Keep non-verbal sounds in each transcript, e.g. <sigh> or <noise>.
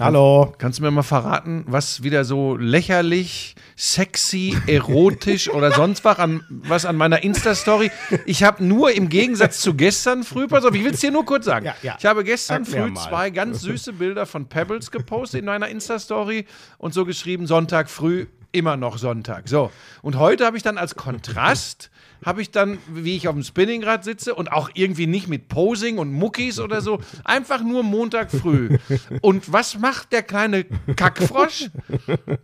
Hallo. Kannst du mir mal verraten, was wieder so lächerlich, sexy, erotisch <laughs> oder sonst was an, was an meiner Insta-Story? Ich habe nur im Gegensatz zu gestern früh, pass auf, ich will es dir nur kurz sagen. Ja, ja. Ich habe gestern Sag früh zwei ganz süße Bilder von Pebbles gepostet in meiner Insta-Story und so geschrieben, Sonntag früh, immer noch Sonntag. So. Und heute habe ich dann als Kontrast habe ich dann, wie ich auf dem Spinningrad sitze und auch irgendwie nicht mit Posing und Muckis oder so, einfach nur Montag früh. Und was macht der kleine Kackfrosch?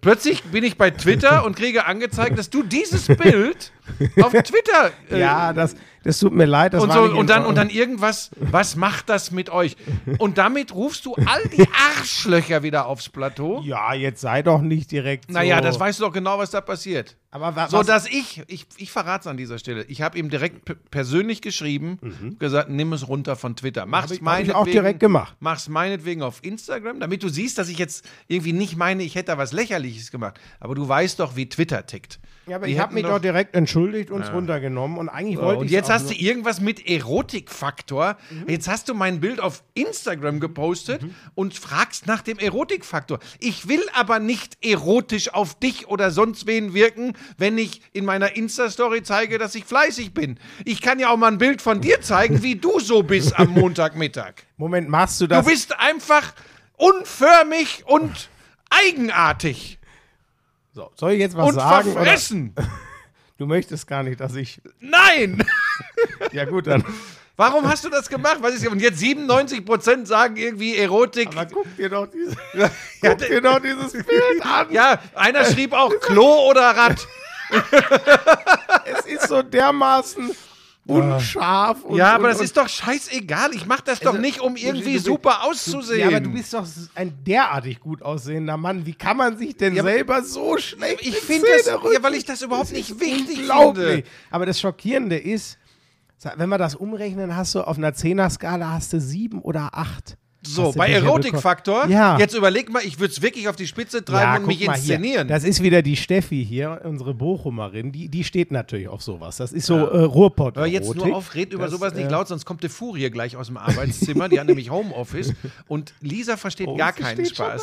Plötzlich bin ich bei Twitter und kriege angezeigt, dass du dieses Bild auf Twitter äh, Ja, das, das tut mir leid. Und, so, und, dann, und dann irgendwas, was macht das mit euch? <laughs> Und damit rufst du all die Arschlöcher wieder aufs Plateau. Ja, jetzt sei doch nicht direkt so. Naja, das weißt du doch genau, was da passiert. Aber wa So, dass ich, ich, ich verrate es an dieser Stelle. Ich habe ihm direkt persönlich geschrieben, gesagt, nimm es runter von Twitter. Mach's Mhm. Hab ich- hab ich auch meinetwegen- direkt gemacht. Mach's meinetwegen auf Instagram, damit du siehst, dass ich jetzt irgendwie nicht meine, ich hätte da was Lächerliches gemacht. Aber du weißt doch, wie Twitter tickt. ja, aber Die ich habe mich doch direkt entschuldigt und es runtergenommen und eigentlich wollte Und ich jetzt hast du irgendwas mit Erotikfaktor. Mhm. Jetzt hast du mein Bild auf Instagram gepostet und fragst nach dem Erotikfaktor. Ich will aber nicht erotisch auf dich oder sonst wen wirken, wenn ich in meiner Insta-Story zeige, dass ich fleißig bin. Ich kann ja auch mal ein Bild von dir zeigen, wie du so bist am <laughs> Montagmittag. Moment, machst du Du das? bist einfach unförmig und eigenartig so, soll ich jetzt was und sagen? Oder? verfressen. <laughs> Du möchtest gar nicht, dass ich. Nein! <laughs> Ja, gut, dann. Warum hast du das gemacht? Was ist, und jetzt 97% sagen irgendwie Erotik. Aber guck dir doch, diese, <laughs> guck dir doch dieses Bild an. Ja, einer schrieb auch <laughs> Klo oder Rad. <laughs> Es ist so dermaßen unscharf. Und, Ja, aber und, das ist doch scheißegal. Ich mach das doch Also, nicht, um irgendwie super auszusehen. Ja, aber du bist doch ein derartig gut aussehender Mann. Wie kann man sich denn Ja, selber so schlecht ich finde das, ja, weil ich das überhaupt Das nicht wichtig finde. Aber das Schockierende ist, wenn wir das umrechnen, hast du auf einer Zehner-Skala hast du sieben oder acht. So, bei Erotikfaktor. Ja. jetzt überleg mal, ich würde es wirklich auf die Spitze treiben und guck mich inszenieren. Das ist wieder die Steffi hier, unsere Bochumerin. Die, die steht natürlich auf sowas. Das ist so äh, Ruhrpott. Hör jetzt nur auf, red über Das, sowas nicht äh, laut, sonst kommt die Furie gleich aus dem Arbeitszimmer. Die hat nämlich Homeoffice. Und Lisa versteht Oh, gar keinen Spaß.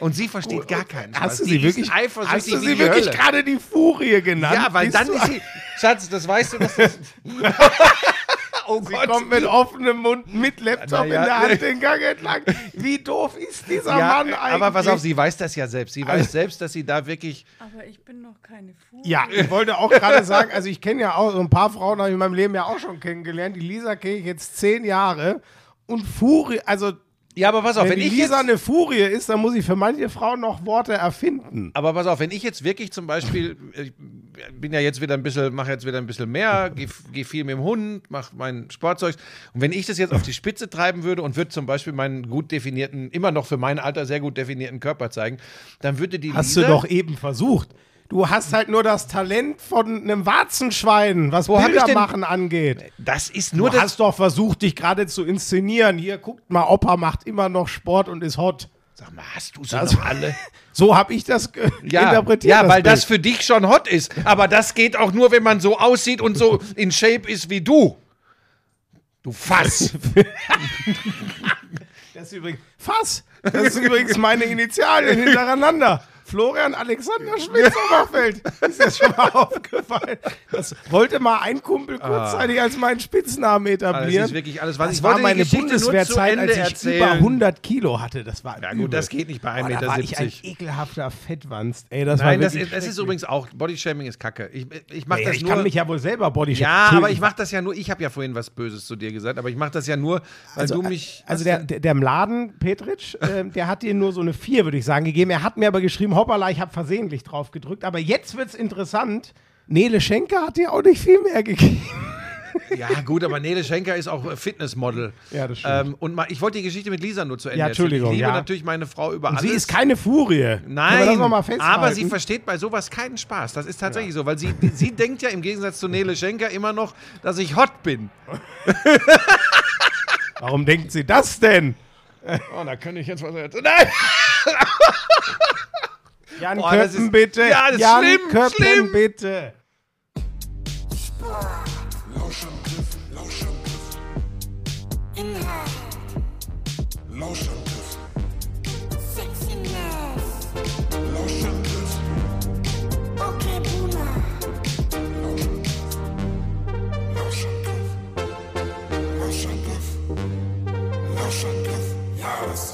Und sie versteht gar keinen Spaß. Hast du sie wirklich, hast du sie wirklich gerade die Furie genannt? Ja, weil Bist dann ist sie. <laughs> Schatz, das weißt du, dass das. <laughs> oh Sie kommt mit offenem Mund, mit Laptop ja. in der Hand den Gang entlang. Wie doof ist dieser Ja, Mann eigentlich? aber pass auf, sie weiß das ja selbst. Sie weiß selbst, dass sie da wirklich. Aber ich bin noch keine Furie. Ja, ich wollte auch gerade sagen, also ich kenne ja auch so ein paar Frauen, habe ich in meinem Leben ja auch schon kennengelernt. Die Lisa kenne ich jetzt zehn Jahre. Und Furie, also Ja, aber pass auf, wenn, wenn, ich Lisa jetzt, eine Furie ist, dann muss ich für manche Frauen noch Worte erfinden. aber pass auf, wenn ich jetzt wirklich zum Beispiel, ich bin ja jetzt wieder ein bisschen, mache jetzt wieder ein bisschen mehr, gehe geh viel mit dem Hund, mache mein Sportzeug. Und wenn ich das jetzt auf die Spitze treiben würde und würde zum Beispiel meinen gut definierten, immer noch für mein Alter sehr gut definierten Körper zeigen, dann würde die Hast Lisa, du doch eben versucht. Du hast halt nur das Talent von einem Warzenschwein, was Wo denn- Bildermachen angeht. Das ist nur Du das. hast doch versucht, dich gerade zu inszenieren. Hier, guckt mal, Opa macht immer noch Sport und ist hot. Sag mal, hast du sie noch alle? <laughs> So habe ich das Ja, interpretiert. ja weil Bild. das für dich schon hot ist. Aber das geht auch nur, wenn man so aussieht und so in Shape ist wie du. Du Fass. <laughs> Das ist übrigens. Fass! Das ist übrigens meine Initialien hintereinander. Florian Alexander Schmidt-Sommerfeld. Ist das schon mal <laughs> aufgefallen? Das wollte mal ein Kumpel kurzzeitig als meinen Spitznamen Ah, Das etablieren. ist wirklich alles, was das ich war meine Bundeswehrzeit, als ich erzählen. über 100 Kilo hatte. Das war Ja übel. gut, das geht nicht bei 1,70 Boah, da Meter. war ich ein ekelhafter Fettwanst. Ey, das Nein, das das ist übrigens auch, Bodyshaming ist kacke. Ich, ich mach Ja, das ich nur. kann mich ja wohl selber Body ja, aber ich mache das ja nur, ich habe ja vorhin was Böses zu dir gesagt, aber ich mache das ja nur, weil du mich. Also der, der, der im Laden, Petritsch, äh, der hat dir nur so eine 4, würde ich sagen, gegeben. Er hat mir aber geschrieben, hoppala, ich habe versehentlich drauf gedrückt. Aber jetzt wird's interessant. Nele Schenker hat dir auch nicht viel mehr gegeben. Ja, gut, aber Nele Schenker ist auch äh, Fitnessmodel. Ja, das stimmt. Ähm, und mal, ich wollte die Geschichte mit Lisa nur zu Ende Ja, erzählen. Entschuldigung, Ich liebe ja. natürlich meine Frau über Und alles. sie ist keine Furie. Nein, das noch mal festhalten? aber sie versteht bei sowas keinen Spaß. Das ist tatsächlich so, weil sie, sie denkt ja im Gegensatz zu Nele Schenker immer noch, dass ich hot bin. <laughs> Warum denkt sie das denn? Oh, da könnte ich jetzt was erzählen. <laughs> Nein! Jan Boah, Köppen, ist, bitte. Ja, das Jan ist schlimm, Köppen, schlimm. bitte. Lauschangriff, Lauschangriff. Inhalt. Lauschangriff. Sexiness. Lauschangriff. Okay, Boomer. Lauschangriff. Lauschangriff. Lauschangriff. Lauschangriff. Ja, das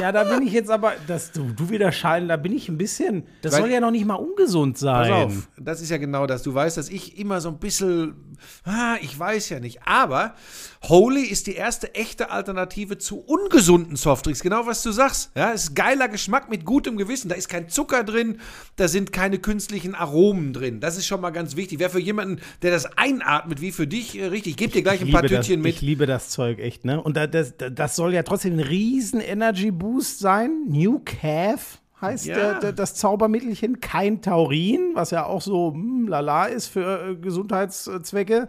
ja, da bin ich jetzt aber, das, du, du wieder scheiden, da bin ich ein bisschen, das Weil- soll ja noch nicht mal ungesund sein. Pass auf, das ist ja genau das. Du weißt, dass ich immer so ein bisschen, ah, ich weiß ja nicht. Aber Holy ist die erste echte Alternative zu ungesunden Softdrinks. Genau, was du sagst. Ja, es ist geiler Geschmack mit gutem Gewissen. Da ist kein Zucker drin, da sind keine künstlichen Aromen drin. Das ist schon mal ganz wichtig. Wäre für jemanden, der das einatmet, wie für dich, äh, richtig. Ich gebe dir gleich ein paar liebe das, Tütchen mit. Ich liebe das Zeug echt, ne? Und da, das, das soll ja trotzdem ein riesen Energy Boost sein. New Calf heißt Ja. der, der, das Zaubermittelchen. Kein Taurin, was ja auch so hm, lala ist für äh, Gesundheitszwecke.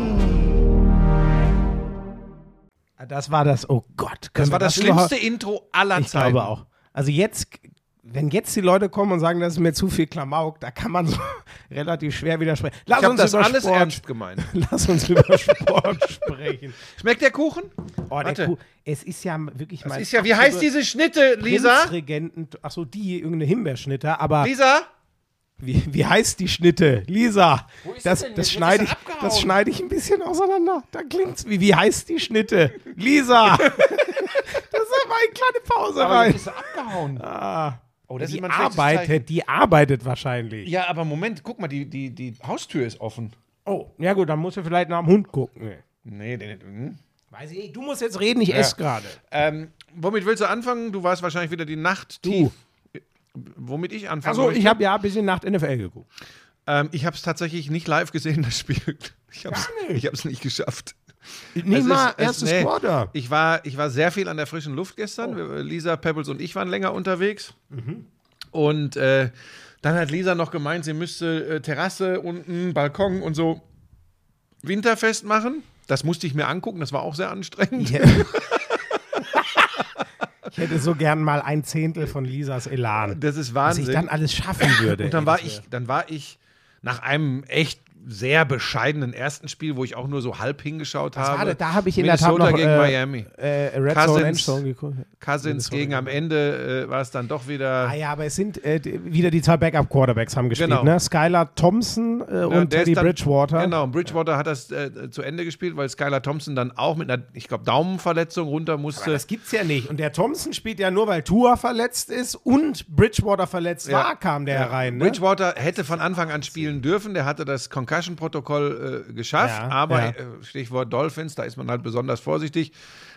Das war das, oh Gott. Das war das schlimmste Intro aller Ich Zeiten. glaube auch. Also jetzt, wenn jetzt die Leute kommen und sagen, das ist mir zu viel Klamauk, da kann man so <laughs> relativ schwer widersprechen. Lass Ich uns das über alles Sport, ernst gemeint. <laughs> Lass uns über <laughs> Sport sprechen. Schmeckt der Kuchen? Oh, der Warte. Kuh, es ist ja wirklich Das mein ist ja, wie heißt diese Schnitte, Lisa? Prinzregenten, achso, die, irgendeine Himbeerschnitte, aber Lisa? Wie, wie heißt die Schnitte? Lisa, ist das, das schneide ich, das schneide ich ein bisschen auseinander. Da klingt's wie, wie heißt die Schnitte? Lisa! <laughs> das ist aber eine kleine Pause rein. ist abgehauen. Ah, Oh, das die arbeitet, die arbeitet wahrscheinlich. Ja, aber Moment, guck mal, die, die, die Haustür ist offen. Oh, ja gut, dann musst du vielleicht nach dem Hund gucken. Nee, nee, nee. hm. Weiß ich nicht, du musst jetzt reden, ich esse gerade. Ähm, womit willst du anfangen? Du warst wahrscheinlich wieder die Nacht tief. Womit ich anfange? Achso, ich habe ja ein bisschen Nacht NFL geguckt. ähm, ich habe es tatsächlich nicht live gesehen, das Spiel. <laughs> Ich habe Gar nicht. ich hab's nicht geschafft. Nicht Es mal es- erstes nee. Quarter. Ich war, ich war sehr viel an der frischen Luft gestern. Wir- Lisa, Pebbles und ich waren länger unterwegs. Und äh, dann hat Lisa noch gemeint, sie müsste äh, Terrasse unten, Balkon und so winterfest machen. Das musste ich mir angucken, das war auch sehr anstrengend. <laughs> Ich hätte so gern mal ein Zehntel von Lisas Elan. Das ist Was ich Wahnsinn. dann alles schaffen würde. Und dann war ich, dann war ich nach einem echt sehr bescheidenen ersten Spiel, wo ich auch nur so halb hingeschaut habe. Schade, da habe ich in der Tat Minnesota noch gegen äh, Miami. Äh, Red Cousins. Zone, Endzone geguckt. Cousins Minnesota gegen am Ende äh, war es dann doch wieder. Ah ja, aber es sind äh, wieder die zwei Backup-Quarterbacks haben gespielt, Genau. ne? Skylar Thompson äh, Ja, und Teddy dann- Bridgewater. Genau, und Bridgewater hat das äh, zu Ende gespielt, weil Skylar Thompson dann auch mit einer, ich glaube, Daumenverletzung runter musste. Das gibt's ja nicht. Und der Thompson spielt ja nur, weil Tua verletzt ist und Bridgewater verletzt Ja. war, kam der Ja. herein. Ne? Bridgewater hätte von Anfang an spielen dürfen, der hatte das Concussion-Protokoll äh, geschafft, Ja, aber ja. äh, Stichwort Dolphins, da ist man halt besonders vorsichtig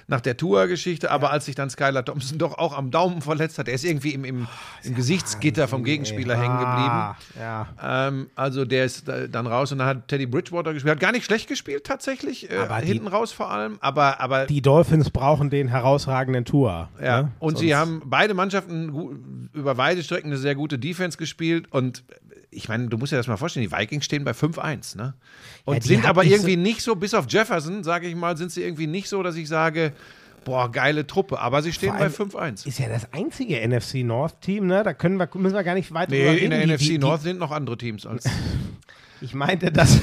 nach der Tour-Geschichte, aber als sich dann Skylar Thompson <laughs> doch auch am Daumen verletzt hat, er ist irgendwie im, im, im Gesichtsgitter vom Gegenspieler hängen geblieben. Ah, ja. Ähm, also der ist äh, dann raus und dann hat Teddy Bridgewater gespielt. Hat gar nicht schlecht gespielt tatsächlich, äh, die- hinten raus vor allem. Aber, aber Die Dolphins brauchen den herausragenden Tour. ja. ne? Und sie Sonst- haben beide Mannschaften über weite Strecken eine sehr gute Defense gespielt und ich meine, du musst dir das mal vorstellen, die Vikings stehen bei 5-1, ne? Und Ja, sind aber irgendwie nicht so, bis auf Jefferson, sage ich mal, sind sie irgendwie nicht so, dass ich sage, boah, geile Truppe, aber sie stehen bei allem 5-1. Ist ja das einzige NFC North Team, ne? Da können wir, müssen wir gar nicht weiter Nee, in der. Die- NFC die, North sind noch andere Teams als. <laughs> Ich meinte, dass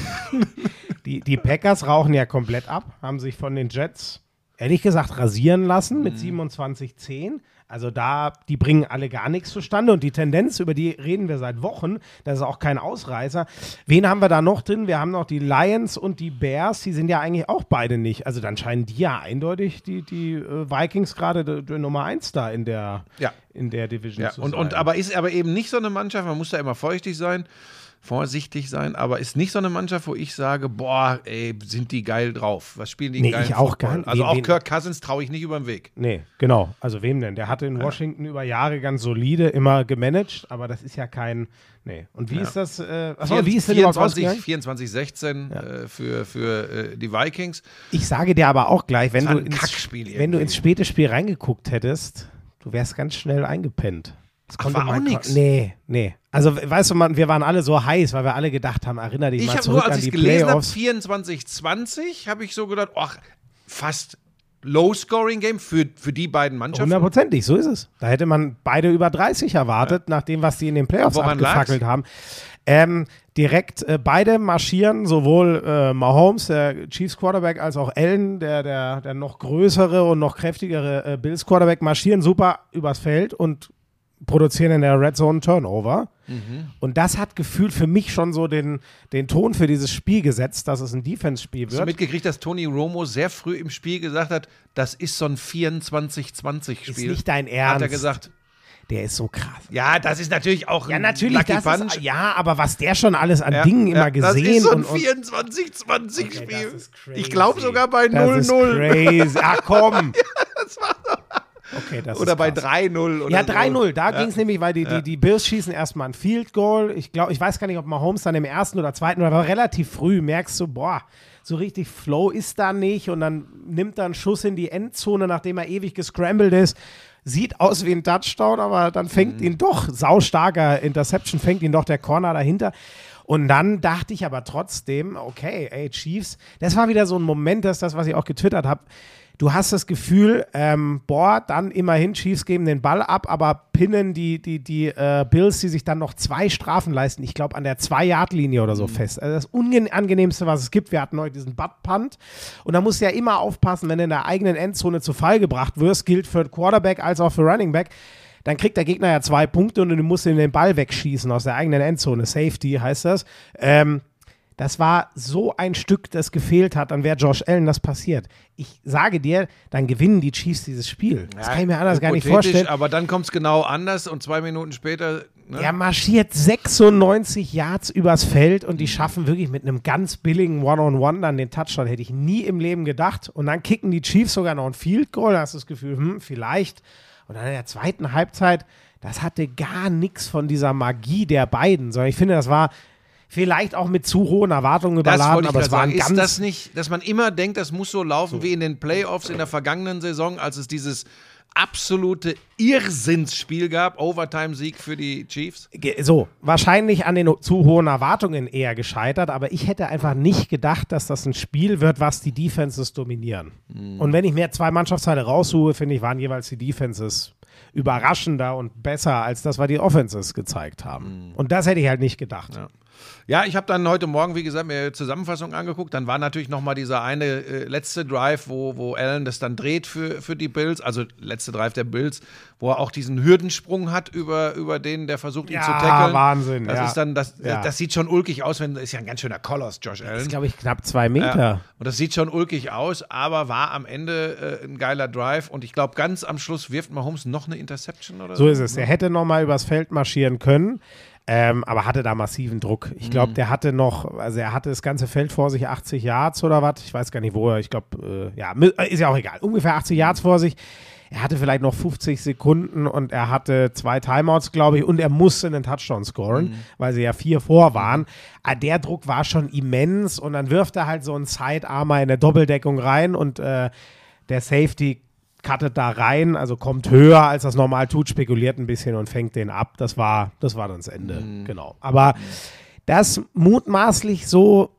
<laughs> die, die Packers rauchen ja komplett ab, haben sich von den Jets ehrlich gesagt rasieren lassen Mhm. mit 27-10. Also da, die bringen alle gar nichts zustande und die Tendenz, über die reden wir seit Wochen, das ist auch kein Ausreißer. Wen haben wir da noch drin? Wir haben noch die Lions und die Bears, die sind ja eigentlich auch beide nicht. Also dann scheinen die ja eindeutig die, die äh, Vikings gerade die, die Nummer 1 da in der, Ja. in der Division Ja, zu und, sein. und aber ist aber eben nicht so eine Mannschaft, man muss da immer feuchtig sein, vorsichtig sein, aber ist nicht so eine Mannschaft, wo ich sage, boah, ey, sind die geil drauf. Was spielen die Nee, geil? ich auch gar nicht. Also Wen- auch wen- Kirk Cousins traue ich nicht über den Weg. Nee, genau. Also wem denn? Der hatte in Washington über Jahre ganz solide immer gemanagt, aber das ist ja kein. Nee. Und wie ist das? Äh, achso, wie ist denn überhaupt 24, ausgegangen? 24 16 äh, für, für äh, die Vikings. Ich sage dir aber auch gleich, wenn du, ins, wenn du ins späte Spiel reingeguckt hättest, du wärst ganz schnell eingepennt. Das konnte war auch nix? Nee, nee. Also weißt du, man, wir waren alle so heiß, weil wir alle gedacht haben, erinner dich Ich mal habe zurück nur, als an ich die es gelesen habe, Playoffs. 24 20, habe ich so gedacht, ach, fast Low-Scoring-Game für, für die beiden Mannschaften. Hundertprozentig, so ist es. Da hätte man beide über 30 erwartet, nach dem, was die in den Playoffs abgefackelt lag's? haben. Ähm, direkt äh, beide marschieren, sowohl äh, Mahomes, der Chiefs Quarterback, als auch Allen, der, der, der noch größere und noch kräftigere äh, Bills Quarterback, marschieren super übers Feld und produzieren in der Red Zone Turnover. Mhm. Und das hat gefühlt für mich schon so den, den Ton für dieses Spiel gesetzt, dass es ein Defense-Spiel Hast du wird. mitgekriegt, dass Tony Romo sehr früh im Spiel gesagt hat, das ist so ein 24-20-Spiel? Ist nicht dein Ernst. Hat er gesagt. Der ist so krass. Ja, das ist natürlich auch Ja, natürlich, Lucky das Punch. ist, ja, aber was der schon alles an Ja, Dingen ja, immer gesehen Das ist so ein und, und 24-20-Spiel. Okay, das ich glaube sogar bei das ist 0-0 crazy. Ach komm. <laughs> Okay, das oder bei krass. 3-0. oder Ja, so. 3-0. Da ging es nämlich, weil die, die, die Bills schießen erstmal ein Field Goal. Ich glaube, ich weiß gar nicht, ob Mahomes dann im ersten oder zweiten, aber relativ früh merkst du, boah, so richtig Flow ist da nicht und dann nimmt er einen Schuss in die Endzone, nachdem er ewig gescrambled ist. Sieht aus wie ein Touchdown, aber dann fängt Mhm. ihn doch, saustarker Interception, fängt ihn doch der Corner dahinter. Und dann dachte ich aber trotzdem, okay, ey, Chiefs, das war wieder so ein Moment, das ist das, was ich auch getwittert habe. Du hast das Gefühl, ähm, boah, dann immerhin, Chiefs geben den Ball ab, aber pinnen die, die, die äh, Bills, die sich dann noch zwei Strafen leisten, ich glaube an der Zwei-Yard-Linie oder so fest. Also das Unangenehmste, was es gibt. Wir hatten heute diesen Butt-Punt und da musst du ja immer aufpassen, wenn du in der eigenen Endzone zu Fall gebracht wirst, gilt für Quarterback als auch für Running Back. Dann kriegt der Gegner ja zwei Punkte und du musst ihm den Ball wegschießen aus der eigenen Endzone. Safety heißt das. Ähm, das war so ein Stück, das gefehlt hat, dann wäre Josh Allen das passiert. Ich sage dir, dann gewinnen die Chiefs dieses Spiel. Das kann ich mir anders gar nicht vorstellen. Aber dann kommt es genau anders und zwei Minuten später. Ne? Er marschiert 96 Yards übers Feld und die schaffen wirklich mit einem ganz billigen One-on-One dann den Touchdown. Hätte ich nie im Leben gedacht. Und dann kicken die Chiefs sogar noch ein Field Goal. Da hast du das Gefühl, hm, vielleicht. Und dann in der zweiten Halbzeit, das hatte gar nichts von dieser Magie der beiden, sondern ich finde, das war vielleicht auch mit zu hohen Erwartungen überladen, aber es war ein ganz Ist das nicht, dass man immer denkt, das muss so laufen wie in den Playoffs in der vergangenen Saison, als es dieses absolute Irrsinnsspiel gab, Overtime-Sieg für die Chiefs? So, wahrscheinlich an den zu hohen Erwartungen eher gescheitert, aber ich hätte einfach nicht gedacht, dass das ein Spiel wird, was die Defenses dominieren. Und wenn ich mir zwei Mannschaftsteile raussuche, finde ich, waren jeweils die Defenses überraschender und besser als das, was die Offenses gezeigt haben. Und das hätte ich halt nicht gedacht. Ja. Ja, ich habe dann heute Morgen, wie gesagt, mir Zusammenfassung angeguckt. Dann war natürlich noch mal dieser eine äh, letzte Drive, wo, wo Allen das dann dreht für, für die Bills. Also letzte Drive der Bills, wo er auch diesen Hürdensprung hat über, über den, der versucht, ihn Ja, zu tackeln. Wahnsinn, Das ja. ist dann, das, Ja. das sieht schon ulkig aus, wenn, ist ja ein ganz schöner Koloss, Josh Das Allen. ist, glaube ich, knapp zwei Meter. Ja. Und das sieht schon ulkig aus, aber war am Ende äh, ein geiler Drive. Und ich glaube, ganz am Schluss wirft Mahomes noch eine Interception oder So ist es. Er hätte noch mal übers Feld marschieren können. Ähm, aber hatte da massiven Druck. Ich glaube, Mhm. der hatte noch, also er hatte das ganze Feld vor sich, 80 Yards oder was. Ich weiß gar nicht, wo er, ich glaube, äh, ja, mi- ist ja auch egal. Ungefähr 80 Yards vor sich. Er hatte vielleicht noch 50 Sekunden und er hatte zwei Timeouts, glaube ich, und er musste einen Touchdown scoren, Mhm. weil sie ja vier vor waren. Ah, Der Druck war schon immens und dann wirft er halt so einen Sidearmer in der Doppeldeckung rein und äh, der Safety cuttet da rein, also kommt höher, als das normal tut, spekuliert ein bisschen und fängt den ab. Das war, das war dann das Ende. Mhm. Genau. Aber das mutmaßlich so,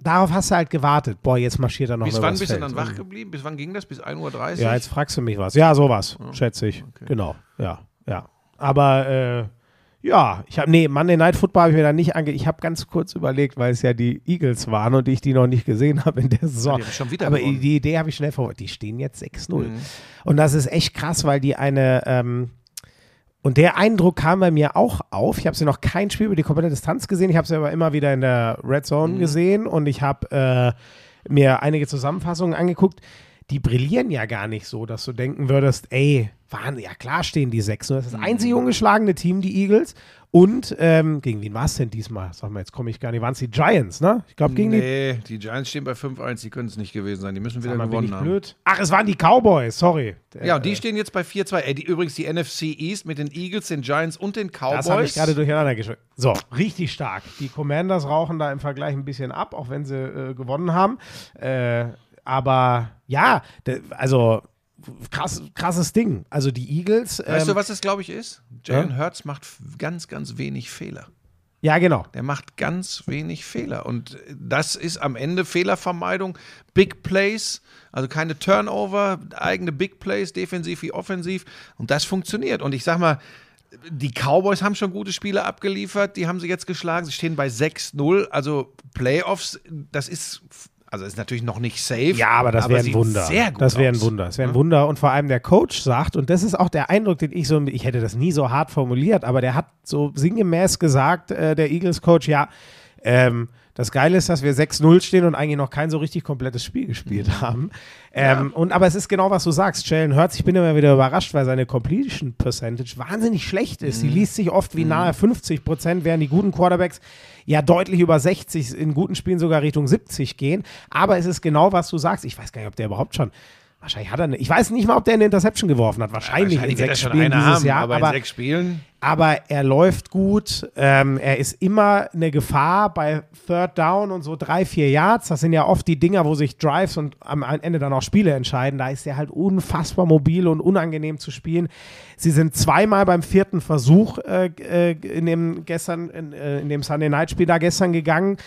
darauf hast du halt gewartet. Boah, jetzt marschiert er noch Bis wann bist du dann wach geblieben? Bis wann ging das? Bis 1.30 Uhr? Ja, jetzt fragst du mich was. Ja, sowas, schätze ich. okay. Genau, ja, ja. Aber äh, ja, ich habe, nee, Monday Night Football habe ich mir da nicht ange... Ich habe ganz kurz überlegt, weil es ja die Eagles waren und ich die noch nicht gesehen habe in der Saison. die haben schon wieder Aber gewonnen. die Idee habe ich schnell vor. Die stehen jetzt 6-0. Mhm. Und das ist echt krass, weil die eine... Ähm, und der Eindruck kam bei mir auch auf. Ich habe sie noch kein Spiel über die komplette Distanz gesehen. Ich habe sie aber immer wieder in der Red Zone Mhm. gesehen und ich habe äh, mir einige Zusammenfassungen angeguckt. Die brillieren ja gar nicht so, dass du denken würdest, ey, waren, ja klar stehen die sechs. Das ist das einzige Mhm. ungeschlagene Team, die Eagles. Und ähm, gegen wen war es denn diesmal? Sag mal, jetzt komme ich gar nicht. Waren es die Giants, ne? Ich glaube, gegen die Nee, die Giants stehen bei 5-1, die können es nicht gewesen sein. Die müssen wieder mal, gewonnen haben. blöd? Ach, es waren die Cowboys, sorry. Ja, und Äh, die stehen jetzt bei 4-2. Ey, die, übrigens die NFC East mit den Eagles, den Giants und den Cowboys. Das habe ich gerade durcheinander geschrieben. So, richtig stark. Die Commanders rauchen da im Vergleich ein bisschen ab, auch wenn sie äh, gewonnen haben. Äh, aber ja, also krass, krasses Ding. Also die Eagles. Weißt ähm, du, was das, glaube ich, ist? Jalen Ja? Hurts macht ganz, ganz wenig Fehler. Ja, genau. Der macht ganz wenig Fehler. Und das ist am Ende Fehlervermeidung. Big Plays, also keine Turnover, eigene Big Plays, defensiv wie offensiv. Und das funktioniert. Und ich sag mal, die Cowboys haben schon gute Spiele abgeliefert. Die haben sie jetzt geschlagen. Sie stehen bei 6-0. Also Playoffs, das ist. Also ist natürlich noch nicht safe. Ja, aber das wäre ein Wunder. Sehr gut das wäre ein. Wunder. Das wäre ein Wunder. Und vor allem der Coach sagt, und das ist auch der Eindruck, den ich so, ich hätte das nie so hart formuliert, aber der hat so sinngemäß gesagt, äh, der Eagles-Coach, ja, ähm, das Geile ist, dass wir 6-0 stehen und eigentlich noch kein so richtig komplettes Spiel gespielt haben. Ähm, und, aber es ist genau, was du sagst. Jalen Hurts, ich bin immer wieder überrascht, weil seine Completion Percentage wahnsinnig schlecht ist. Die liest sich oft wie nahe 50 Prozent, während die guten Quarterbacks ja deutlich über 60, in guten Spielen sogar Richtung 70 gehen. Aber es ist genau, was du sagst. Ich weiß gar nicht, ob der überhaupt schon. Wahrscheinlich hat er eine. Ich weiß nicht mal, ob der eine Interception geworfen hat. Wahrscheinlich, Wahrscheinlich in er sechs Spielen dieses haben, Jahr. aber, aber in sechs Spielen. aber er läuft gut. Ähm, er ist immer eine Gefahr bei Third Down und so drei, vier Yards. Das sind ja oft die Dinger, wo sich Drives und am Ende dann auch Spiele entscheiden. Da ist er halt unfassbar mobil und unangenehm zu spielen. Sie sind zweimal beim vierten Versuch äh, äh, in dem gestern, in, äh, in dem Sunday Night Spiel da gestern gegangen.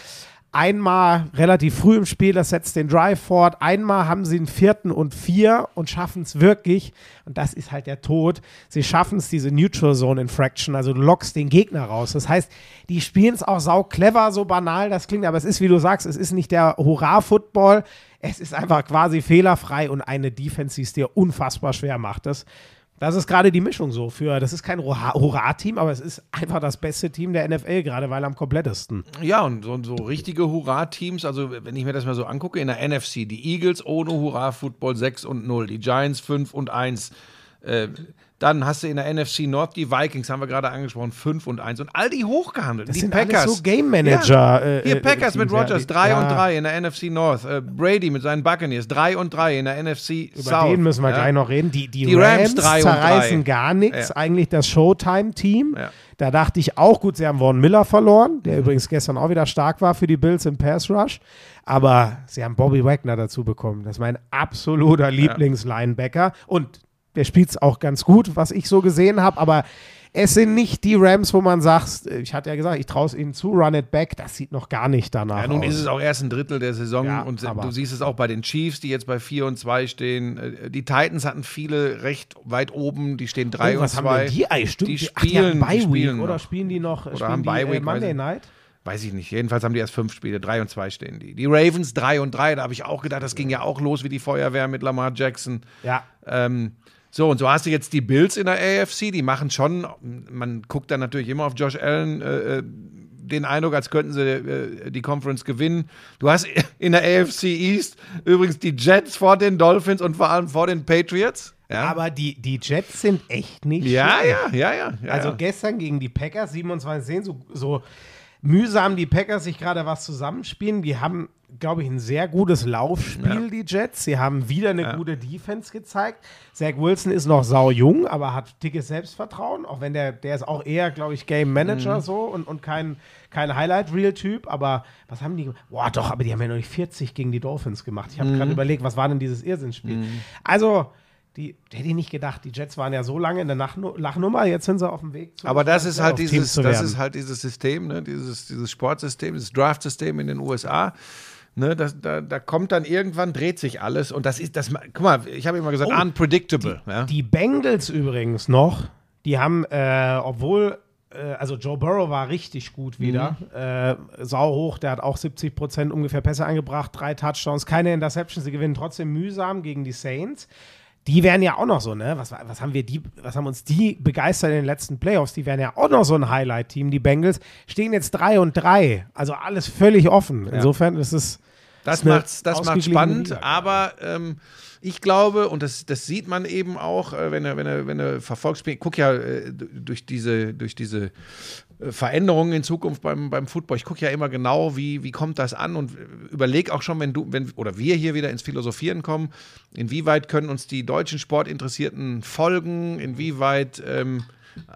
Einmal relativ früh im Spiel, das setzt den Drive fort. Einmal haben sie einen vierten und vier und schaffen es wirklich. Und das ist halt der Tod. Sie schaffen es, diese Neutral Zone Infraction. Also du lockst den Gegner raus. Das heißt, die spielen es auch sau clever, so banal das klingt. Aber es ist, wie du sagst, es ist nicht der Hurra-Football. Es ist einfach quasi fehlerfrei und eine Defense, die es dir unfassbar schwer macht. Das, das ist gerade die Mischung so für, das ist kein Hurra- Hurra-Team, aber es ist einfach das beste Team der NFL, gerade weil am komplettesten. Ja, und so, so richtige Hurra-Teams, also wenn ich mir das mal so angucke, in der NFC, die Eagles ohne Hurra-Football 6 und 0, die Giants 5 und 1. Äh, dann hast du in der NFC North die Vikings, haben wir gerade angesprochen, 5 und 1. Und all die hochgehandelt. Die sind Packers. alles so Game Manager. Ja. äh, Hier äh, Packers mit Rogers, die- 3 ja. und 3 in der NFC North. Äh, Brady mit seinen Buccaneers, 3 und 3 in der NFC Über South. den müssen wir ja. gleich noch reden. Die, die, Die Rams, Rams zerreißen gar nichts. Eigentlich das Showtime-Team. Da dachte ich auch, gut, sie haben Von Miller verloren, Mhm. der übrigens gestern auch wieder stark war für die Bills im Pass Rush. Aber sie haben Bobby Wagner dazu bekommen. Das ist mein absoluter Lieblingslinebacker. Und der spielt es auch ganz gut, was ich so gesehen habe. Aber es sind nicht die Rams, wo man sagt, ich hatte ja gesagt, ich traue es ihnen zu, run it back. Das sieht noch gar nicht danach Ja, nun aus. ist es auch erst ein Drittel der Saison Ja, und du siehst es auch bei den Chiefs, die jetzt bei 4 und 2 stehen. Äh, Die Titans hatten viele recht weit oben, die stehen 3 Oh, und was haben 2. denn die? Stimmt, Die ach, die haben spielen- Bye die Week, spielen oder spielen die noch Oder spielen haben die, äh, Week, weiß Monday Night? Weiß ich nicht. Jedenfalls haben die erst fünf Spiele, 3 und 2 stehen die. Die Ravens 3 und 3, da habe ich auch gedacht, das ging ja auch los wie die Feuerwehr mit Lamar Jackson. Ja. Ähm, so, und so hast du jetzt die Bills in der AFC, die machen schon, man guckt dann natürlich immer auf Josh Allen, äh, äh, den Eindruck, als könnten sie äh, die Conference gewinnen. Du hast <laughs> in der AFC East übrigens die Jets vor den Dolphins und vor allem vor den Patriots. Ja, Aber die, die Jets sind echt nicht ja, ja, ja, ja. ja, Also gestern gegen die Packers, 27-10, so, so mühsam die Packers sich gerade was zusammenspielen. Die haben, glaube ich, ein sehr gutes Laufspiel, Ja. die Jets. Sie haben wieder eine Ja. gute Defense gezeigt. Zach Wilson ist noch sau jung, aber hat dickes Selbstvertrauen. Auch wenn der, der ist auch eher, glaube ich, Game Manager Mhm. so und, und kein, kein Highlight-Reel-Typ. Aber was haben die gemacht? Boah, doch, aber die haben ja noch nicht 40 gegen die Dolphins gemacht. Ich habe Mhm. gerade überlegt, was war denn dieses Irrsinnsspiel? Also, die, hätte ich nicht gedacht, die Jets waren ja so lange in der Lachnummer, jetzt sind sie auf dem Weg zu Aber das ist halt dieses, das ist halt dieses System, ne? dieses, dieses Sportsystem, dieses Draftsystem in den USA. Ne, das, da, da kommt dann irgendwann, dreht sich alles und das ist, das, guck mal, ich habe immer gesagt, Oh, unpredictable. ja? Die Bengals übrigens noch, die haben, äh, obwohl, äh, also Joe Burrow war richtig gut wieder, äh, sau hoch, der hat auch 70 Prozent ungefähr Pässe angebracht, drei Touchdowns, keine Interceptions, sie gewinnen trotzdem mühsam gegen die Saints. Die wären ja auch noch so, ne? Was, was haben wir die, was haben uns die begeistert in den letzten Playoffs? Die wären ja auch noch so ein Highlight-Team. Die Bengals stehen jetzt 3 und 3. Also alles völlig offen. Insofern ist es. Das macht's, das macht's spannend, Liga. aber ähm, ich glaube, und das, das sieht man eben auch, äh, wenn du, wenn du, wenn du verfolgst, ich guck ja äh, durch diese, durch diese Veränderungen in Zukunft beim, beim Football, ich gucke ja immer genau, wie, wie kommt das an und überleg auch schon, wenn du, wenn, oder wir hier wieder ins Philosophieren kommen, inwieweit können uns die deutschen Sportinteressierten folgen, inwieweit ähm,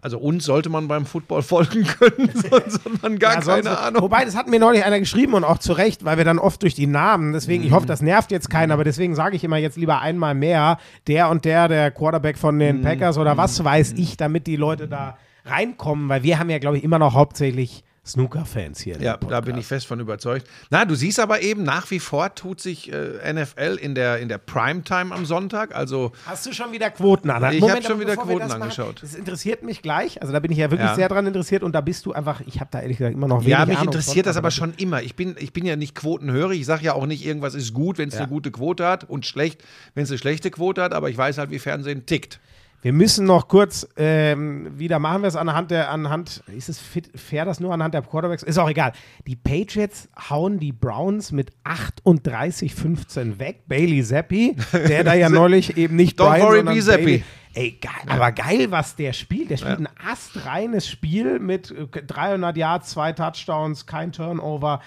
also uns sollte man beim Football <laughs> folgen können, <laughs> sonst hat man gar Ja, sonst- keine Ahnung. Wobei, das hat mir neulich einer geschrieben und auch zu Recht, weil wir dann oft durch die Namen, deswegen, ich Mhm. hoffe, das nervt jetzt keinen, aber deswegen sage ich immer jetzt lieber einmal mehr, der und der, der Quarterback von Mhm. den Packers oder was weiß ich, damit die Leute da reinkommen, weil wir haben ja, glaube ich, immer noch hauptsächlich Snooker-Fans hier. Ja, da bin ich fest von überzeugt. Na, du siehst aber eben, nach wie vor tut sich äh, NFL in der, in der Primetime am Sonntag. Also, Hast du schon wieder Quoten an? Ich Moment, hab schon wieder Quoten das machen, angeschaut. Das interessiert mich gleich. Also da bin ich ja wirklich Ja. sehr dran interessiert und da bist du einfach, ich habe da ehrlich gesagt immer noch wenig ja, mich Ahnung interessiert von, das aber schon immer. Ich bin, ich bin ja nicht quotenhörig. Ich sage ja auch nicht, irgendwas ist gut, wenn es Ja. eine gute Quote hat und schlecht, wenn es eine schlechte Quote hat. Aber ich weiß halt, wie Fernsehen tickt. Wir müssen noch kurz ähm, wieder machen wir es anhand der anhand ist es fit, fair das nur anhand der Quarterbacks ist auch egal. Die Patriots hauen die Browns mit 38-15 weg. Bailey Zappi, der da ja <laughs> neulich eben nicht Don't Brian, worry, be Zappi. Ey, geil, aber geil, was der spielt. Der spielt ein astreines Spiel mit äh, 300 Yards, zwei Touchdowns, kein Turnover.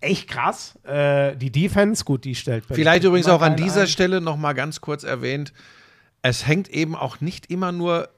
Echt krass. Äh, die Defense, gut, die stellt Vielleicht übrigens auch an dieser ein. Stelle noch mal ganz kurz erwähnt, es hängt eben auch nicht immer nur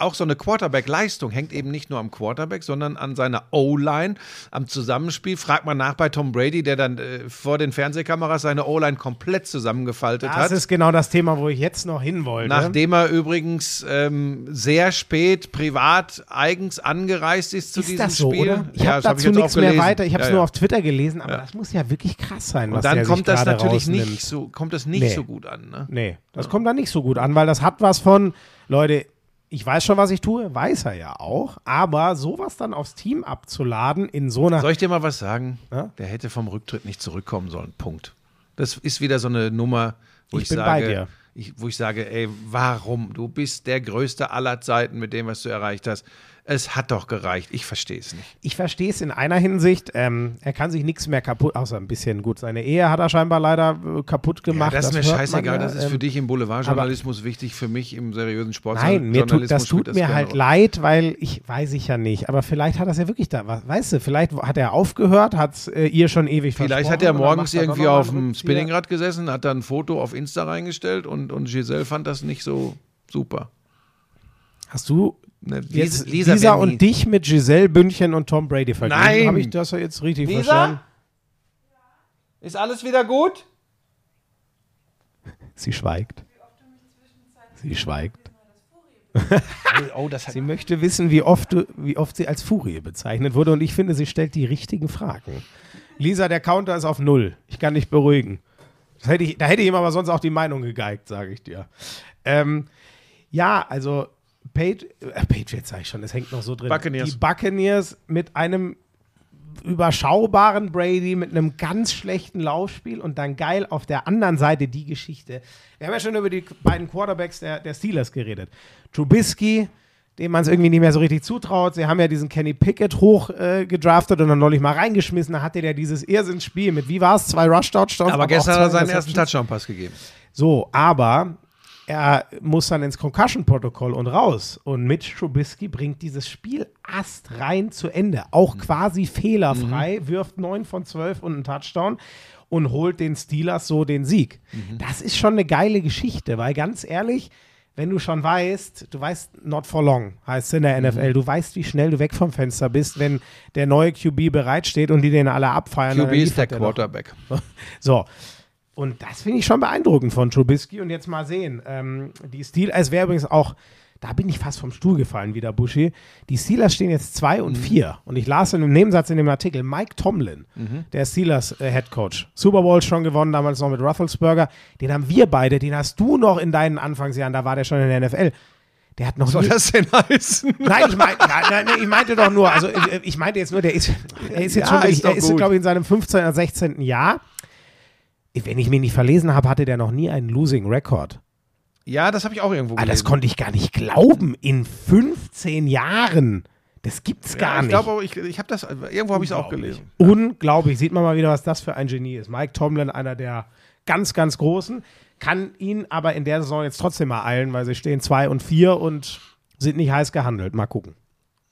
auch so eine Quarterback-Leistung hängt eben nicht nur am Quarterback, sondern an seiner O-Line, am Zusammenspiel. Fragt man nach bei Tom Brady, der dann äh, vor den Fernsehkameras seine O-Line komplett zusammengefaltet Das hat. ist genau das Thema, wo ich jetzt noch hin wollte. Nachdem er übrigens ähm, sehr spät privat eigens angereist ist zu ist diesem das so, Spiel. oder? Ich Ja, habe das hab dazu auch nichts mehr weiter. Ich habe es Ja, nur ja. auf Twitter gelesen, aber Ja. das muss ja wirklich krass sein, was Und dann kommt das natürlich rausnimmt. nicht so, kommt das nicht Nee. so gut an. Ne? Nee, das kommt dann nicht so gut an, weil das hat was von, Leute, ich weiß schon, was ich tue, weiß er ja auch, aber sowas dann aufs Team abzuladen in so einer. Soll ich dir mal was sagen? Ja? Der hätte vom Rücktritt nicht zurückkommen sollen. Punkt. Das ist wieder so eine Nummer, wo Ich ich, bin bei sage, dir. Ich, wo ich sage, ey, warum? Du bist der Größte aller Zeiten mit dem, was du erreicht hast. Es hat doch gereicht. Ich verstehe es nicht. Ich verstehe es in einer Hinsicht, ähm, er kann sich nichts mehr kaputt, außer ein bisschen gut. Seine Ehe hat er scheinbar leider äh, kaputt gemacht. ja, das ist mir man scheißegal. ja, das ist ähm, für dich im Boulevardjournalismus wichtig, für mich im seriösen Sportjournalismus. Nein, mir tut, das tut spielt mir halt leid, weil ich weiß ich ja nicht. Aber vielleicht hat das ja wirklich da was. Weißt du, vielleicht hat er aufgehört, hat äh, ihr schon ewig Vielleicht hat er morgens irgendwie auf dem. Spinningrad gesessen, hat dann ein Foto auf Insta reingestellt und, und Giselle fand das nicht so super. Hast du Ne, Lisa- Lisa, nie- und dich mit Giselle Bündchen und Tom Brady verglichen? Nein! Habe ich das jetzt richtig Lisa? verstanden? Ist alles wieder gut? Sie schweigt. Sie schweigt. <laughs> Oh, Sie möchte wissen, wie oft, du, wie oft sie als Furie bezeichnet wurde und ich finde, sie stellt die richtigen Fragen. Lisa, der Counter ist auf Null. Ich kann dich beruhigen. Das hätte ich, da hätte ich ihm aber sonst auch die Meinung gegeigt, sage ich dir. Ähm, ja, also Page, äh, Patriots sage ich schon, das hängt noch so drin. Buccaneers. Die Buccaneers mit einem überschaubaren Brady mit einem ganz schlechten Laufspiel und dann geil auf der anderen Seite die Geschichte. Wir haben ja schon über die beiden Quarterbacks der, der Steelers geredet. Trubisky, dem man es irgendwie nicht mehr so richtig zutraut. Sie haben ja diesen Kenny Pickett hoch äh, gedraftet und dann neulich mal reingeschmissen. Da hatte der dieses Irrsinnsspiel mit, wie war es, zwei Rush-Touchdowns. aber auch gestern hat er seinen ersten. Touchdown-Pass gegeben. So, aber er muss dann ins Concussion-Protokoll und raus. Und Mitch Trubisky bringt dieses Spiel astrein zu Ende. Auch quasi fehlerfrei, wirft 9 von 12 und einen Touchdown und holt den Steelers so den Sieg. Das ist schon eine geile Geschichte, weil ganz ehrlich, wenn du schon weißt, du weißt, not for long heißt es in der NFL, du weißt, wie schnell du weg vom Fenster bist, wenn der neue QB bereitsteht und die den alle abfeiern. QB ist der er. Quarterback. <laughs> So. Und das finde ich schon beeindruckend von Trubisky. Und jetzt mal sehen. Ähm, die Steelers, es wäre übrigens auch, da bin ich fast vom Stuhl gefallen wieder, Buschi. Die Steelers stehen jetzt 2 und 4. Und ich las in einem Nebensatz in dem Artikel, Mike Tomlin, der Steelers äh, Head Coach, Super Bowl schon gewonnen, damals noch mit Rufflesburger. Den haben wir beide, den hast du noch in deinen Anfangsjahren, da war der schon in der NFL. Der hat noch Was soll nie, das denn heißen? Nein, ich, mein, ja, nein, ich meinte doch nur, also ich, ich meinte jetzt nur, der ist, <laughs> er ist jetzt Ja, schon, ist er ist, glaube ich, in seinem 15. oder 16. Jahr. Wenn ich mich nicht verlesen habe, hatte der noch nie einen Losing Record. Ja, das habe ich auch irgendwo Ah, gelesen. das konnte ich gar nicht glauben. In 15 Jahren. Das gibt's gar ja, ich nicht. glaube ich, ich habe das, irgendwo habe ich es auch gelesen. Unglaublich. Sieht man mal wieder, was das für ein Genie ist. Mike Tomlin, einer der ganz, ganz Großen, kann ihn aber in der Saison jetzt trotzdem mal eilen, weil sie stehen 2 und 4 und sind nicht heiß gehandelt. Mal gucken.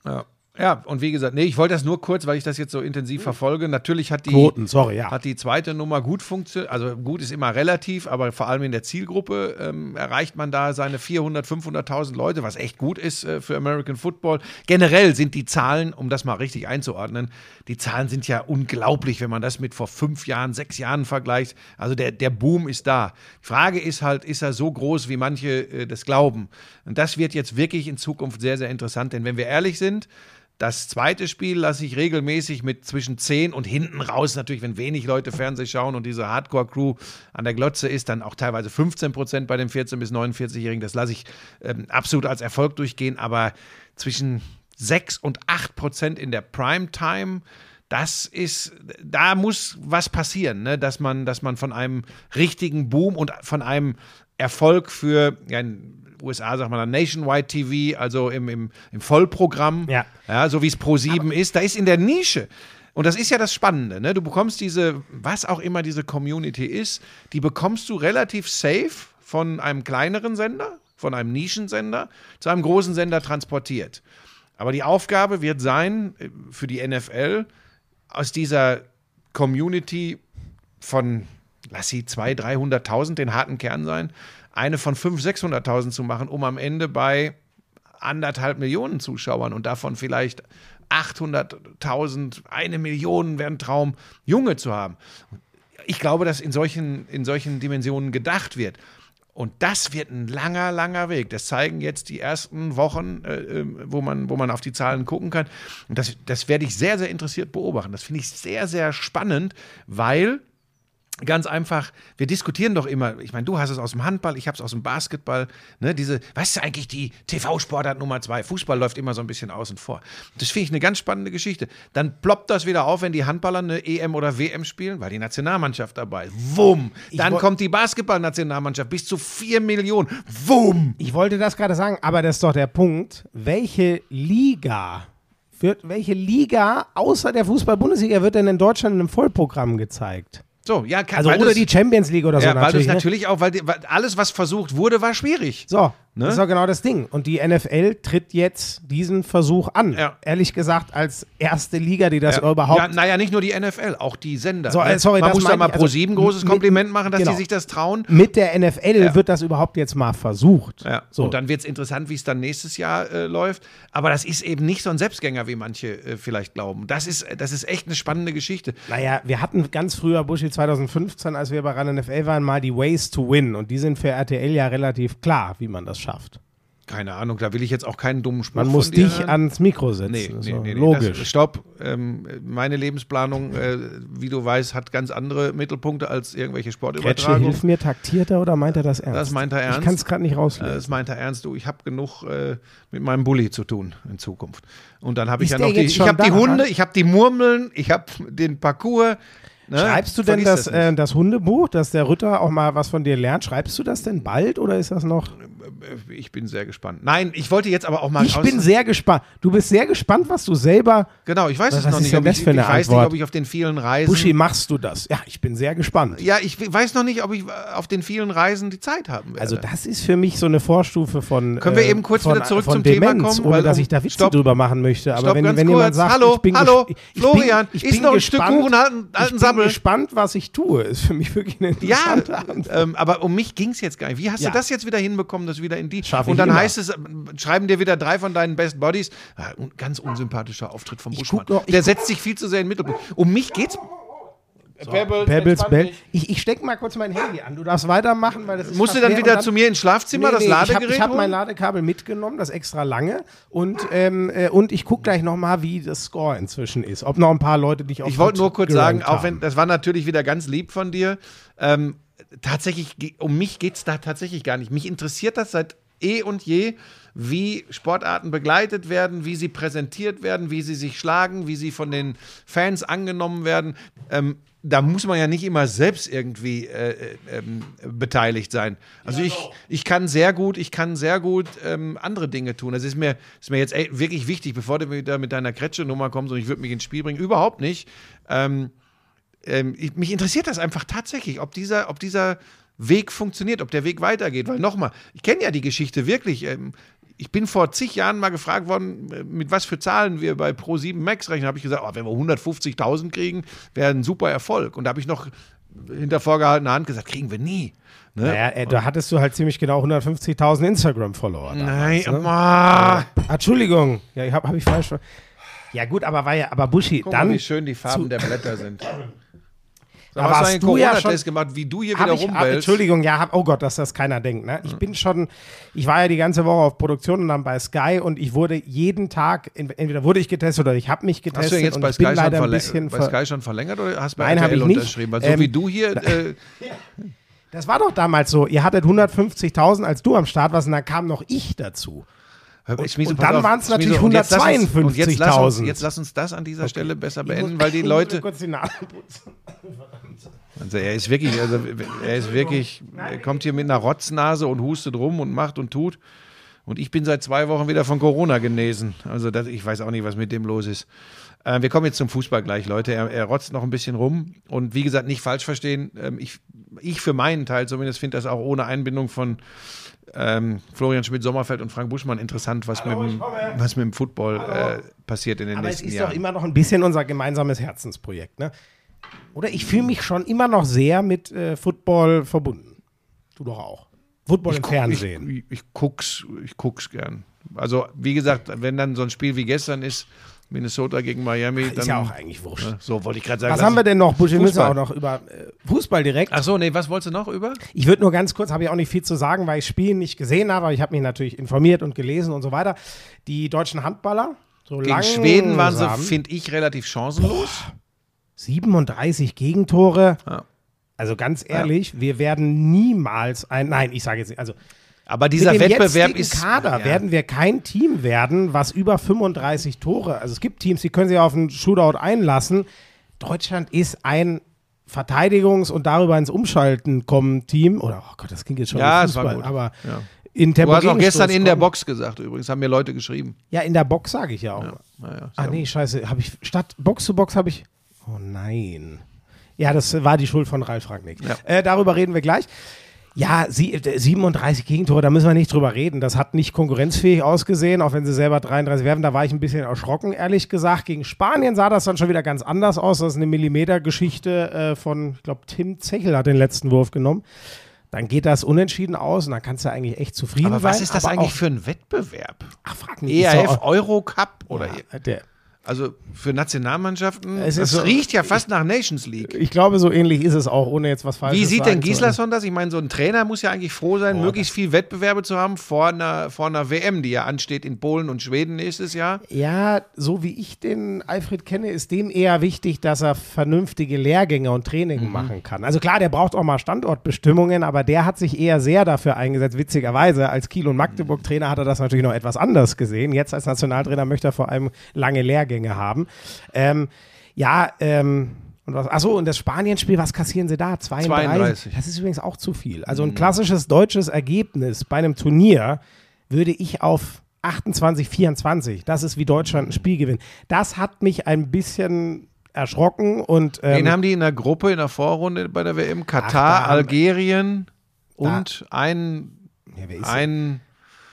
Ja. Ja, und wie gesagt, nee, ich wollte das nur kurz, weil ich das jetzt so intensiv verfolge. Natürlich hat die, Quoten, sorry, ja. hat die zweite Nummer gut funktioniert. Also gut ist immer relativ, aber vor allem in der Zielgruppe ähm, erreicht man da seine 400, 500.000 Leute, was echt gut ist äh, für American Football. Generell sind die Zahlen, um das mal richtig einzuordnen, die Zahlen sind ja unglaublich, wenn man das mit vor fünf Jahren, sechs Jahren vergleicht. Also der, der Boom ist da. Die Frage ist halt, ist er so groß, wie manche äh, das glauben? Und das wird jetzt wirklich in Zukunft sehr, sehr interessant, denn wenn wir ehrlich sind, das zweite Spiel lasse ich regelmäßig mit zwischen 10 und hinten raus, natürlich, wenn wenig Leute Fernseh schauen und diese Hardcore-Crew an der Glotze ist, dann auch teilweise 15 Prozent bei den 14- bis 49-Jährigen. Das lasse ich ähm, absolut als Erfolg durchgehen, aber zwischen 6 und 8 Prozent in der Primetime, das ist, da muss was passieren, ne? dass, man, dass man von einem richtigen Boom und von einem Erfolg für, ja, in USA sagt man dann Nationwide TV, also im, im, im Vollprogramm, Ja. ja, so wie es Pro 7 ist, da ist in der Nische. Und das ist ja das Spannende, ne? Du bekommst diese, was auch immer diese Community ist, die bekommst du relativ safe von einem kleineren Sender, von einem Nischensender, zu einem großen Sender transportiert. Aber die Aufgabe wird sein, äh, für die NFL, aus dieser Community von, lass sie 200.000, 300.000 den harten Kern sein, eine von 500.000, 600.000 zu machen, um am Ende bei anderthalb Millionen Zuschauern und davon vielleicht 800.000, eine Million wäre ein Traum, Junge zu haben. Ich glaube, dass in solchen, in solchen Dimensionen gedacht wird. Und das wird ein langer, langer Weg. Das zeigen jetzt die ersten Wochen, äh, äh, wo, man, wo man auf die Zahlen gucken kann. Und das, das werde ich sehr, sehr interessiert beobachten. Das finde ich sehr, sehr spannend, weil Ganz einfach, wir diskutieren doch immer, ich meine, du hast es aus dem Handball, ich habe es aus dem Basketball, ne, diese, was ist eigentlich die TV-Sportart Nummer zwei? Fußball läuft immer so ein bisschen außen vor. Das finde ich eine ganz spannende Geschichte. Dann ploppt das wieder auf, wenn die Handballer eine EM oder WM spielen, weil die Nationalmannschaft dabei ist. Wumm! Dann kommt die Basketball-Nationalmannschaft bis zu vier Millionen. Wumm! Ich wollte das gerade sagen, aber das ist doch der Punkt. Welche Liga wird, welche Liga außer der Fußball-Bundesliga wird denn in Deutschland in einem Vollprogramm gezeigt? So, ja, kann, Also oder die Champions League oder so ja, weil das natürlich. ne? natürlich auch, weil, die, weil alles, was versucht wurde, war schwierig. So, Ne? das ist doch genau das Ding. Und die NFL tritt jetzt diesen Versuch an. Ja. Ehrlich gesagt, als erste Liga, die das Ja, überhaupt. Ja, naja, nicht nur die NFL, auch die Sender. So, ne? äh, sorry, Man muss da mal ich, also pro sieben großes mit- Kompliment machen, dass genau. die sich das trauen. mit der NFL Ja. wird das überhaupt jetzt mal versucht. So. Und dann wird es interessant, wie es dann nächstes Jahr äh, läuft. Aber das ist eben nicht so ein Selbstgänger, wie manche äh, vielleicht glauben. Das ist, das ist echt eine spannende Geschichte. Naja, wir hatten ganz früher, Buschi 2015, als wir bei RAN NFL waren, mal die Ways to Win. Und die sind für RTL ja relativ klar, wie man das schafft. Keine Ahnung, da will ich jetzt auch keinen dummen Spruch Man muss dich hören. ans Mikro setzen. Nee, nee, nee, nee. logisch. Das, stopp. Ähm, meine Lebensplanung, äh, wie du weißt, hat ganz andere Mittelpunkte als irgendwelche Kretsche, Sportübertragungen. hilf mir, taktiert er oder meint er das ernst? Das meint er Ich ernst. kann es gerade nicht rauslesen. Das meint er ernst, du. Ich habe genug äh, mit meinem Bulli zu tun in Zukunft. Und dann habe ich ja noch die, ich habe die? Hunde, ich habe die Murmeln, ich habe den Parcours. Ne? Schreibst du denn das, nicht. äh, das Hundebuch, dass der Ritter auch mal was von dir lernt? Schreibst du das denn bald oder ist das noch? ich bin sehr gespannt. Nein, ich wollte jetzt aber auch mal Ich bin sehr gespannt. Du bist sehr gespannt, was du selber. Genau, ich weiß Was es noch ist nicht. Ob das ich, ich weiß nicht, ob ich auf den vielen Reisen. Buschi, machst du das? Ja, ich bin sehr gespannt. Ja, ich weiß noch nicht, ob ich auf den vielen Reisen die Zeit haben werde. Also das ist für mich so eine Vorstufe von. Können wir äh, eben kurz von, wieder zurück von zum Thema Demenz, kommen? ohne Weil dass ich da Witze Stopp. drüber machen möchte. Aber Stopp, wenn, wenn kurz. jemand sagt, hallo, ich bin hallo, ich Florian, bin, ich isst bin noch ein Stück gespannt, Kuchen, halt, halt bin gespannt, was ich tue. Ist für mich wirklich eine Ja, interessante Antwort. ähm, aber um mich ging es jetzt gar nicht. Wie hast Ja. du das jetzt wieder hinbekommen, dass du wieder in die. Schaff ich und dann heißt es, äh, schreiben dir wieder drei von deinen Best Bodies. Ja, un- ganz unsympathischer Auftritt vom Buschmann. noch- Der setzt sich viel zu sehr in den Mittelpunkt. Um mich geht's. Pebbles, Pebbles, entspann Bell. Ich, ich stecke mal kurz mein Handy an. Du darfst weitermachen, weil das ist Musst du dann wieder und zu mir ins Schlafzimmer, das Nee, nee, Ladegerät Ich habe hab mein Ladekabel mitgenommen, das extra lange. Und, ähm, äh, und ich gucke gleich nochmal, wie das Score inzwischen ist. Ob noch ein paar Leute dich auf Ich wollte nur kurz sagen, auch wenn, das war natürlich wieder ganz lieb von dir. Ähm, tatsächlich, um mich geht es da tatsächlich gar nicht. Mich interessiert das seit eh und je, wie Sportarten begleitet werden, wie sie präsentiert werden, wie sie sich schlagen, wie sie von den Fans angenommen werden. Ähm, da muss man ja nicht immer selbst irgendwie äh, äh, ähm, beteiligt sein. Also ich, ich kann sehr gut, ich kann sehr gut ähm, andere Dinge tun. Das ist mir, ist mir jetzt ey, wirklich wichtig, bevor du wieder mit deiner Kretsche-Nummer kommst und ich würde mich ins Spiel bringen. Überhaupt nicht. Ähm, ähm, ich, mich interessiert das einfach tatsächlich, ob dieser, ob dieser Weg funktioniert, ob der Weg weitergeht. Weil nochmal, ich kenne ja die Geschichte wirklich. Ich bin vor zig Jahren mal gefragt worden, äh, mit was für Zahlen wir bei Pro7 Max rechnen. habe ich gesagt, oh, wenn wir 150.000 kriegen, wäre ein super Erfolg. Und da habe ich noch hinter vorgehaltener Hand gesagt, kriegen wir nie. Ne? Naja, äh, da hattest du halt ziemlich genau 150.000 Instagram-Follower. Nein, ne? ah, Ah, Entschuldigung. Ja, habe hab ich falsch. Ja, gut, aber war ja, aber Buschi, guck dann. mal, wie schön die Farben der Blätter sind. <laughs> Da Aber hast du hast einen du ja Corona-Test schon- gemacht, wie du hier wieder ich, ah, rumwälzt. Entschuldigung, ja, hab, oh Gott, dass das keiner denkt. Ne? Ich bin schon, ich war ja die ganze Woche auf Produktion und dann bei Sky und ich wurde jeden Tag, entweder wurde ich getestet oder ich habe mich getestet. Hast du jetzt und bei Sky, schon leider ein bisschen bei Sky schon verlängert oder hast du bei Nein, RTL ich nicht. unterschrieben? Weil so Ähm, wie du hier, äh, Das war doch damals so. Ihr hattet 150.000, als du am Start warst und dann kam noch ich dazu. Schmieso, und dann auf, waren's natürlich Schmieso, und jetzt lass uns- und Jetzt lass, uns, 152.000. jetzt lass uns das an dieser Stelle besser beenden, muss- weil die <laughs> Leute. kurz die Nase putzen. <laughs> Also er ist wirklich, also er ist wirklich, er kommt hier mit einer Rotznase und hustet rum und macht und tut. Und ich bin seit zwei Wochen wieder von Corona genesen. Also das, ich weiß auch nicht, was mit dem los ist. Äh, wir kommen jetzt zum Fußball gleich, Leute. Er, er rotzt noch ein bisschen rum. Und wie gesagt, nicht falsch verstehen. Ähm, ich, ich für meinen Teil zumindest finde das auch ohne Einbindung von ähm, Florian Schmidt-Sommerfeld und Frank Buschmann interessant, was, mit, dem, was mit dem Football äh, passiert in den Aber es nächsten ist Jahren. doch immer noch ein bisschen unser gemeinsames Herzensprojekt, ne? Oder ich fühle mich schon immer noch sehr mit äh, Football verbunden. Du doch auch. Football im guck- Fernsehen. Ich, ich, ich guck's, ich guck's gern. Also, wie gesagt, wenn dann so ein Spiel wie gestern ist, Minnesota gegen Miami, dann. ist ja auch eigentlich wurscht. Ja, so wollte ich gerade sagen. Was haben wir denn noch? Buschi, wir müssen auch noch über äh, Fußball direkt. Ach so, nee, was wolltest du noch über? Ich würde nur ganz kurz, habe ich auch nicht viel zu sagen, weil ich Spiel nicht gesehen habe, aber ich habe mich natürlich informiert und gelesen und so weiter. Die deutschen Handballer, so Gegen Schweden waren sie, finde ich, relativ chancenlos. 37 Gegentore. Ja. Also ganz ehrlich, wir werden niemals ein, nein, ich sage jetzt nicht, also Aber dieser mit dem Wettbewerb ist. Kader ja. werden wir kein Team werden, was über 35 Tore, also es gibt Teams, die können sich auf einen Shootout einlassen. Deutschland ist ein Verteidigungs- und darüber ins Umschalten kommen Team oder oh Gott, das klingt jetzt schon Ja, es war Fußball, gut. aber Ja. in Du hast auch gestern in der kommen. Box gesagt, übrigens, haben mir Leute geschrieben. Ja, in der Box sage ich ja auch. Naja, Ach nee, scheiße, habe ich statt Box zu Box habe ich Oh nein. Ja, das war die Schuld von Ralf Rangnick. Ja. Äh, darüber reden wir gleich. Ja, sie, äh, 37 Gegentore, da müssen wir nicht drüber reden. Das hat nicht konkurrenzfähig ausgesehen, auch wenn sie selber 33 werfen. Da war ich ein bisschen erschrocken, ehrlich gesagt. Gegen Spanien sah das dann schon wieder ganz anders aus. Das ist eine Millimeter-Geschichte äh, von, ich glaube, Tim Zechel hat den letzten Wurf genommen. Dann geht das unentschieden aus und dann kannst du eigentlich echt zufrieden Aber sein. was ist das eigentlich für ein Wettbewerb? Ach, frag mich. ERF Eurocup oder Ja, der, also für Nationalmannschaften? Es das so- riecht ja fast nach Nations League. ich glaube, so ähnlich ist es auch, ohne jetzt was Falsches Wie sieht sagen denn zu Gislason das? Ich meine, so ein Trainer muss ja eigentlich froh sein, möglichst viel Wettbewerbe zu haben vor einer, vor einer WM, die ja ansteht in Polen und Schweden nächstes Jahr. Ja, so wie ich den Alfred kenne, ist dem eher wichtig, dass er vernünftige Lehrgänge und Training Mhm. machen kann. Also klar, der braucht auch mal Standortbestimmungen, aber der hat sich eher sehr dafür eingesetzt. Witzigerweise, als Kiel- und Magdeburg-Trainer hat er das natürlich noch etwas anders gesehen. Jetzt als Nationaltrainer möchte er vor allem lange Lehrgänge haben. Ähm, ja, ähm, Und was, achso, und das Spanien-Spiel, was kassieren sie da? 32? 32. Das ist übrigens auch zu viel. Also ein klassisches deutsches Ergebnis bei einem Turnier würde ich auf 28, 24. Das ist wie Deutschland ein Spiel gewinnt. Das hat mich ein bisschen erschrocken und ähm, Den haben die in der Gruppe in der Vorrunde bei der WM Katar, haben- Algerien und ein, ja, wer ist ein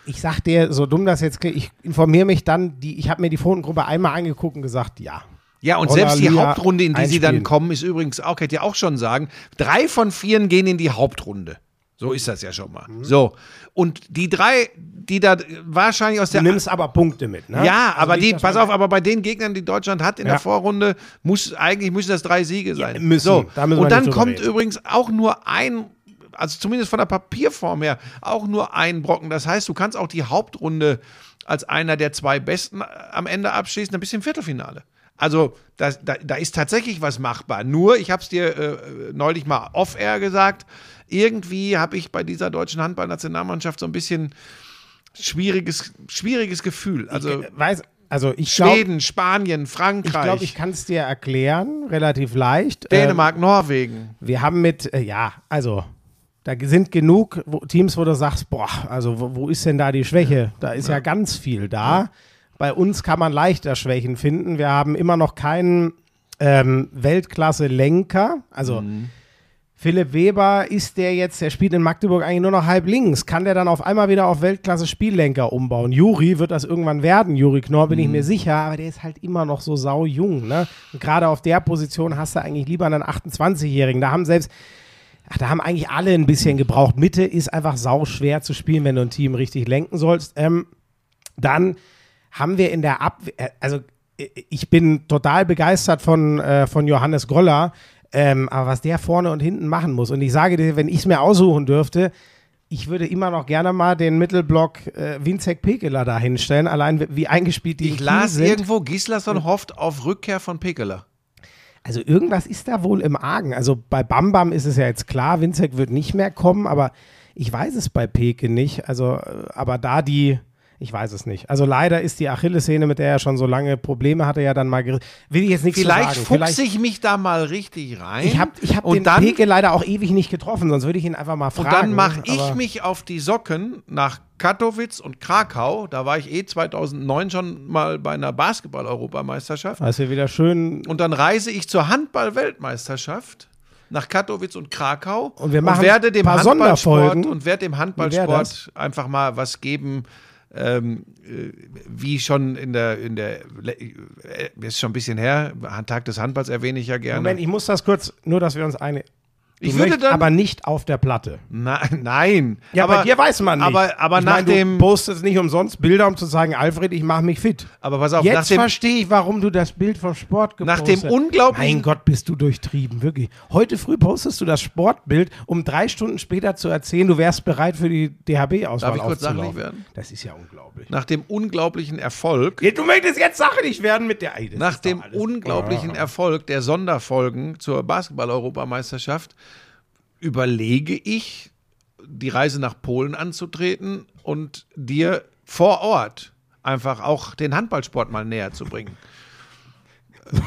ich sag dir, so dumm das jetzt klingt, ich informiere mich dann, die, ich habe mir die Vorrundengruppe einmal angeguckt und gesagt, ja. Ja, und Roller selbst die Hauptrunde, in die sie dann einspielen. kommen, ist übrigens auch, hätte ja auch schon sagen, drei von vieren gehen in die Hauptrunde. So ist das ja schon mal. Mhm. So. Und die drei, die da wahrscheinlich aus Du der. nimmst aber Punkte mit, ne? ja, Also aber die, pass auf, aber bei den Gegnern, die Deutschland hat in Ja. der Vorrunde, muss eigentlich müssen das drei Siege sein. müssen. So. Da und dann kommt reden. übrigens auch nur ein, also zumindest von der Papierform her, auch nur ein Brocken. Das heißt, du kannst auch die Hauptrunde als einer der zwei Besten am Ende abschließen, ein bisschen Viertelfinale. Also das, da, da ist tatsächlich was machbar. Nur, ich habe es dir äh, neulich mal off-air gesagt, irgendwie habe ich bei dieser deutschen Handballnationalmannschaft so ein bisschen schwieriges, schwieriges Gefühl. Also ich, weiß, also ich glaube, Schweden, Spanien, ich, Frankreich, glaub, ich kann es dir erklären, relativ leicht. Dänemark, Norwegen. Ähm, wir haben mit, äh, ja, also da sind genug Teams, wo du sagst, boah, also wo, wo ist denn da die Schwäche? Da ist ja, ganz viel da. Bei uns kann man leichter Schwächen finden. Wir haben immer noch keinen ähm, Weltklasse-Lenker. Also Philipp Weber ist der jetzt, der spielt in Magdeburg eigentlich nur noch halb links. Kann der dann auf einmal wieder auf Weltklasse-Spiellenker umbauen? Juri wird das irgendwann werden, Juri Knorr, bin ich mir sicher, aber der ist halt immer noch so sau jung. Ne? Und gerade auf der Position hast du eigentlich lieber einen 28-Jährigen. Da haben selbst, ach, da haben eigentlich alle ein bisschen gebraucht. Mitte ist einfach sau schwer zu spielen, wenn du ein Team richtig lenken sollst. Ähm, dann haben wir in der Abwehr, also äh, ich bin total begeistert von, äh, von Johannes Goller, ähm, aber was der vorne und hinten machen muss. Und ich sage dir, wenn ich es mir aussuchen dürfte, ich würde immer noch gerne mal den Mittelblock äh, Winzek Pekeler da hinstellen, allein wie- eingespielt die Ich las sind. irgendwo, Gislason hofft auf Rückkehr von Pekeler. Also irgendwas ist da wohl im Argen. Also bei Bam Bam ist es ja jetzt klar, Winzek wird nicht mehr kommen, aber ich weiß es bei Peke nicht. Also, äh, aber da die, ich weiß es nicht. Also leider ist die Achillessehne, mit der er schon so lange Probleme hatte, ja dann mal gerissen. Will ich jetzt nichts Vielleicht sagen. fuchse ich mich da mal richtig rein. ich habe ich hab und den dann, Peke leider auch ewig nicht getroffen, sonst würde ich ihn einfach mal Und fragen. dann mache ich mich auf die Socken nach Katowice und Krakau. Da war ich eh 2009 schon mal bei einer Basketball-Europameisterschaft. Ja wieder schön. Und dann reise ich zur Handball-Weltmeisterschaft nach Katowice und Krakau Und wir machen werde dem Handballsport und werde dem Handballsport einfach mal was geben, ähm, äh, wie schon in der in der äh, ist schon ein bisschen her, Tag des Handballs erwähne ich ja gerne. Moment, ich muss das kurz, nur dass wir uns eine. Du Ich würde dann- aber nicht auf der Platte. Na, nein, Ja, aber bei dir weiß man nicht. Aber, aber ich nach mein, dem Du postest nicht umsonst Bilder, um zu sagen, Alfred, ich mache mich fit. aber pass auf, nach Jetzt verstehe ich, warum du das Bild vom Sport nach gepostet dem unglaublichen Mein Gott, bist du durchtrieben, wirklich. Heute früh postest du das Sportbild, um drei Stunden später zu erzählen, du wärst bereit für die DHB-Auswahl Darf ich kurz sachlich werden? Das ist ja unglaublich. nach dem unglaublichen Erfolg Ja, du möchtest jetzt sachlich werden mit der Ei, das Nach dem unglaublichen. Erfolg der Sonderfolgen zur Basketball-Europameisterschaft überlege ich, die Reise nach Polen anzutreten und dir vor Ort einfach auch den Handballsport mal näher zu bringen.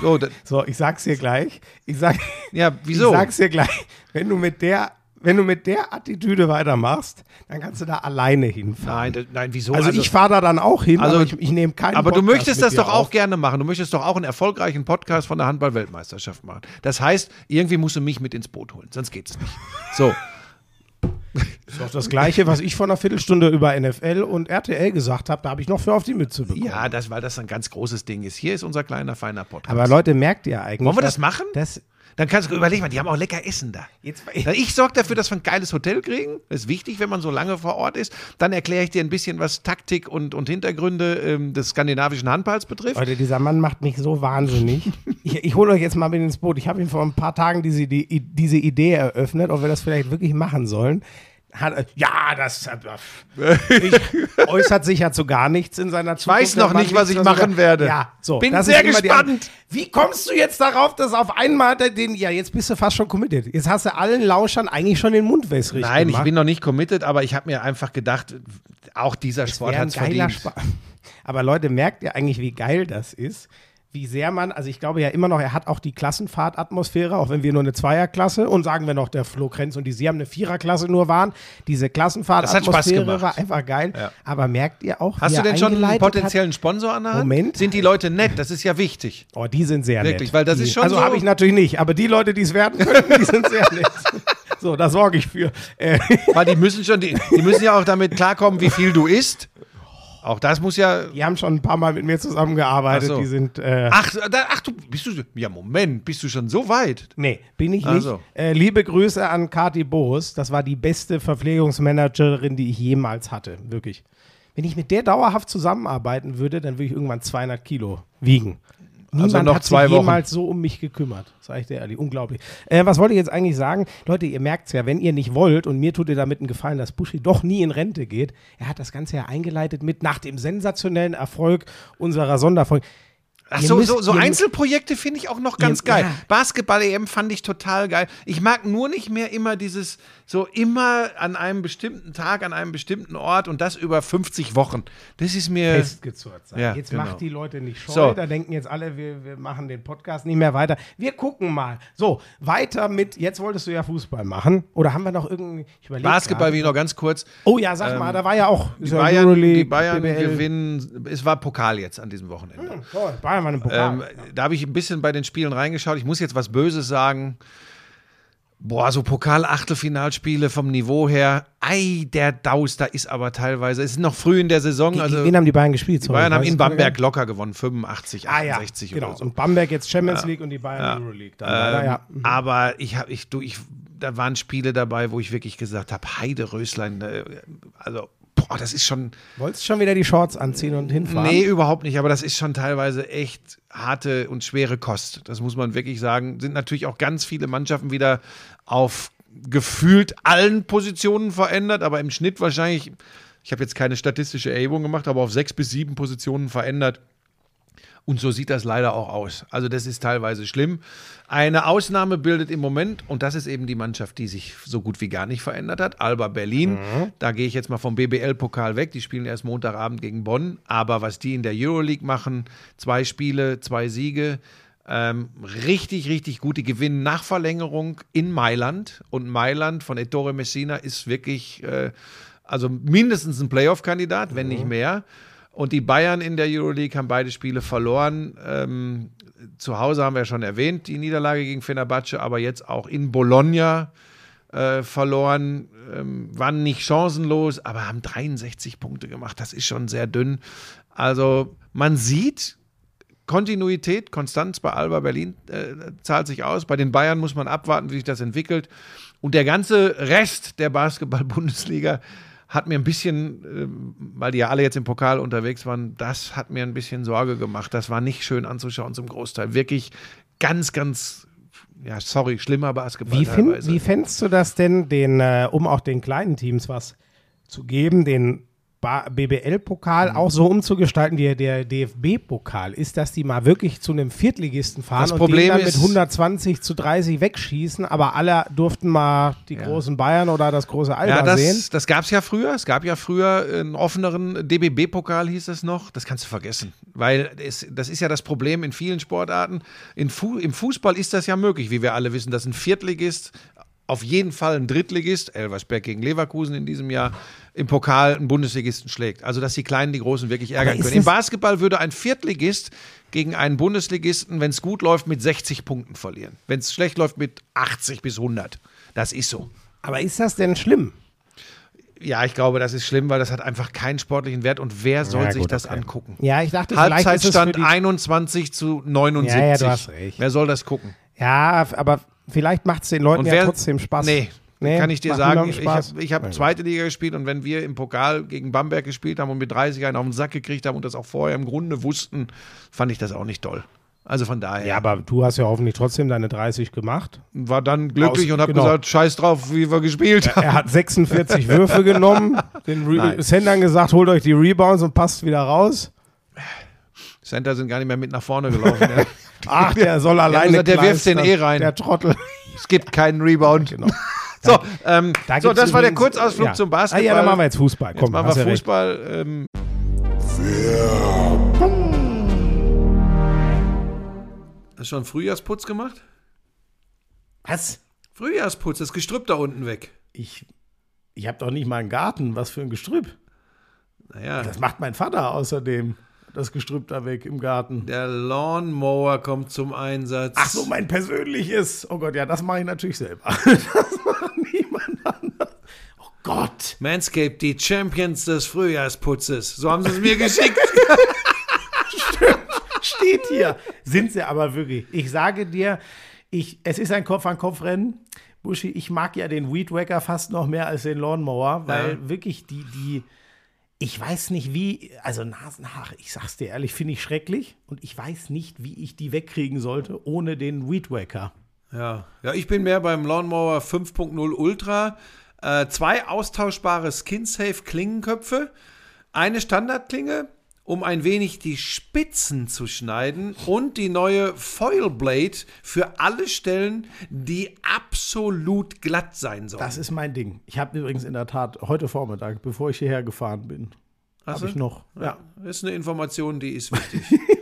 So, So, ich sag's dir gleich. Ich sag, ja, wieso? Ich sag's dir gleich. Wenn du mit der, wenn du mit der Attitüde weitermachst, dann kannst du da alleine hinfahren. Nein, nein, wieso? Also, ich fahre da dann auch hin, Also- aber ich, ich nehme keinen Aber du Podcast möchtest mit das doch auch auf. gerne machen. Du möchtest doch auch einen erfolgreichen Podcast von der Handball-Weltmeisterschaft machen. Das heißt, irgendwie musst du mich mit ins Boot holen, sonst geht's nicht. So. Das <laughs> ist doch das Gleiche, was ich vor einer Viertelstunde über NFL und RTL gesagt habe. Da habe ich noch für auf die Mütze bekommen. Ja, das, weil das ein ganz großes Ding ist. Hier ist unser kleiner, feiner Podcast. Aber Leute, merkt ihr eigentlich. Wollen wir das machen? Das, Dann kannst du überlegen, die haben auch lecker Essen da. jetzt, Ich sorge dafür, dass wir ein geiles Hotel kriegen. Das ist wichtig, wenn man so lange vor Ort ist. Dann erkläre ich dir ein bisschen, was Taktik und, und Hintergründe ähm, des skandinavischen Handballs betrifft. Leute, dieser Mann macht mich so wahnsinnig. <laughs> ich ich hole euch jetzt mal mit ins Boot. Ich habe ihm vor ein paar Tagen diese, die, diese Idee eröffnet, ob wir das vielleicht wirklich machen sollen. Hat, ja, das <laughs> ich, äußert sich ja zu gar nichts in seiner Zukunft. weiß noch nicht, was ich machen werde. Ja, so. Bin sehr gespannt. Wie kommst du jetzt darauf, dass auf einmal den, ja, jetzt bist du fast schon committed. Jetzt hast du allen Lauschern eigentlich schon den Mund wässrig Nein, ich gemacht. bin noch nicht committed, aber ich habe mir einfach gedacht, auch dieser Sport hat verdient. Spa- <laughs> Aber Leute, merkt ihr eigentlich, wie geil das ist? Wie sehr man, also ich glaube ja immer noch, er hat auch die Klassenfahrtatmosphäre, auch wenn wir nur eine Zweierklasse und sagen wir noch, der Flo Krenz und die Sie haben eine Viererklasse nur waren. Diese hat Klassenfahrtatmosphäre war einfach geil. Ja. Aber merkt ihr auch, Hast du denn schon einen potenziellen Sponsor an der Hand? Moment. Sind die Leute nett? Das ist ja wichtig. Hat? Oh, die sind sehr Wirklich, nett. weil das die, ist schon Also so- habe ich natürlich nicht, aber die Leute, die es werden können, die sind sehr nett. So, da sorge ich für. Äh, Weil die müssen schon, die, die müssen ja auch damit klarkommen, wie viel du isst. Auch das muss ja. die haben schon ein paar Mal mit mir zusammengearbeitet. Ach so. Die sind. Äh, Ach, da, ach, du bist du. Ja, Moment, bist du schon so weit? Nee, bin ich Ach nicht. so. Äh, liebe Grüße an Kati Boos. Das war die beste Verpflegungsmanagerin, die ich jemals hatte. Wirklich. Wenn ich mit der dauerhaft zusammenarbeiten würde, dann würde ich irgendwann 200 Kilo wiegen. Niemand Also noch hat zwei sich Wochen. jemals so um mich gekümmert. Sag ich dir ehrlich, unglaublich. Äh, was wollte ich jetzt eigentlich sagen? Leute, ihr merkt es ja, wenn ihr nicht wollt, und mir tut ihr damit einen Gefallen, dass Buschi doch nie in Rente geht. Er hat das Ganze ja eingeleitet mit nach dem sensationellen Erfolg unserer Sonderfolge. Ach so, müsst- so, so Einzelprojekte finde ich auch noch ganz Ihr- geil. ja. Basketball-EM fand ich total geil. Ich mag nur nicht mehr immer dieses, so immer an einem bestimmten Tag, an einem bestimmten Ort und das über 50 Wochen. Das ist mir. festgezurrt sein. Ja, jetzt genau. macht die Leute nicht scheu. So. Da denken jetzt alle, wir, wir machen den Podcast nicht mehr weiter. Wir gucken mal. So, weiter mit, jetzt wolltest du ja Fußball machen. Oder haben wir noch irgendeinen, Basketball, wie noch ganz kurz. Oh ja, sag mal, da war ja auch Die Bayern, Euroleague, die Bayern BBL. gewinnen. Es war Pokal jetzt an diesem Wochenende. Hm, toll, Bayern war ein Pokal. Ähm, da habe ich ein bisschen bei den Spielen reingeschaut. Ich muss jetzt was Böses sagen. Boah, so Pokal-Achtelfinalspiele vom Niveau her. Ei, der Daus, da ist aber teilweise. Es ist noch früh in der Saison. Gegen also wen haben die Bayern gespielt? die Sorry, Bayern haben in Bamberg gar locker gewonnen. 85, nicht? Ah ja, 68 genau. oder so. Und Bamberg jetzt Champions League und die Bayern Euroleague. Dann leider, Ähm, ja. Aber ich habe, ich, du, ich, da waren Spiele dabei, wo ich wirklich gesagt habe, Heide Röslein, äh, also, boah, das ist schon, Wolltest du schon wieder die Shorts anziehen und hinfahren? nee, überhaupt nicht, aber das ist schon teilweise echt harte und schwere Kost. Das muss man wirklich sagen. Sind natürlich auch ganz viele Mannschaften wieder auf gefühlt allen Positionen verändert, aber im Schnitt wahrscheinlich, ich habe jetzt keine statistische Erhebung gemacht, aber auf sechs bis sieben Positionen verändert. Und so sieht das leider auch aus. Also das ist teilweise schlimm. Eine Ausnahme bildet im Moment, und das ist eben die Mannschaft, die sich so gut wie gar nicht verändert hat, Alba Berlin. Da gehe ich jetzt mal vom BBL-Pokal weg. Die spielen erst Montagabend gegen Bonn. Aber was die in der Euroleague machen, zwei Spiele, zwei Siege, ähm, richtig, richtig gut. Die gewinnen nach Verlängerung in Mailand. Und Mailand von Ettore Messina ist wirklich, äh, also mindestens ein Playoff-Kandidat, wenn nicht mehr. Und die Bayern in der Euroleague haben beide Spiele verloren. Ähm, zu Hause haben wir ja schon erwähnt, die Niederlage gegen Fenerbahce, aber jetzt auch in Bologna äh, verloren. Ähm, waren nicht chancenlos, aber haben 63 Punkte gemacht. Das ist schon sehr dünn. Also man sieht, Kontinuität, Konstanz bei Alba Berlin äh, zahlt sich aus. Bei den Bayern muss man abwarten, wie sich das entwickelt. Und der ganze Rest der Basketball-Bundesliga hat mir ein bisschen, ähm, weil die ja alle jetzt im Pokal unterwegs waren, das hat mir ein bisschen Sorge gemacht. Das war nicht schön anzuschauen zum Großteil. Wirklich ganz, ganz, ja, sorry, schlimmer Basketball Wie, fin teilweise. wie fändest du das denn, den, äh, um auch den kleinen Teams was zu geben, den BBL-Pokal Mhm. auch so umzugestalten wie der DFB-Pokal? Ist, dass die mal wirklich zu einem Viertligisten fahren Das und Problem dann mit ist- 120 zu 30 wegschießen, aber alle durften mal die großen Bayern oder das große Alba Ja, sehen? das, das gab es ja früher. Es gab ja früher einen offeneren DBB-Pokal, hieß es noch. Das kannst du vergessen. Weil es, das ist ja das Problem in vielen Sportarten. In Fu Im Fußball ist das ja möglich, wie wir alle wissen, dass ein Viertligist auf jeden Fall ein Drittligist, Elversberg gegen Leverkusen in diesem Jahr, im Pokal einen Bundesligisten schlägt. Also, dass die Kleinen die Großen wirklich ärgern können. Im Basketball würde ein Viertligist gegen einen Bundesligisten, wenn es gut läuft, mit 60 Punkten verlieren. Wenn es schlecht läuft, mit 80 bis 100. Das ist so. aber ist das denn schlimm? Ja, ich glaube, das ist schlimm, weil das hat einfach keinen sportlichen Wert und wer soll Ja, sich gut, das okay. angucken? Ja, ich dachte, Halbzeitstand die 21 zu 79. Ja, ja, du hast recht. Wer soll das gucken? Ja, aber vielleicht macht es den Leuten Und ja wer, trotzdem Spaß. Nee, kann ich dir sagen, ich habe ich hab zweite Liga gespielt und wenn wir im Pokal gegen Bamberg gespielt haben und mit 30 einen auf den Sack gekriegt haben und das auch vorher im Grunde wussten, fand ich das auch nicht toll. Also von daher Ja, aber du hast ja hoffentlich trotzdem deine 30 gemacht. war dann glücklich Aus- und habe genau. gesagt, scheiß drauf, wie wir gespielt haben. Er hat 46 Würfe genommen, <laughs> den Re. Sendern gesagt, holt euch die Rebounds und passt wieder raus. Center sind gar nicht mehr mit nach vorne gelaufen. ja. <laughs> Ach, der soll alleine gesagt, der wirft den eh rein. Der Trottel. es gibt keinen Rebound. <laughs> Genau. <laughs> So, ähm, Da so das war der Kurzausflug ja. zum Basketball. Ah, ja, dann machen wir jetzt Fußball. Jetzt Komm, machen hast wir ja. Fußball. Ähm, Hast du schon Frühjahrsputz gemacht? Was? Frühjahrsputz, das Gestrüpp da unten weg. Ich, ich habe doch nicht mal einen Garten. Was für ein Gestrüpp. Naja, Das macht mein Vater außerdem. Das Gestrüpp da weg im Garten. der Lawnmower kommt zum Einsatz. Ach so, mein persönliches. Oh Gott, ja, das mache ich natürlich selber. <laughs> Das macht niemand anders. Oh Gott. Manscaped, die Champions des Frühjahrsputzes. So haben sie es mir <laughs> geschickt. Steht hier. Sind sie aber wirklich. Ich sage dir, ich, es ist ein Kopf-an-Kopf-Rennen. Buschi, ich mag ja den Weed Wacker fast noch mehr als den Lawnmower, weil Ja. wirklich die, die, ich weiß nicht wie, also Nasenhaare, ich sag's dir ehrlich, finde ich schrecklich und ich weiß nicht, wie ich die wegkriegen sollte ohne den Weed Wacker. Ja. ja, ich bin mehr beim Lawnmower 5.0 Ultra. Äh, zwei austauschbare Skin-Safe Klingenköpfe, eine Standardklinge, um ein wenig die Spitzen zu schneiden und die neue Foil Blade für alle Stellen, die absolut glatt sein sollen. Das ist mein Ding. Ich habe übrigens in der Tat heute Vormittag, bevor ich hierher gefahren bin, habe ich noch, ja. Das ist eine Information, die ist wichtig. <laughs>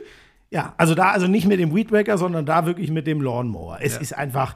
Ja, also da, also nicht mit dem Weed Wacker, sondern da wirklich mit dem Lawnmower. Es ist einfach,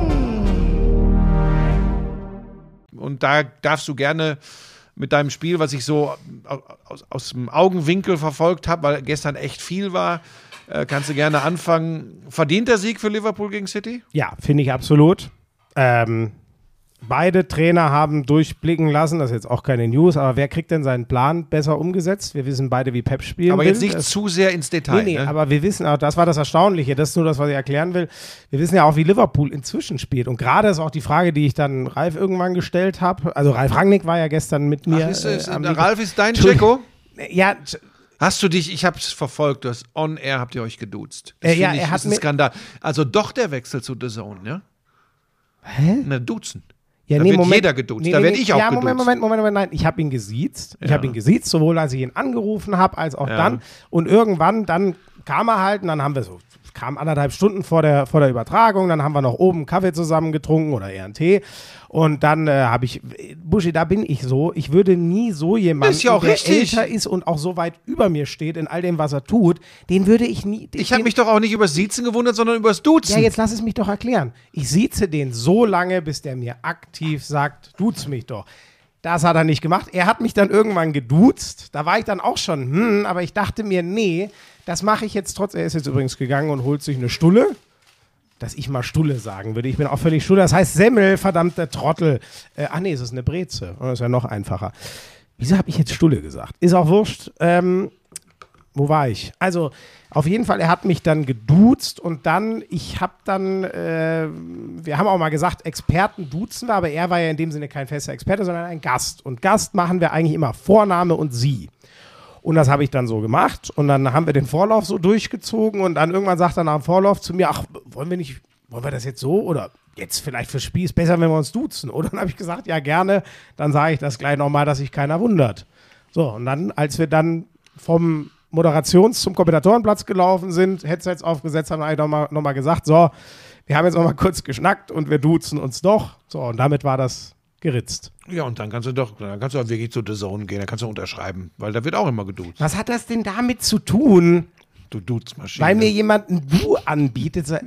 Und da darfst du gerne mit deinem Spiel, was ich so aus, aus dem Augenwinkel verfolgt habe, weil gestern echt viel war, äh, kannst du gerne anfangen. Verdienter Sieg für Liverpool gegen City? Ja, finde ich absolut. Ähm, beide Trainer haben durchblicken lassen, das ist jetzt auch keine News, aber wer kriegt denn seinen Plan besser umgesetzt? Wir wissen beide, wie Pep spielen Aber will. jetzt nicht Es- zu sehr ins Detail. Nee, nee, ne? aber wir wissen auch, das war das Erstaunliche, das ist nur das, was ich erklären will. Wir wissen ja auch, wie Liverpool inzwischen spielt. Und gerade ist auch die Frage, die ich dann Ralf irgendwann gestellt habe. Also Ralf Rangnick war ja gestern mit mir. Ach, ist, ist, äh, Mikro- Ralf ist dein Entschuldigung. Jacko? Ja, Hast du dich, ich habe es verfolgt, du hast on air habt ihr euch geduzt. Das Äh, ja, ich, er hat ist ein Skandal. Also doch der Wechsel zu The Zone, ja? Hä? Na, duzen. Ja, Da wird jeder geduzt. Da werd ich auch ja, Moment, geduzt. Moment, Moment, Moment, nein. Ich habe ihn gesiezt. Ich Ja. habe ihn gesiezt, sowohl als ich ihn angerufen habe, als auch Ja. dann. Und irgendwann, dann kam er halt und dann haben wir so, kam anderthalb Stunden vor der, vor der Übertragung, dann haben wir noch oben Kaffee zusammen getrunken oder eher einen Tee. Und dann äh, habe ich, Buschi, da bin ich so, ich würde nie so jemanden, ja auch der richtig. älter ist und auch so weit über mir steht in all dem, was er tut, den würde ich nie. Ich habe mich doch auch nicht übers Siezen gewundert, sondern übers Duzen. ja, jetzt lass es mich doch erklären. Ich sieze den so lange, bis der mir aktiv sagt, duzt mich doch. Das hat er nicht gemacht. Er hat mich dann irgendwann geduzt. Da war ich dann auch schon, hm, aber ich dachte mir, nee, das mache ich jetzt trotzdem. Er ist jetzt übrigens gegangen und holt sich eine Stulle. Dass ich mal Stulle sagen würde. Ich bin auch völlig Stulle. Das heißt Semmel, verdammter Trottel. Äh, ach nee, es ist eine Breze. Das ist ja noch einfacher. Wieso habe ich jetzt Stulle gesagt? Ist auch wurscht. Ähm, wo war ich? Also, auf jeden Fall, er hat mich dann geduzt und dann, ich habe dann, äh, wir haben auch mal gesagt, Experten duzen wir, aber er war ja in dem Sinne kein fester Experte, sondern ein Gast. Und Gast machen wir eigentlich immer Vorname und Sie. Und das habe ich dann so gemacht. Und dann haben wir den Vorlauf so durchgezogen. Und dann irgendwann sagt er nach dem Vorlauf zu mir: Ach, wollen wir nicht, wollen wir das jetzt so? Oder jetzt vielleicht fürs Spiel ist besser, wenn wir uns duzen. Oder dann habe ich gesagt: Ja, gerne. Dann sage ich das gleich nochmal, dass sich keiner wundert. So, und dann, als wir dann vom Moderations- zum Kommentatorenplatz gelaufen sind, Headsets aufgesetzt haben, habe ich nochmal noch mal gesagt: So, wir haben jetzt nochmal kurz geschnackt und wir duzen uns doch. So, und damit war das geritzt. Ja, und dann kannst du doch, dann kannst du auch wirklich zu The Zone gehen, dann kannst du unterschreiben, weil da wird auch immer geduzt. Was hat das denn damit zu tun? Du Duzmaschine. Weil mir jemand ein Du anbietet. so- äh,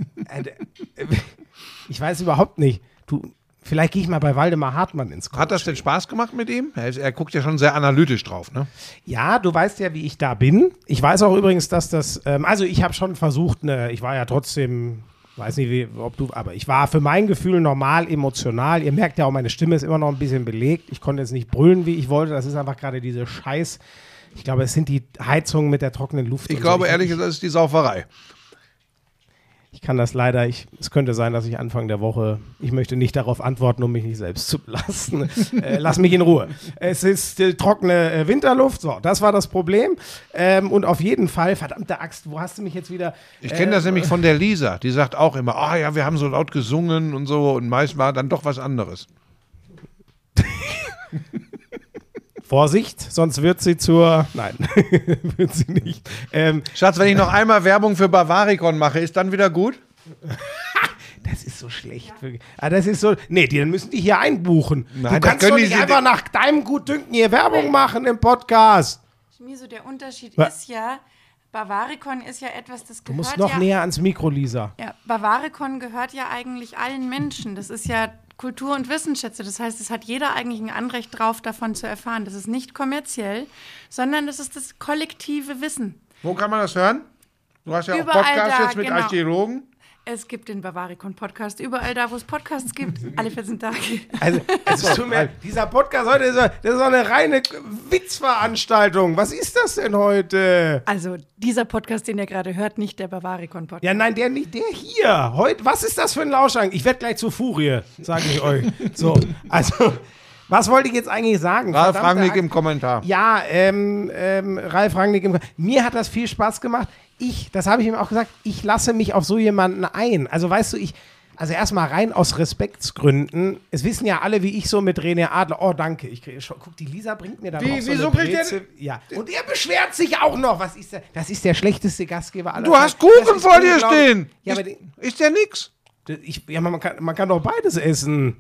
Ich weiß überhaupt nicht. Du, vielleicht gehe ich mal bei Waldemar Hartmann ins Coaching. Hat das denn Spaß gemacht mit ihm? Er, er guckt ja schon sehr analytisch drauf, ne? Ja, du weißt ja, wie ich da bin. Ich weiß auch übrigens, dass das, ähm, also ich habe schon versucht, ne, ich war ja trotzdem Weiß nicht, wie, ob du, aber ich war für mein Gefühl normal emotional. Ihr merkt ja auch, meine Stimme ist immer noch ein bisschen belegt. Ich konnte jetzt nicht brüllen, wie ich wollte. Das ist einfach gerade diese Scheiß. Ich glaube, es sind die Heizungen mit der trockenen Luft. Ich glaube so. ehrlich gesagt, es ist die Sauferei. Ich kann das leider, ich, es könnte sein, dass ich Anfang der Woche, ich möchte nicht darauf antworten, um mich nicht selbst zu belasten. <laughs> äh, lass mich in Ruhe. Es ist äh, trockene äh, Winterluft, so, das war das Problem. Ähm, und auf jeden Fall, verdammte Axt, wo hast du mich jetzt wieder? Ich kenne das nämlich von der Lisa. Die sagt auch immer, ah ja, wir haben so laut gesungen und so. Und meist war dann doch was anderes. <laughs> Vorsicht, sonst wird sie zur. Nein, <laughs> wird sie nicht. Ähm, Schatz, wenn ich noch einmal Werbung für Bavaricon mache, ist dann wieder gut? <laughs> das ist so schlecht. wirklich. Ah, das ist so. Nee, die, dann müssen die hier einbuchen. Nein, du kannst können doch die nicht einfach nach deinem Gutdünken hier Werbung machen im Podcast. Schmieso, der Unterschied Wa- ist ja, Bavaricon ist ja etwas, das Du gehört musst noch ja, näher ans Mikro, Lisa. ja, Bavaricon gehört ja eigentlich allen Menschen. Das ist ja Kultur- und Wissensschätze. Das heißt, es hat jeder eigentlich ein Anrecht drauf, davon zu erfahren. Das ist nicht kommerziell, sondern das ist das kollektive Wissen. Wo kann man das hören? Du hast ja auch Überall Podcasts da, jetzt mit genau. Archäologen. Es gibt den Bavaricon-Podcast überall da, wo es Podcasts gibt, <laughs> alle 14 Tage. Also, es tut mir, dieser Podcast heute ist, so- das ist so eine reine Witzveranstaltung. Was ist das denn heute? Also dieser Podcast, den ihr gerade hört, nicht der Bavaricon-Podcast. Ja, nein, der nicht, der hier. Heute, was ist das für ein Lauschang? Ich werde gleich zur Furie, sage ich euch. So, also, was wollte ich jetzt eigentlich sagen? Ralf Verdammte Rangnick im Kommentar. Ja, ähm, ähm, Ralf Rangnick. Im, mir hat das viel Spaß gemacht. Ich, das habe ich ihm auch gesagt, ich lasse mich auf so jemanden ein. Also weißt du, ich, also erstmal rein aus Respektsgründen. Es wissen ja alle, wie ich so mit René Adler. Oh, danke. Ich kriege schon. Guck, die Lisa bringt mir da noch so wieso eine kriegt der-. Ja. Und er beschwert sich auch noch. Was ist der? Das ist der schlechteste Gastgeber aller Du hast Zeiten. Das Kuchen ist vor dir unglaublich. stehen. Ja, aber ist, die- ist ja nix. ich, ja, man kann, man kann doch beides essen.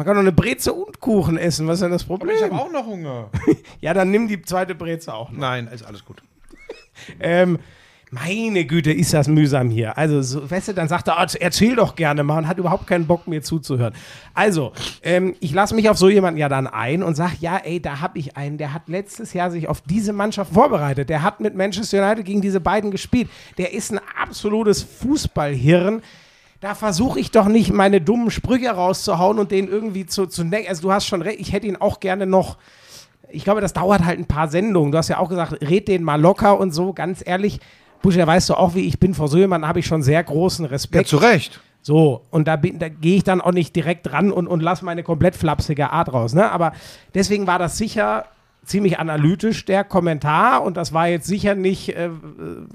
Man kann doch eine Breze und Kuchen essen. Was ist denn das Problem? auch noch Hunger. <laughs> Ja, dann nimm die zweite Breze auch. Nein, ist alles gut. <laughs> Ähm, meine Güte, ist das mühsam hier. Also, so, weißt du, dann sagt er, "Ah, erzähl doch gerne mal und hat überhaupt keinen Bock, mir zuzuhören. Also, ähm, ich lasse mich auf so jemanden ja dann ein und sage, ja, ey, da habe ich einen, der hat letztes Jahr sich auf diese Mannschaft vorbereitet. Der hat mit Manchester United gegen diese beiden gespielt. Der ist ein absolutes Fußballhirn. Da versuche ich doch nicht, meine dummen Sprüche rauszuhauen und den irgendwie zu, zu necken. Also, du hast schon recht, ich hätte ihn auch gerne noch ich glaube, das dauert halt ein paar Sendungen. Du hast ja auch gesagt, red den mal locker und so, ganz ehrlich. Buschi, da weißt du auch, wie ich bin. Vor jemandem habe ich schon sehr großen Ja, Respekt. zu Recht. so, und da, bin- da gehe ich dann auch nicht direkt ran und, und lasse meine komplett flapsige Art raus. Ne? Aber deswegen war das sicher ziemlich analytisch, der Kommentar. Und das war jetzt sicher nicht, äh,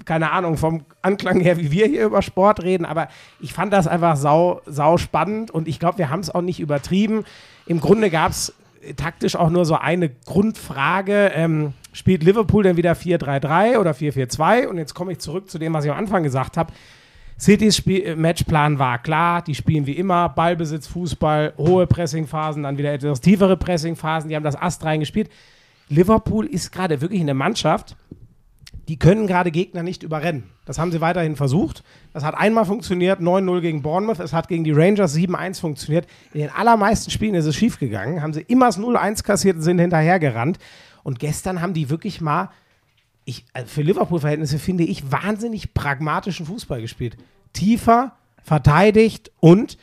keine Ahnung, vom Anklang her, wie wir hier über Sport reden. Aber ich fand das einfach sau, sau spannend. Und ich glaube, wir haben es auch nicht übertrieben. Im Grunde gab es taktisch auch nur so eine Grundfrage. Ähm, spielt Liverpool denn wieder 4-3-3 oder 4-4-2? Und jetzt komme ich zurück zu dem, was ich am Anfang gesagt habe. Citys Spiel äh, Matchplan war klar, die spielen wie immer, Ballbesitz, Fußball, hohe Pressingphasen, dann wieder etwas tiefere Pressingphasen, die haben das Ast reingespielt. Liverpool ist gerade wirklich eine Mannschaft, die können gerade Gegner nicht überrennen. Das haben sie weiterhin versucht. Das hat einmal funktioniert, 9-0 gegen Bournemouth. Es hat gegen die Rangers 7-1 funktioniert. In den allermeisten Spielen ist es schiefgegangen. Haben sie immer das 0-1 kassiert und sind hinterhergerannt. Und gestern haben die wirklich mal, ich, also für Liverpool-Verhältnisse finde ich, wahnsinnig pragmatischen Fußball gespielt. Tiefer, verteidigt und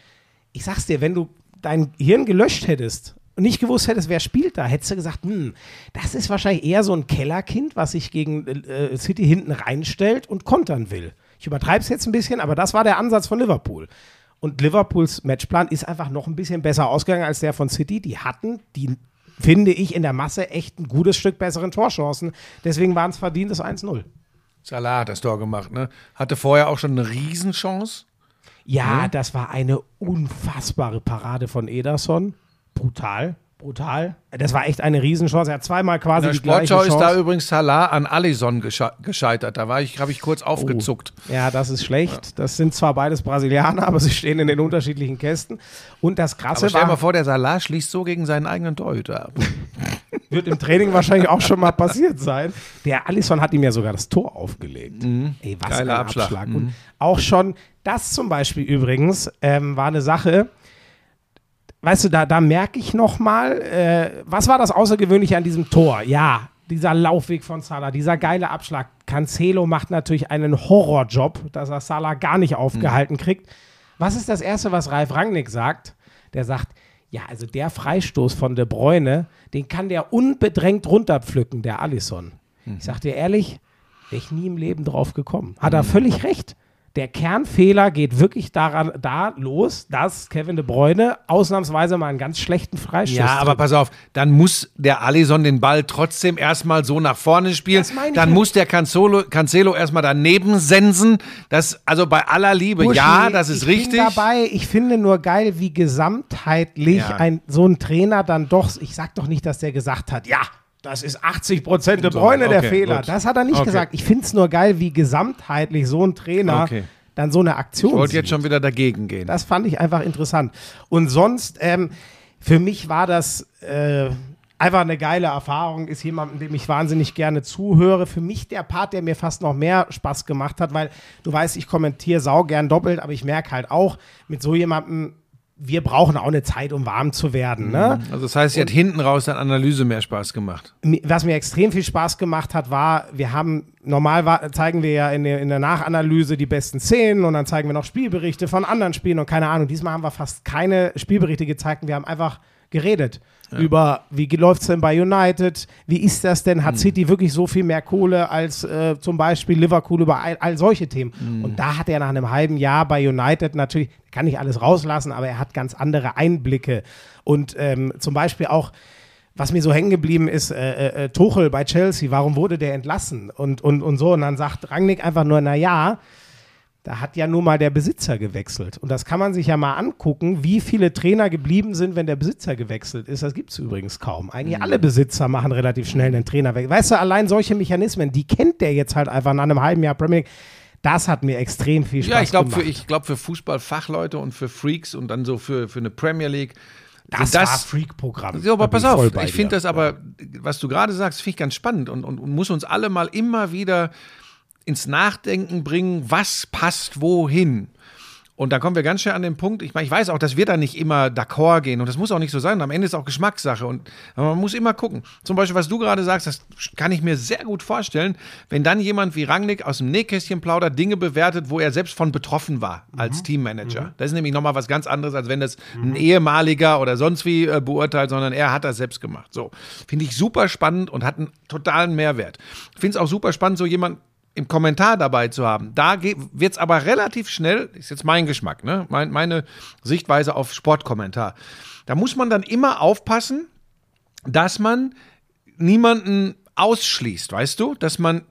ich sag's dir, wenn du dein Hirn gelöscht hättest nicht gewusst hättest, wer spielt da, hättest du gesagt, hm, das ist wahrscheinlich eher so ein Kellerkind, was sich gegen äh, City hinten reinstellt und kontern will. Ich übertreibe es jetzt ein bisschen, aber das war der Ansatz von Liverpool. Und Liverpools Matchplan ist einfach noch ein bisschen besser ausgegangen als der von City. Die hatten, die finde ich, in der Masse echt ein gutes Stück besseren Torchancen. Deswegen waren es verdientes 1-0. Salah hat das Tor gemacht, ne? Hatte vorher auch schon eine Riesenchance. Ja, das war eine unfassbare Parade von Ederson. Brutal, brutal. Das war echt eine Riesenchance. Er hat zweimal quasi In der die gleiche Sportschau ist da übrigens Salah an gesche gescheitert. Da war ich, habe ich kurz aufgezuckt. Ja, das ist schlecht. Das sind zwar beides Brasilianer, aber sie stehen in den unterschiedlichen Kästen. Und das Krasse Aber stell dir mal war, vor, der Salah schließt so gegen seinen eigenen Torhüter ab. <laughs> wird im Training wahrscheinlich auch schon mal passiert sein. Der Alisson hat ihm ja sogar das Tor aufgelegt. Ey, was Geiler ein Abschlag. Abschlag. Mhm. Und auch schon, das zum Beispiel übrigens, ähm, war eine Sache, weißt du, da, da merke ich noch mal, äh, was war das Außergewöhnliche an diesem Tor? Ja, dieser Laufweg von Salah, dieser geile Abschlag. Cancelo macht natürlich einen Horrorjob, dass er Salah gar nicht aufgehalten kriegt. Was ist das Erste, was Ralf Rangnick sagt? Der sagt, ja, also der Freistoß von De Bruyne, den kann der unbedrängt runterpflücken, der Allison. Ich sag dir ehrlich, wäre ich nie im Leben drauf gekommen. Hat er völlig recht. Der Kernfehler geht wirklich daran, da los, dass Kevin De Bruyne ausnahmsweise mal einen ganz schlechten Freistoß Ja, aber pass auf, dann muss der Alisson den Ball trotzdem erstmal so nach vorne spielen. Dann muss der Cancelo, Cancelo erstmal daneben sensen. Das, also bei aller Liebe, Buschi, ja, das ist ich richtig. Bin dabei. Ich finde nur geil, wie gesamtheitlich Ja. ein, so ein Trainer dann doch, ich sag doch nicht, dass der gesagt hat, ja, das ist 80 Prozent De So, Bruyne der okay, Fehler. gut. Das hat er nicht Okay. gesagt. Ich finde es nur geil, wie gesamtheitlich so ein Trainer Okay. dann so eine Aktion Ich wollte jetzt schon wieder dagegen gehen. Das fand ich einfach interessant. Und sonst, ähm, für mich war das äh, einfach eine geile Erfahrung. Ist jemand, dem ich wahnsinnig gerne zuhöre. Für mich der Part, der mir fast noch mehr Spaß gemacht hat, weil du weißt, ich kommentiere sau gern doppelt, aber ich merke halt auch, mit so jemandem, wir brauchen auch eine Zeit, um warm zu werden. Ne? Also das heißt, sie hat hinten raus dann Analyse mehr Spaß gemacht. Was mir extrem viel Spaß gemacht hat, war, wir haben, normal wa- zeigen wir ja in der, in der Nachanalyse die besten Szenen und dann zeigen wir noch Spielberichte von anderen Spielen und keine Ahnung. Diesmal haben wir fast keine Spielberichte gezeigt und wir haben einfach geredet über, wie läuft es denn bei United, wie ist das denn, hat City wirklich so viel mehr Kohle als äh, zum Beispiel Liverpool über all, all solche Themen. Und da hat er nach einem halben Jahr bei United natürlich, kann nicht alles rauslassen, aber er hat ganz andere Einblicke. Und ähm, zum Beispiel auch, was mir so hängen geblieben ist, äh, äh, Tuchel bei Chelsea, warum wurde der entlassen und, und, und so. Und dann sagt Rangnick einfach nur, na ja, da hat ja nun mal der Besitzer gewechselt. Und das kann man sich ja mal angucken, wie viele Trainer geblieben sind, wenn der Besitzer gewechselt ist. Das gibt es übrigens kaum. Eigentlich alle Besitzer machen relativ schnell einen Trainer weg. Weißt du, allein solche Mechanismen, die kennt der jetzt halt einfach nach einem halben Jahr Premier League. Das hat mir extrem viel Spaß Ja, ich glaube gemacht. für, ich glaub, für Fußballfachleute und für Freaks und dann so für, für eine Premier League. das, sind war Freak-Programm. Ja, aber pass auf, ich finde das aber, was du gerade sagst, finde ich ganz spannend und, und, und muss uns alle mal immer wieder ins Nachdenken bringen, was passt wohin. Und da kommen wir ganz schnell an den Punkt, ich meine, ich weiß auch, dass wir da nicht immer d'accord gehen und das muss auch nicht so sein. Am Ende ist auch Geschmackssache und man muss immer gucken. Zum Beispiel, was du gerade sagst, das kann ich mir sehr gut vorstellen, wenn dann jemand wie Rangnick aus dem Nähkästchen plaudert, Dinge bewertet, wo er selbst von betroffen war als Teammanager. Das ist nämlich nochmal was ganz anderes, als wenn das ein ehemaliger oder sonst wie äh, beurteilt, sondern er hat das selbst gemacht. So, finde ich super spannend und hat einen totalen Mehrwert. Finde es auch super spannend, so jemand im Kommentar dabei zu haben. Da wird es aber relativ schnell, ist jetzt mein Geschmack, ne? mein, meine Sichtweise auf Sportkommentar. Da muss man dann immer aufpassen, dass man niemanden ausschließt, weißt du? Dass man,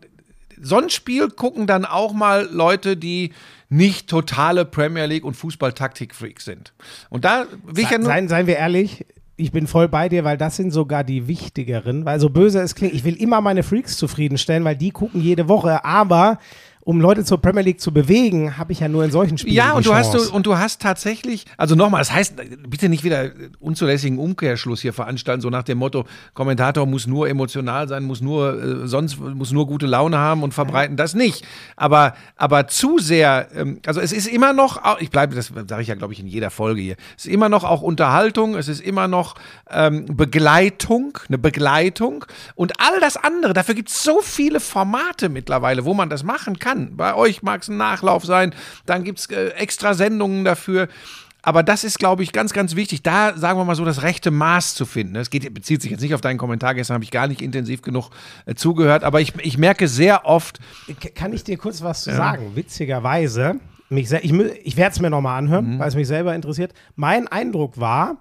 so ein Spiel gucken dann auch mal Leute, die nicht totale Premier League und Fußball-Taktik-Freaks sind. Und da will ich ja nur. Seien, seien wir ehrlich, ich bin voll bei dir, weil das sind sogar die wichtigeren. Weil so böse es klingt, ich will immer meine Freaks zufriedenstellen, weil die gucken jede Woche. Aber um Leute zur Premier League zu bewegen, habe ich ja nur in solchen Spielen. Ja, und du hast Chance. du, und du hast tatsächlich, also nochmal, das heißt, bitte nicht wieder unzulässigen Umkehrschluss hier veranstalten, so nach dem Motto, Kommentator muss nur emotional sein, muss nur äh, sonst muss nur gute Laune haben und verbreiten das nicht. Aber aber zu sehr, ähm, also es ist immer noch, ich bleibe, das sage ich ja glaube ich in jeder Folge hier, es ist immer noch auch Unterhaltung, es ist immer noch ähm, Begleitung, eine Begleitung und all das andere. Dafür gibt es so viele Formate mittlerweile, wo man das machen kann. Bei euch mag es ein Nachlauf sein, dann gibt es äh, extra Sendungen dafür. Aber das ist, glaube ich, ganz, ganz wichtig, da, sagen wir mal so, das rechte Maß zu finden. Es geht, bezieht sich jetzt nicht auf deinen Kommentar, gestern habe ich gar nicht intensiv genug äh, zugehört, aber ich, ich merke sehr oft, K- Kann ich dir kurz was zu sagen? Witzigerweise, mich ich, ich werde es mir nochmal anhören, weil es mich selber interessiert. Mein Eindruck war,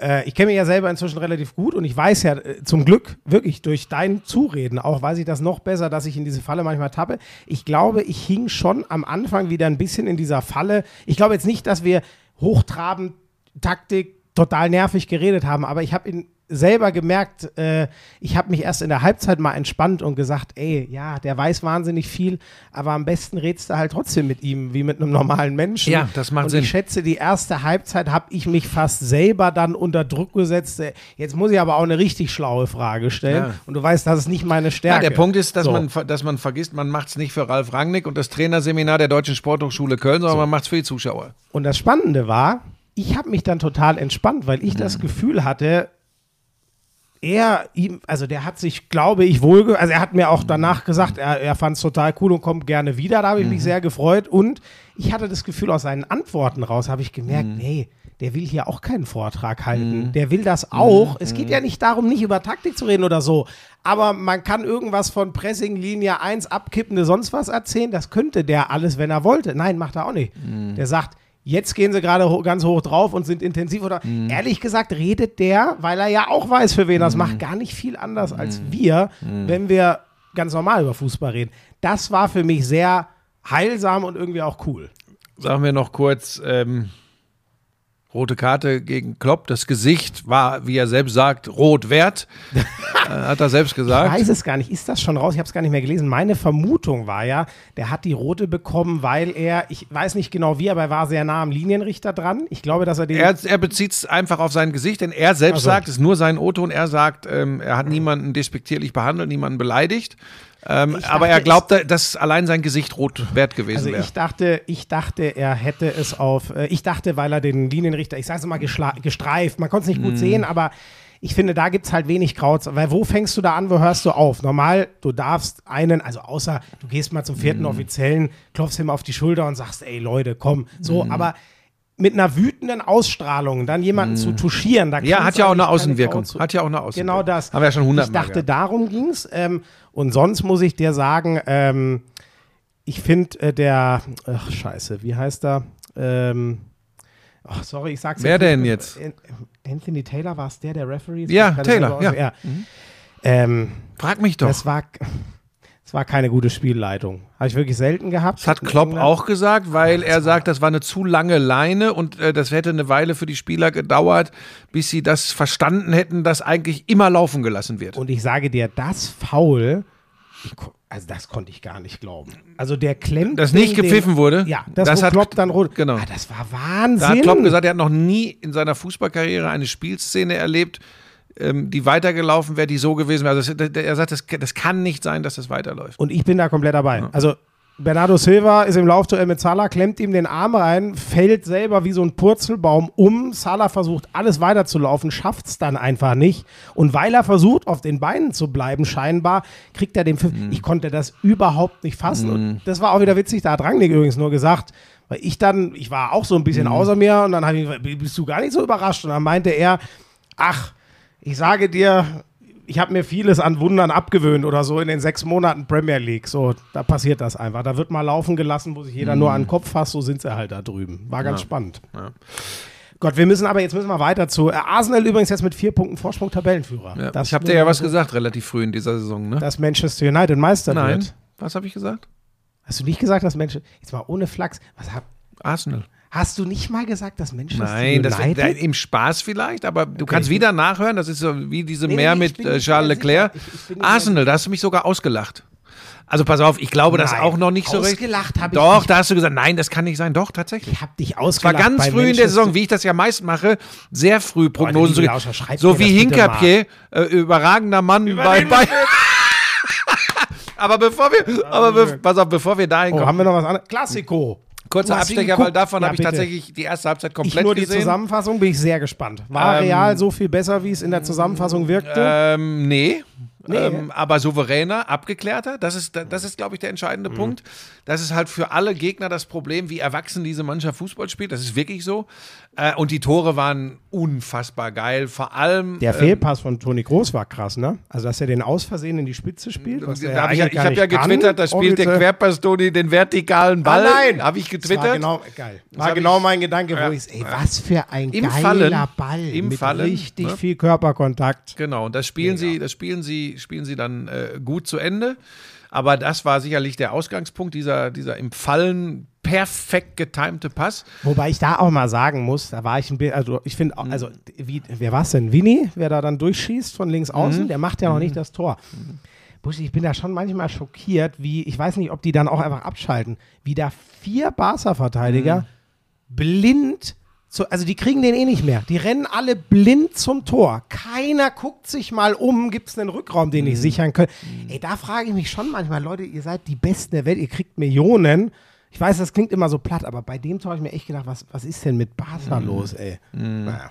äh, ich kenne mich ja selber inzwischen relativ gut und ich weiß ja äh, zum Glück wirklich durch dein Zureden auch, weiß ich das noch besser, dass ich in diese Falle manchmal tappe. Ich glaube, ich hing schon am Anfang wieder ein bisschen in dieser Falle. Ich glaube jetzt nicht, dass wir hochtrabend Taktik total nervig geredet haben, aber ich habe in selber gemerkt, äh, ich habe mich erst in der Halbzeit mal entspannt und gesagt, ey, ja, der weiß wahnsinnig viel, aber am besten redst du halt trotzdem mit ihm wie mit einem normalen Menschen. Ja, das macht und Sinn. Ich schätze, die erste Halbzeit habe ich mich fast selber dann unter Druck gesetzt. Jetzt muss ich aber auch eine richtig schlaue Frage stellen. Ja. Und du weißt, das ist nicht meine Ja, Stärke. der Punkt ist, dass, So. man, dass man vergisst, man macht es nicht für Ralf Rangnick und das Trainerseminar der Deutschen Sporthochschule Köln, sondern man macht es für die Zuschauer. Und das Spannende war, ich habe mich dann total entspannt, weil ich Mhm. das Gefühl hatte, er ihm, also der hat sich, glaube ich, wohl, also er hat mir auch danach gesagt, er, er fand es total cool und kommt gerne wieder. Da habe ich mich sehr gefreut. Und ich hatte das Gefühl, aus seinen Antworten raus habe ich gemerkt, nee, der will hier auch keinen Vortrag halten. Der will das auch. Es geht ja nicht darum, nicht über Taktik zu reden oder so. Aber man kann irgendwas von Pressing, Linie 1, abkippende, sonst was erzählen. Das könnte der alles, wenn er wollte. Nein, macht er auch nicht. Der sagt, jetzt gehen sie gerade ho ganz hoch drauf und sind intensiv. Oder ehrlich gesagt, redet der, weil er ja auch weiß, für wen er es macht, gar nicht viel anders als wir, wenn wir ganz normal über Fußball reden. Das war für mich sehr heilsam und irgendwie auch cool. Sagen wir noch kurz, ähm, rote Karte gegen Klopp. Das Gesicht war, wie er selbst sagt, rot wert. <laughs> äh, hat er selbst Ich gesagt. weiß es gar nicht. Ist das schon raus? Ich habe es gar nicht mehr gelesen. Meine Vermutung war ja, der hat die rote bekommen, weil er, ich weiß nicht genau wie, aber er war sehr nah am Linienrichter dran. Ich glaube, dass er den. Er, er bezieht es einfach auf sein Gesicht, denn er selbst Ach so. sagt, es ist nur sein O-Ton, er sagt, ähm, er hat niemanden despektierlich behandelt, niemanden beleidigt. Ähm, Ich aber dachte, er glaubte, dass allein sein Gesicht rot wert gewesen also wäre. ich dachte, ich dachte, er hätte es auf, äh, ich dachte, weil er den Linienrichter, ich sage es mal gestreift, man konnte es nicht gut sehen, aber ich finde, da gibt es halt wenig Kraut, weil wo fängst du da an, wo hörst du auf? Normal, du darfst einen, also außer du gehst mal zum vierten Mhm. Offiziellen, klopfst ihm auf die Schulter und sagst, ey Leute, komm, so, Mhm. aber mit einer wütenden Ausstrahlung dann jemanden zu touchieren, da Mhm. ja, hat ja auch eine keine Außenwirkung. Zu- Hat ja auch eine Außenwirkung. Genau das. Haben wir ja schon Ich hundertmal dachte, gehabt. darum ging es. Ähm, und sonst muss ich dir sagen, ähm, ich finde äh, der, ach scheiße, wie heißt er? Ähm, ach, sorry, ich sag's Wer jetzt denn jetzt? An- Anthony Taylor war es der, der Referee? Ja, Taylor, ich ja. aus- Ähm, Frag mich doch. das war, das war keine gute Spielleitung. Habe ich wirklich selten gehabt. Das hat Klopp auch gesagt, weil er sagt, das war eine zu lange Leine und äh, das hätte eine Weile für die Spieler gedauert, bis sie das verstanden hätten, dass eigentlich immer laufen gelassen wird. Und ich sage dir, das Foul, ich, also das konnte ich gar nicht glauben. Also der klemmt. Dass nicht gepfiffen wurde? Ja, das, Das hat- Klopp dann rot. genau. Ah, das war Wahnsinn. Da hat Klopp gesagt, er hat noch nie in seiner Fußballkarriere eine Spielszene erlebt, die weitergelaufen wäre, die so gewesen wäre. Also, er sagt, das, das kann nicht sein, dass das weiterläuft. Und ich bin da komplett dabei. Also Bernardo Silva ist im Laufduell mit Salah, klemmt ihm den Arm rein, fällt selber wie so ein Purzelbaum um. Salah versucht alles weiterzulaufen, schafft es dann einfach nicht. Und weil er versucht, auf den Beinen zu bleiben, scheinbar, kriegt er den Pfiff. Ich konnte das überhaupt nicht fassen. Und das war auch wieder witzig, da hat Rangnick übrigens nur gesagt, weil ich dann, ich war auch so ein bisschen außer mir und dann habe ich gesagt, bist du gar nicht so überrascht? Und dann meinte er, ach, ich sage dir, ich habe mir vieles an Wundern abgewöhnt oder so in den sechs Monaten Premier League. So, da passiert das einfach. Da wird mal laufen gelassen, wo sich jeder nur an den Kopf fasst. So sind sie halt da drüben. War ganz spannend. Gott, wir müssen aber jetzt müssen wir weiter zu. Äh, Arsenal übrigens jetzt mit vier Punkten Vorsprung Tabellenführer. Ja. Das ich habe dir ja was gesagt, relativ früh in dieser Saison, ne? Dass Manchester United Meister Nein. wird. Was habe ich gesagt? Hast du nicht gesagt, dass Manchester. Jetzt mal ohne Flachs. Was hab, Arsenal. Hast du nicht mal gesagt, dass Manchester Nein, das United. wär, im Spaß vielleicht, aber du kannst ich- wieder nachhören. Das ist so wie diese Nee, Mehr nee, mit äh, Charles mehr Leclerc. Ich- ich Arsenal, da hast du mich sogar ausgelacht. Also pass auf, ich glaube das Nein, auch noch nicht so recht. ausgelacht hab ich Doch, nicht. da hast du gesagt, nein, das kann nicht sein. Doch, tatsächlich. ich hab dich Es war ausgelacht. ganz bei früh in der Manchester- Saison, wie ich das ja meist mache, sehr früh Prognosen zu. Lauscher, So wie das Hinkapier, äh, überragender Mann bei, bei <laughs> Aber bevor wir, aber be pass auf, bevor wir dahin Oh, kommen, haben wir noch was anderes? Klassiko. Kurzer Abstecher, weil davon Ja, habe ich tatsächlich die erste Halbzeit Ich komplett nur die gesehen. Zusammenfassung, bin ich sehr gespannt. War Ähm, Real so viel besser, wie es in der Zusammenfassung wirkte? Ähm, nee. Nee. Ähm, aber souveräner, abgeklärter, das ist, das ist, glaube ich, der entscheidende Mhm. Punkt. Das ist halt für alle Gegner das Problem, wie erwachsen diese Mannschaft Fußball spielt. Das ist wirklich so. Äh, und die Tore waren unfassbar geil. Vor allem. der ähm, Fehlpass von Toni Groß war krass, ne? Also, dass er den aus Versehen in die Spitze spielt. Was da hab ich, ich habe ja getwittert, da spielt der. Querpass Toni den vertikalen Ball. Ah, nein. Habe ich Das getwittert. war genau, geil. War hab genau ich- mein Gedanke, Ja. wo ich, ey, was für ein Im geiler Fallen. Ball. Im mit Fallen, richtig ne? viel Körperkontakt. Genau, und das spielen sie, das spielen sie, spielen sie dann äh, gut zu Ende. Aber das war sicherlich der Ausgangspunkt, dieser, dieser im Fallen perfekt getimte Pass. Wobei ich da auch mal sagen muss, da war ich ein bisschen, also ich finde, auch- Mhm. also wie, wer war es denn? Winnie, wer da dann durchschießt von links Mhm. außen, der macht ja noch nicht das Tor. Buschi, ich bin da schon manchmal schockiert, wie, ich weiß nicht, ob die dann auch einfach abschalten, wie da vier Barca-Verteidiger Mhm. blind, zu, also die kriegen den eh nicht mehr. Die rennen alle blind zum Tor. Keiner guckt sich mal um, gibt es einen Rückraum, den Mhm. ich sichern kann. Ey, da frage ich mich schon manchmal, Leute, ihr seid die Besten der Welt, ihr kriegt Millionen. Ich weiß, das klingt immer so platt, aber bei dem Tor habe ich mir echt gedacht, was, was ist denn mit Barca Mhm. los, ey? Naja.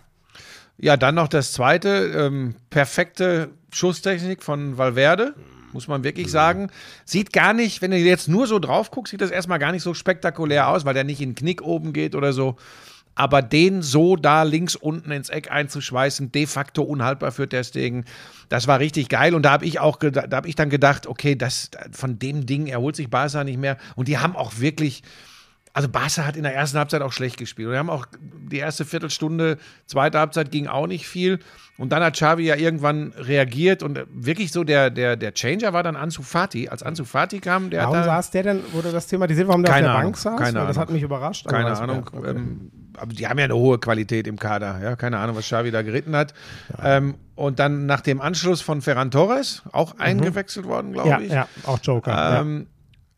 Ja, dann noch das zweite, ähm, perfekte Schusstechnik von Valverde, muss man wirklich sagen. Sieht gar nicht, wenn du jetzt nur so drauf guckst, sieht das erstmal gar nicht so spektakulär aus, weil der nicht in den Knick oben geht oder so. Aber den so da links unten ins Eck einzuschweißen, de facto unhaltbar für Testegen, das war richtig geil. Und da habe ich auch, da habe ich dann gedacht, okay, das, von dem Ding erholt sich Barca nicht mehr. Und die haben auch wirklich, also Barca hat in der ersten Halbzeit auch schlecht gespielt. Und wir haben auch die erste Viertelstunde, zweite Halbzeit ging auch nicht viel. Und dann hat Xavi ja irgendwann reagiert und wirklich so der, der, der Changer war dann Ansu Fati. Als Ansu Fati kam, der Warum saß der denn, wurde das thematisiert, warum der Keine auf der Ahnung, Bank saß? keine Weil das Ahnung. hat mich überrascht. keine weiß- Ahnung, ähm, aber die haben ja eine hohe Qualität im Kader. Ja, keine Ahnung, was Xavi da geritten hat. Ähm, und dann nach dem Anschluss von Ferran Torres, auch eingewechselt worden, glaube ja, ich. ja, auch Joker. ja. Ähm,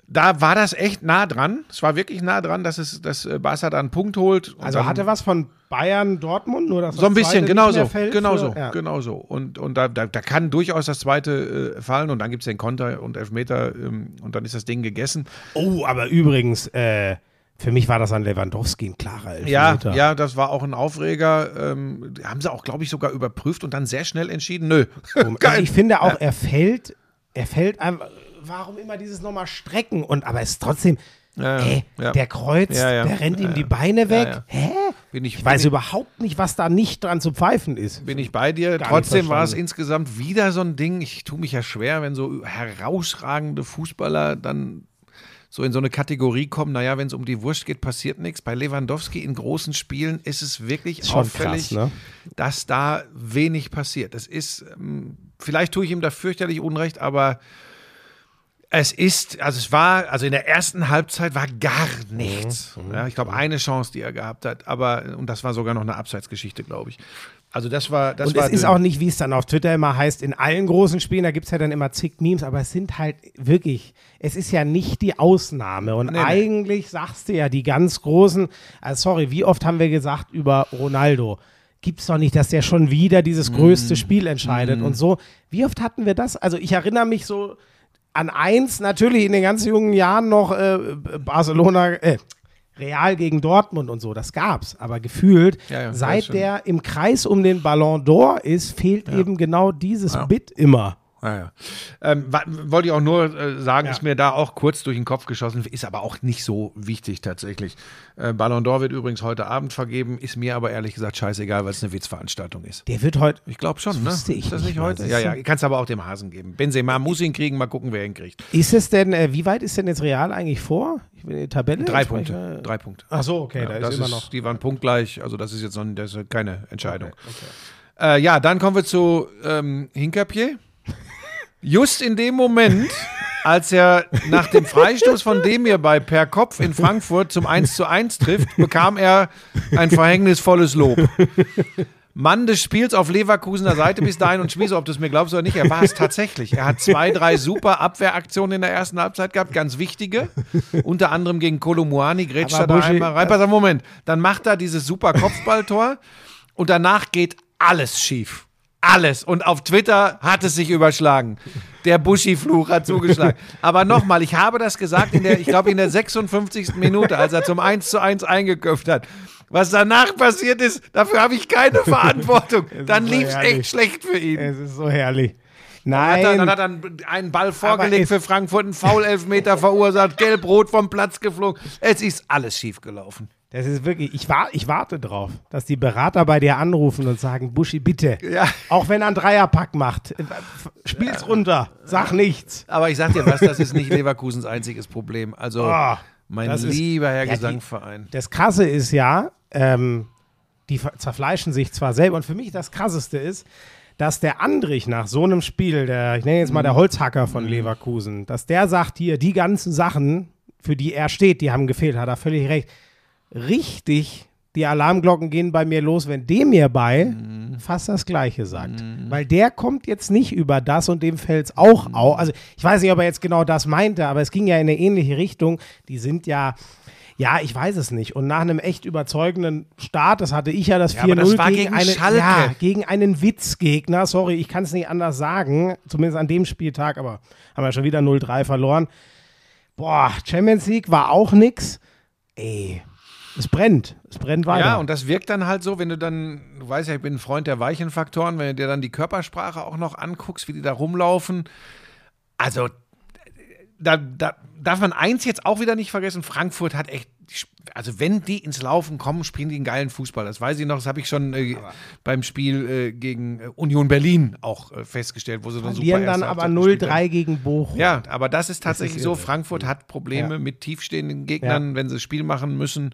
da war das echt nah dran. Es war wirklich nah dran, dass es, dass äh, Barca da einen Punkt holt. Also hatte was von Bayern Dortmund, nur dass so ein das bisschen, genau so, genau so, ja. genau so. Und, und da, da, da kann durchaus das zweite äh, fallen und dann gibt es den Konter und Elfmeter ähm, und dann ist das Ding gegessen. Oh, aber übrigens, äh, für mich war das an Lewandowski ein klarer Ja, Elfmeter. ja, das war auch ein Aufreger. Ähm, haben sie auch, glaube ich, sogar überprüft und dann sehr schnell entschieden, nö. <laughs> Ich finde auch, er fällt, er fällt einfach, warum immer dieses nochmal strecken und, aber es ist trotzdem, Ja, ja, ey, ja. der kreuzt, Ja, ja. der rennt Ja, ihm die ja. Beine weg. ja. Hä? Bin ich, Ich weiß bin überhaupt nicht, was da nicht dran zu pfeifen ist. bin ich bei dir. nicht Trotzdem war es insgesamt wieder so ein Ding. Ich tue mich ja schwer, wenn so herausragende Fußballer dann so in so eine Kategorie kommen. Naja, wenn es um die Wurst geht, passiert nichts. Bei Lewandowski in großen Spielen ist es wirklich schon auffällig, krass, ne? dass da wenig passiert. Das ist, ähm, vielleicht tue ich ihm da fürchterlich Unrecht, aber es ist, also es war, also in der ersten Halbzeit war gar nichts. Mhm, Ja, ich glaube, eine Chance, die er gehabt hat, aber, und das war sogar noch eine Abseitsgeschichte, glaube ich. Also das war, das Und war es ist auch nicht, wie es dann auf Twitter immer heißt, in allen großen Spielen, da gibt es ja dann immer zig Memes, aber es sind halt wirklich, es ist ja nicht die Ausnahme. Und Nee, nee. eigentlich sagst du ja, die ganz großen, also sorry, wie oft haben wir gesagt über Ronaldo? Gibt's doch nicht, dass der schon wieder dieses Mhm. größte Spiel entscheidet und so. Wie oft hatten wir das? Also ich erinnere mich so an eins, natürlich in den ganz jungen Jahren noch äh, Barcelona, äh, Real gegen Dortmund und so, das gab's. Aber gefühlt, Ja, ja, seit der im Kreis um den Ballon d'Or ist, fehlt eben genau dieses Bit immer. Ah, ja. ähm, wollte ich auch nur äh, sagen, Ja. ist mir da auch kurz durch den Kopf geschossen, ist aber auch nicht so wichtig tatsächlich. Äh, Ballon d'Or wird übrigens heute Abend vergeben, ist mir aber ehrlich gesagt scheißegal, weil es eine Witzveranstaltung ist. Der wird heute. Ich glaube schon, ne? wusste ich ist das nicht nicht mal, heute? Ja, ja, kannst aber auch dem Hasen geben. Benzema muss ihn kriegen, mal gucken, wer ihn kriegt. Ist es denn, äh, wie weit ist denn jetzt Real eigentlich vor? Ich in die Tabelle. Drei Punkte. spreche- Drei Punkte. Ach so, okay, Ja, da das ist immer noch. Die waren punktgleich, also das ist jetzt noch das ist keine Entscheidung. Äh, ja, dann kommen wir zu ähm, Hinkapier. Just in dem Moment, als er nach dem Freistoß von Demir bei Per Kopf in Frankfurt zum 1 zu 1 trifft, bekam er ein verhängnisvolles Lob. Mann des Spiels auf Leverkusener Seite bis dahin und Schmieso, ob du es mir glaubst oder nicht, er war es tatsächlich. Er hat zwei, drei super Abwehraktionen in der ersten Halbzeit gehabt, ganz wichtige. Unter anderem gegen Kolomuani, grätscht er da einmal rein. Pass auf, Moment. Dann macht er dieses super Kopfballtor und danach geht alles schief. Alles. Und auf Twitter hat es sich überschlagen. Der Buschi-Fluch hat zugeschlagen. Aber nochmal, ich habe das gesagt in der, ich glaube, in der 56. Minute, als er zum 1 zu 1 eingeköpft hat. Was danach passiert ist, dafür habe ich keine Verantwortung. Dann so lief es herrlich. echt schlecht für ihn. Es ist so herrlich. Dann hat, er, Nein. dann hat er einen- Ball vorgelegt für Frankfurt, einen Foul-Elfmeter verursacht, gelb-rot vom Platz geflogen. Es ist alles schief gelaufen. Das ist wirklich, ich, war, ich warte drauf, dass die Berater bei dir anrufen und sagen, Buschi, bitte. Ja. Auch wenn er einen Dreierpack macht, äh, spiel's runter, sag nichts. Aber ich sag dir was, das ist nicht Leverkusens einziges Problem. Also, Oh, mein das ist- lieber Herr Ja, die- Gesangverein. Das Krasse ist ja, ähm, die zerfleischen sich zwar selber und für mich das Krasseste ist, dass der Andrich nach so einem Spiel, der, ich nenne jetzt mal Mhm. der Holzhacker von Leverkusen, dass der sagt hier, die ganzen Sachen, für die er steht, die haben gefehlt, hat er völlig recht. Richtig, die Alarmglocken gehen bei mir los, wenn dem mir bei Mhm. fast das Gleiche sagt. Weil der kommt jetzt nicht über das und dem fällt es auch Mhm. auf. Also ich weiß nicht, ob er jetzt genau das meinte, aber es ging ja in eine ähnliche Richtung. Die sind ja, ja, ich weiß es nicht. Und nach einem echt überzeugenden Start, das hatte ich ja das Ja, aber 4-0 das war gegen, gegen einen, Schalke. ja, gegen einen Witzgegner. Sorry, ich kann es nicht anders sagen. Zumindest an dem Spieltag, aber haben wir schon wieder 0-3 verloren. Boah, Champions League war auch nix. Ey, Es brennt. Es brennt weiter. Ja, und das wirkt dann halt so, wenn du dann, du weißt ja, ich bin ein Freund der weichen Faktoren, wenn du dir dann die Körpersprache auch noch anguckst, wie die da rumlaufen. Also, da, da darf man eins jetzt auch wieder nicht vergessen: Frankfurt hat echt, also wenn die ins Laufen kommen, spielen die einen geilen Fußball. Das weiß ich noch, das habe ich schon äh, beim Spiel äh, gegen äh, Union Berlin auch äh, festgestellt, wo sie dann super dann aber Halbzeit gespielt haben. 0-3 gegen Bochum. Ja, aber das ist tatsächlich so. irre. Frankfurt hat Probleme Ja. mit tiefstehenden Gegnern, wenn sie das Spiel machen müssen.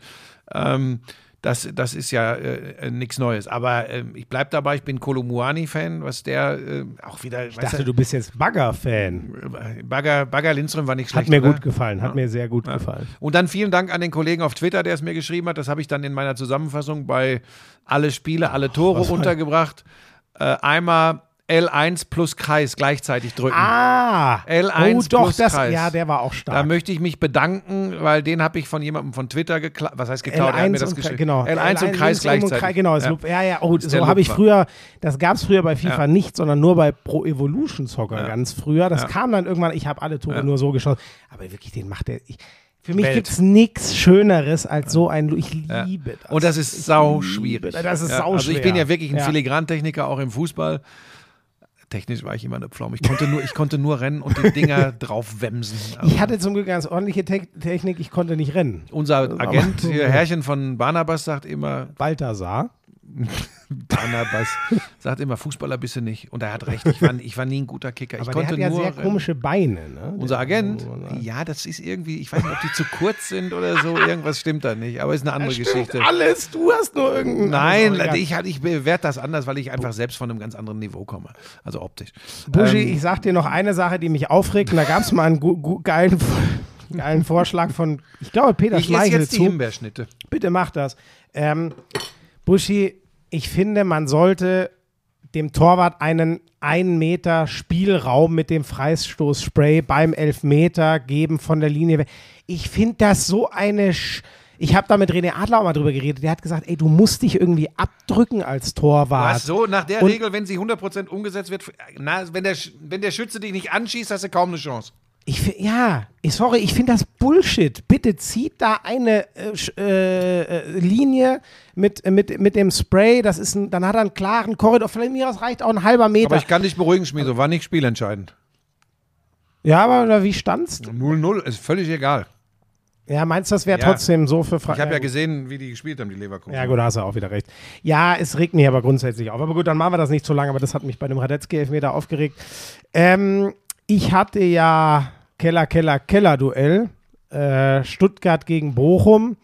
Ähm, das, das ist ja äh, nichts Neues. Aber ähm, ich bleibe dabei, ich bin Kolumuani-Fan, was der äh, auch wieder. Ich dachte, du bist jetzt Bagger-Fan. Bagger, Bagger Lindström war nicht schlecht. Hat mir oder? gut gefallen. Hat mir sehr gut gefallen. Und dann vielen Dank an den Kollegen auf Twitter, der es mir geschrieben hat. Das habe ich dann in meiner Zusammenfassung bei alle Spiele, alle Tore war- untergebracht. Äh, einmal L1 plus Kreis gleichzeitig drücken. Ah! L1 oh, doch, plus das, Kreis. ja, der war auch Da stark. möchte ich mich bedanken, weil den habe ich von jemandem von Twitter geklaut. Was heißt geklaut? Er hat mir L1 das und, genau. L1 und Kreis links und gleichzeitig. Kreis, genau, Ja. Loop, ja, ja, oh, der so habe ich früher, das gab es früher bei FIFA Ja. nicht, sondern nur bei Pro Evolution Soccer Ja. ganz früher. Das kam dann irgendwann, ich habe alle Tore nur so geschaut. Aber wirklich, den macht er. Ich, für mich gibt es nichts Schöneres als so ein. Ich liebe das. Und das ist sau schwierig. Das ist sau Also ich bin ja wirklich ein. Filigrantechniker, auch im Fußball. Technisch war ich immer eine Pflaume. Ich konnte nur, ich konnte nur rennen und die Dinger <laughs> drauf wemsen. Also Ich hatte zum Glück ganz ordentliche Te Technik, ich konnte nicht rennen. unser Agent, hier, <laughs> Herrchen von Barnabas, sagt immer, Balthasar. <laughs> Barnabas sagt immer, Fußballer bist du nicht. Und er hat recht, ich war, ich war nie ein guter Kicker. Ich Aber der konnte hat ja nur sehr rennen. komische Beine. Ne? Unser Der- Agent, ja, das ist irgendwie, ich weiß nicht, ob die zu kurz sind oder so, irgendwas stimmt da nicht, aber ist eine andere Geschichte. Alles, du hast nur irgendeinen. Nein, Also, ich, ich bewerte das anders, weil ich einfach selbst von einem ganz anderen Niveau komme. Also optisch. Buschi, Ähm, ich sag dir noch eine Sache, die mich aufregt. Und da gab es mal einen geilen, <laughs> geilen Vorschlag von, ich glaube, Peter ich Schmeichel jetzt die zu. Himbeerschnitte. Bitte mach das. Ähm, Buschi, ich finde, man sollte dem Torwart einen 1 Meter Spielraum mit dem Freistoßspray beim Elfmeter geben von der Linie. Ich finde das so eine. Sch ich habe da mit René Adler auch mal drüber geredet. Der hat gesagt, ey, du musst dich irgendwie abdrücken als Torwart. Was so, nach der Und- Regel, wenn sie 100% umgesetzt wird, na, wenn, der, wenn der Schütze dich nicht anschießt, hast du kaum eine Chance. Ich ja, ich, sorry, ich finde das Bullshit. Bitte zieht da eine äh, äh, äh, Linie mit, äh, mit, mit dem Spray. Das ist ein, dann hat er einen klaren Korridor. Von mir reicht auch ein halber Meter. Aber ich kann dich beruhigen, Schmieso, war nicht spielentscheidend. ja, aber wie stand's? 0-0 ist völlig egal. Ja, meinst du, das wäre Ja. trotzdem so für Fra Ich habe ja gesehen, wie die gespielt haben, die Leverkusen. Ja, gut, da hast du auch wieder recht. Ja, es regt mich aber grundsätzlich auf. Aber gut, dann machen wir das nicht so lange, aber das hat mich bei dem Radetzky-Elfmeter aufgeregt. Ähm, ich hatte ja Keller, Keller, Keller-Duell. Äh, Stuttgart gegen Bochum.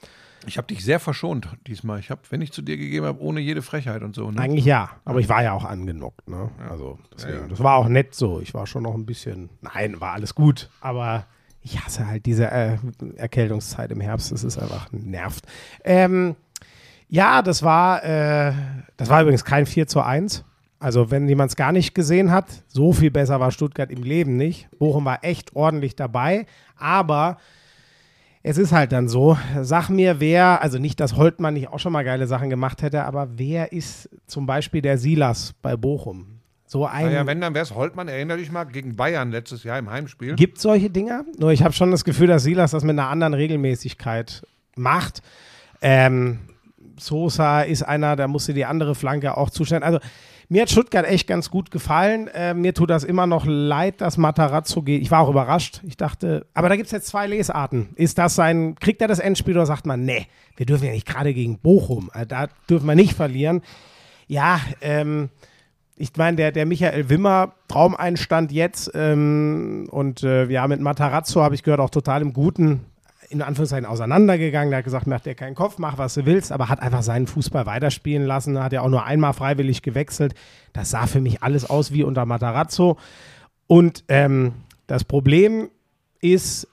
Ich habe dich sehr verschont diesmal. Ich habe, wenn ich zu dir gegeben habe, ohne jede Frechheit und so. Ne? Eigentlich ja, aber ich war ja auch angenockt. Ne? Also, deswegen, Ja, ja. das war auch nett so. Ich war schon noch ein bisschen. Nein, war alles gut. Aber ich hasse halt diese äh, Erkältungszeit im Herbst. Das ist einfach nervt. Ähm, ja, das war, äh, das war übrigens kein 4 zu 1. Also, wenn jemand es gar nicht gesehen hat, so viel besser war Stuttgart im Leben nicht. Bochum war echt ordentlich dabei, aber es ist halt dann so. Sag mir, wer, also nicht, dass Holtmann nicht auch schon mal geile Sachen gemacht hätte, aber wer ist zum Beispiel der Silas bei Bochum? So ein. Naja, wenn, dann wäre es Holtmann, erinnere dich mal, gegen Bayern letztes Jahr im Heimspiel. Gibt solche Dinger? Nur ich habe schon das Gefühl, dass Silas das mit einer anderen Regelmäßigkeit macht. Ähm, Sosa ist einer, da musste die andere Flanke auch zustellen. Also mir hat Stuttgart echt ganz gut gefallen. Äh, mir tut das immer noch leid, dass Matarazzo geht. Ich war auch überrascht. Ich dachte, aber da gibt es jetzt zwei Lesarten. Ist das sein, kriegt er das Endspiel oder sagt man, nee, wir dürfen ja nicht gerade gegen Bochum, äh, da dürfen wir nicht verlieren. Ja, ähm, ich meine, der, der Michael Wimmer, Traumeinstand jetzt ähm, und äh, ja, mit Matarazzo habe ich gehört, auch total im Guten, in Anführungszeichen auseinandergegangen. Der hat gesagt, mach dir keinen Kopf, mach, was du willst, aber hat einfach seinen Fußball weiterspielen lassen. Hat ja auch nur einmal freiwillig gewechselt. Das sah für mich alles aus wie unter Matarazzo. Und ähm, das Problem ist,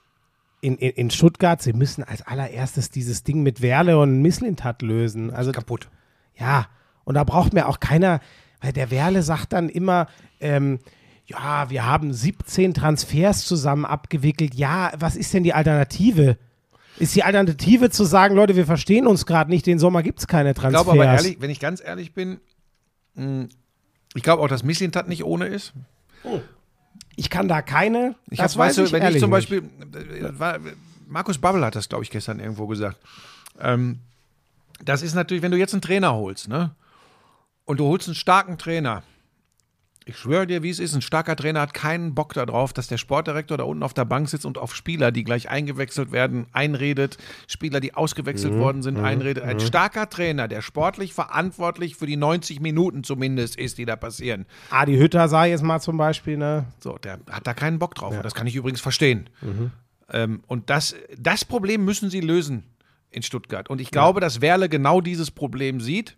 in, in, in Stuttgart, sie müssen als allererstes dieses Ding mit Werle und Misslintat lösen. Also Kaputt. ja, und da braucht mir auch keiner, weil der Werle sagt dann immer, ähm, ja, wir haben 17 Transfers zusammen abgewickelt. Ja, was ist denn die Alternative? Ist die Alternative zu sagen, Leute, wir verstehen uns gerade nicht, den Sommer gibt es keine Ich Transfers? glaube aber ehrlich, wenn ich ganz ehrlich bin, mh, ich glaube auch, dass Misslintat nicht ohne ist. ich kann da keine. Ich das hab, weißt weiß du, wenn ich zum. Beispiel, äh, war, Markus Babbel hat das, glaube ich, gestern irgendwo gesagt. Ähm, das ist natürlich, wenn du jetzt einen Trainer holst, ne? Und du holst einen starken Trainer. Ich schwöre dir, wie es ist, ein starker Trainer hat keinen Bock darauf, dass der Sportdirektor da unten auf der Bank sitzt und auf Spieler, die gleich eingewechselt werden, einredet, Spieler, die ausgewechselt worden sind, einredet. Ein starker Trainer, der sportlich verantwortlich für die 90 Minuten zumindest ist, die da passieren. Adi Hütter sah jetzt mal zum Beispiel, ne? So, der hat da keinen Bock drauf. Und das kann ich übrigens verstehen. Ähm, und das, das Problem müssen sie lösen in Stuttgart. Und ich glaube, dass Werle genau dieses Problem sieht.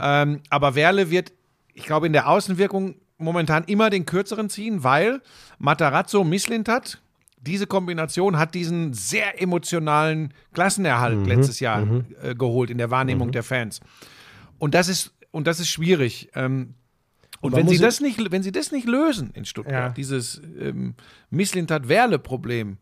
Ähm, aber Werle wird, ich glaube, in der Außenwirkung momentan immer den kürzeren ziehen, weil Matarazzo Misslintat, diese Kombination hat diesen sehr emotionalen Klassenerhalt letztes Jahr äh, geholt in der Wahrnehmung der Fans. Und das ist, und das ist schwierig. Ähm, und wenn sie, das nicht, wenn sie das nicht lösen in Stuttgart, Ja. dieses ähm, Misslintat-Werle-Problem,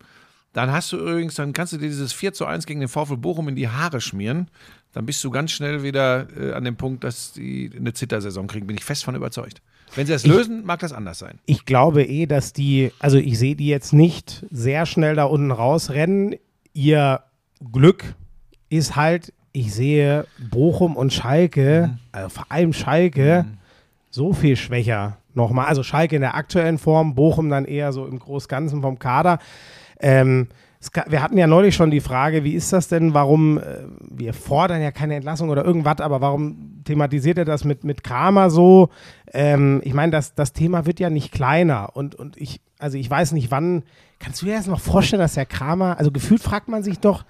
dann hast du übrigens, dann kannst du dir dieses 4 zu 1 gegen den VfL Bochum in die Haare schmieren. Dann bist du ganz schnell wieder äh, an dem Punkt, dass die eine Zittersaison kriegen. Bin ich fest von überzeugt. Wenn sie das lösen, mag das anders sein. Ich glaube eh, dass die, also ich sehe die jetzt nicht sehr schnell da unten rausrennen. Ihr Glück ist halt, ich sehe Bochum und Schalke, also vor allem Schalke, so viel schwächer nochmal. Also Schalke in der aktuellen Form, Bochum dann eher so im Großganzen vom Kader. Ähm, wir hatten ja neulich schon die Frage, wie ist das denn, warum, äh, wir fordern ja keine Entlassung oder irgendwas, aber warum thematisiert er das mit, mit Kramer so? Ähm, ich meine, das, das Thema wird ja nicht kleiner und, und ich, also ich weiß nicht, wann, kannst du dir das noch vorstellen, dass der Kramer, also gefühlt fragt man sich doch,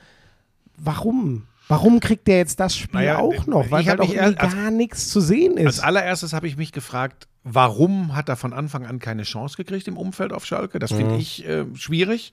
warum? Warum kriegt der jetzt das Spiel Naja, auch noch? Weil irgendwie erst- als- gar nichts zu sehen Als ist. allererstes habe ich mich gefragt, warum hat er von Anfang an keine Chance gekriegt im Umfeld auf Schalke? Das finde ich äh, schwierig.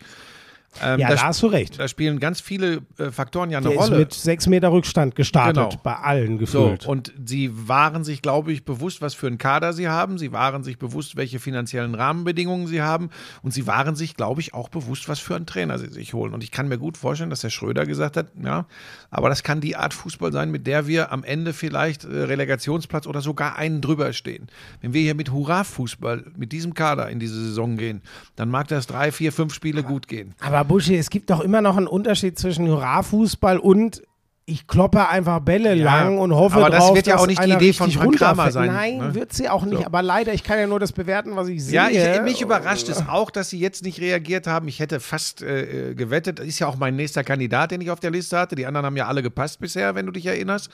Ähm, ja, da, da hast du recht. da spielen ganz viele äh, Faktoren ja eine Der ist Rolle. mit sechs Meter Rückstand gestartet, Genau. bei allen So, gefühlt. und sie waren sich, glaube ich, bewusst, was für einen Kader sie haben. Sie waren sich bewusst, welche finanziellen Rahmenbedingungen sie haben. Und sie waren sich, glaube ich, auch bewusst, was für einen Trainer sie sich holen. Und ich kann mir gut vorstellen, dass der Schröder gesagt hat, ja, aber das kann die Art Fußball sein, mit der wir am Ende vielleicht äh, Relegationsplatz oder sogar einen drüber stehen. Wenn wir hier mit Hurra-Fußball, mit diesem Kader in diese Saison gehen, dann mag das drei, vier, fünf Spiele gut gehen. Aber Buschi, es gibt doch immer noch einen Unterschied zwischen Hurra-Fußball und ich kloppe einfach Bälle Ja, lang und hoffe aber das drauf, wird ja auch nicht die Idee von Frank Kramer sein, Nein, ne? wird sie auch nicht. So. Aber leider, ich kann ja nur das bewerten, was ich sehe. Ja, ich, mich überrascht es auch, dass sie jetzt nicht reagiert haben. Ich hätte fast äh, äh, gewettet, das ist ja auch mein nächster Kandidat, den ich auf der Liste hatte. Die anderen haben ja alle gepasst bisher, wenn du dich erinnerst.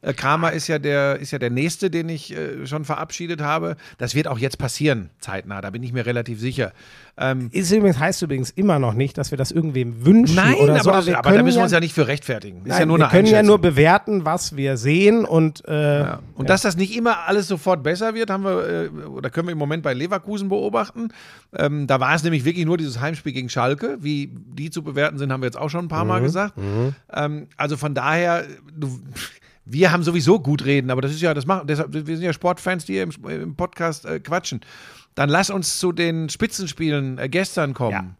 Äh, Kramer ist ja, der, ist ja der nächste, den ich äh, schon verabschiedet habe. Das wird auch jetzt passieren, zeitnah, da bin ich mir relativ sicher. Ähm, Ist übrigens, heißt übrigens immer noch nicht, dass wir das irgendwem wünschen nein, oder aber, so. das, wir aber da müssen wir uns ja nicht für rechtfertigen. Nein, ja wir können ja nur bewerten, was wir sehen und äh, Ja. Und dass das nicht immer alles sofort besser wird, haben wir, äh, oder können wir im Moment bei Leverkusen beobachten. Ähm, da war es nämlich wirklich nur dieses Heimspiel gegen Schalke. Wie die zu bewerten sind, haben wir jetzt auch schon ein paar Mal gesagt. Ähm, also von daher, du, wir haben sowieso gut reden, aber das ist ja, das machen, deshalb, wir sind ja Sportfans, die hier im, im Podcast äh, quatschen. Dann lass uns zu den Spitzenspielen äh, gestern kommen.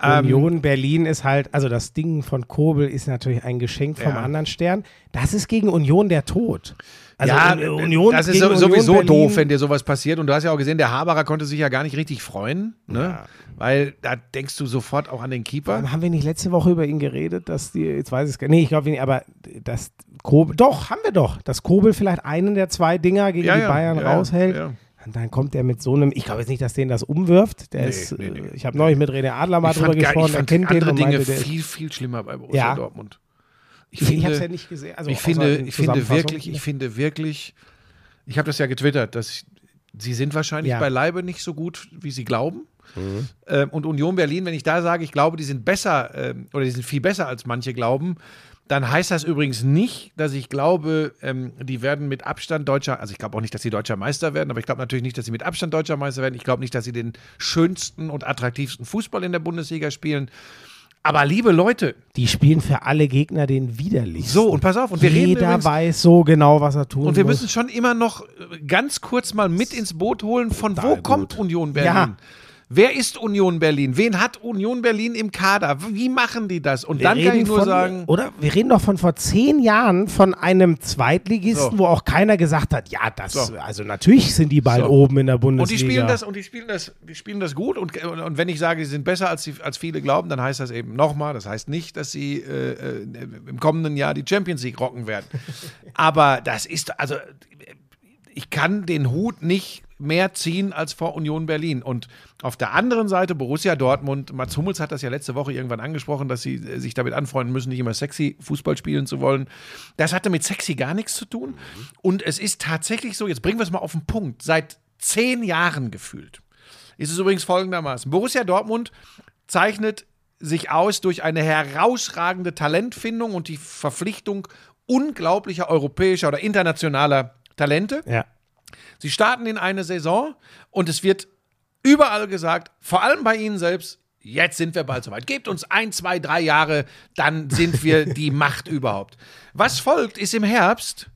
Ähm, Union Berlin ist halt, also das Ding von Kobel ist natürlich ein Geschenk vom Ja. anderen Stern. Das ist gegen Union der Tod. Also ja, Un- Union das ist sowieso Union doof, wenn dir sowas passiert. Und du hast ja auch gesehen, der Haberer konnte sich ja gar nicht richtig freuen, ne? Ja. Weil da denkst du sofort auch an den Keeper. Haben wir nicht letzte Woche über ihn geredet, dass die, jetzt weiß ich es gar nicht, nee, ich glaube nicht, aber dass Kobel, doch, haben wir doch, dass Kobel vielleicht einen der zwei Dinger gegen Ja, die ja, Bayern raushält. Und dann kommt er mit so einem, ich glaube jetzt nicht, dass den das umwirft. Der Nee, ist, nee, nee. äh, ich habe neulich mit René Adler mal Ich drüber gesprochen, ich der fand kennt den andere und Dinge meinte, der ist- viel, viel schlimmer bei Borussia. Dortmund. Ich Ich, finde, ich habe es ja nicht gesehen. Also ich finde, in ich finde wirklich, ich finde wirklich, ich habe das ja getwittert, dass ich, sie sind wahrscheinlich Ja. Mhm. beileibe nicht so gut, wie sie glauben. Ähm, und Union Berlin, wenn ich da sage, ich glaube, die sind besser ähm, oder die sind viel besser als manche glauben, dann heißt das übrigens nicht, dass ich glaube, ähm, die werden mit Abstand deutscher, also ich glaube auch nicht, dass sie deutscher Meister werden, aber ich glaube natürlich nicht, dass sie mit Abstand deutscher Meister werden. Ich glaube nicht, dass sie den schönsten und attraktivsten Fußball in der Bundesliga spielen. Aber liebe Leute, Die spielen für alle Gegner den widerlichsten. so und pass auf, und wir reden Jeder weiß so genau, was er tun und wir muss. müssen schon immer noch äh, ganz kurz mal mit ins Boot holen, von wo Total kommt gut. Union Berlin? Ja. Wer ist Union Berlin? Wen hat Union Berlin im Kader? Wie machen die das? Und dann kann ich nur von, sagen, Oder wir reden doch von vor zehn Jahren von einem Zweitligisten, So. wo auch keiner gesagt hat, ja, das, So. also natürlich sind die bald So. oben in der Bundesliga. Und die spielen das und die spielen das, die spielen das gut und, und, und wenn ich sage, sie sind besser als, die, als viele glauben, dann heißt das eben nochmal, das heißt nicht, dass sie äh, äh, im kommenden Jahr die Champions League rocken werden. <laughs> Aber das ist also ich kann den Hut nicht mehr ziehen als vor Union Berlin. Und auf der anderen Seite Borussia Dortmund, Mats Hummels hat das ja letzte Woche irgendwann angesprochen, dass sie äh, sich damit anfreunden müssen, nicht immer sexy Fußball spielen zu wollen. Das hatte mit sexy gar nichts zu tun. Und es ist tatsächlich so, jetzt bringen wir es mal auf den Punkt, seit zehn Jahren gefühlt. Ist es übrigens folgendermaßen. Borussia Dortmund zeichnet sich aus durch eine herausragende Talentfindung und die Verpflichtung unglaublicher europäischer oder internationaler Talente. ja. Sie starten in eine Saison und es wird überall gesagt, vor allem bei Ihnen selbst, jetzt sind wir bald soweit. Gebt uns ein, zwei, drei Jahre, dann sind wir <laughs> die Macht überhaupt. Was folgt, ist im Herbst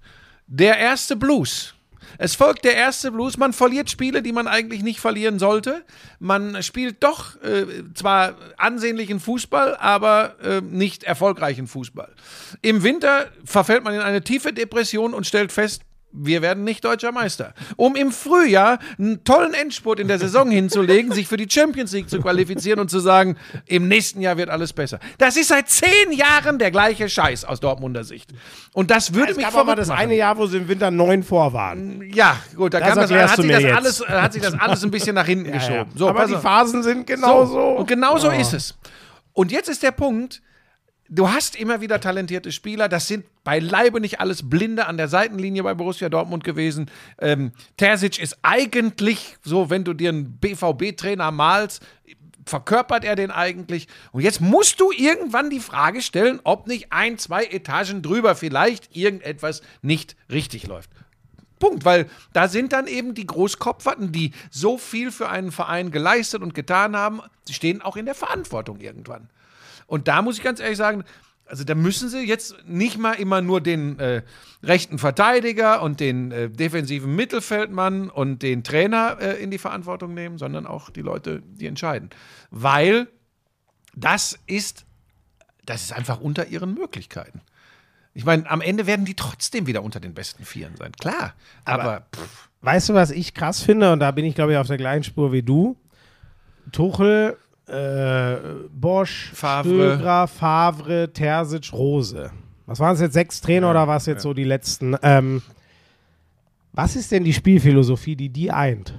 der erste Blues. Es folgt der erste Blues. Man verliert Spiele, die man eigentlich nicht verlieren sollte. Man spielt doch äh, zwar ansehnlichen Fußball, aber äh, nicht erfolgreichen Fußball. Im Winter verfällt man in eine tiefe Depression und stellt fest, wir werden nicht deutscher Meister. Um im Frühjahr einen tollen Endspurt in der Saison hinzulegen, sich für die Champions League zu qualifizieren und zu sagen, im nächsten Jahr wird alles besser. Das ist seit zehn Jahren der gleiche Scheiß aus Dortmunder Sicht. Und das würde Es mich gab aber das machen. eine Jahr, wo sie im Winter neun vor waren. Ja, gut, da Das kam das, hat, sich das alles, äh, hat sich das alles ein bisschen nach hinten <laughs> geschoben. So, aber die. Phasen sind genau so. Und genau so ist es. Und jetzt ist der Punkt, du hast immer wieder talentierte Spieler. Das sind beileibe nicht alles Blinde an der Seitenlinie bei Borussia Dortmund gewesen. Ähm, Terzic ist eigentlich so, wenn du dir einen BVB-Trainer malst, verkörpert er den eigentlich? Und jetzt musst du irgendwann die Frage stellen, ob nicht ein, zwei Etagen drüber vielleicht irgendetwas nicht richtig läuft. Punkt, weil da sind dann eben die Großkopferten, die so viel für einen Verein geleistet und getan haben, sie stehen auch in der Verantwortung irgendwann. Und da muss ich ganz ehrlich sagen, also da müssen sie jetzt nicht mal immer nur den äh, rechten Verteidiger und den äh, defensiven Mittelfeldmann und den Trainer äh, in die Verantwortung nehmen, sondern auch die Leute, die entscheiden. Weil das ist, das ist einfach unter ihren Möglichkeiten. Ich meine, am Ende werden die trotzdem wieder unter den besten Vieren sein. Klar. Aber, pff, Weißt du, was ich krass finde? Und da bin ich, glaube ich, auf der gleichen Spur wie du. Tuchel, äh, Bosch, Favre. Stöger, Favre, Terzic, Rose. Was waren es jetzt? Sechs Trainer oder was jetzt so die letzten? Ähm, was ist denn die Spielphilosophie, die die eint?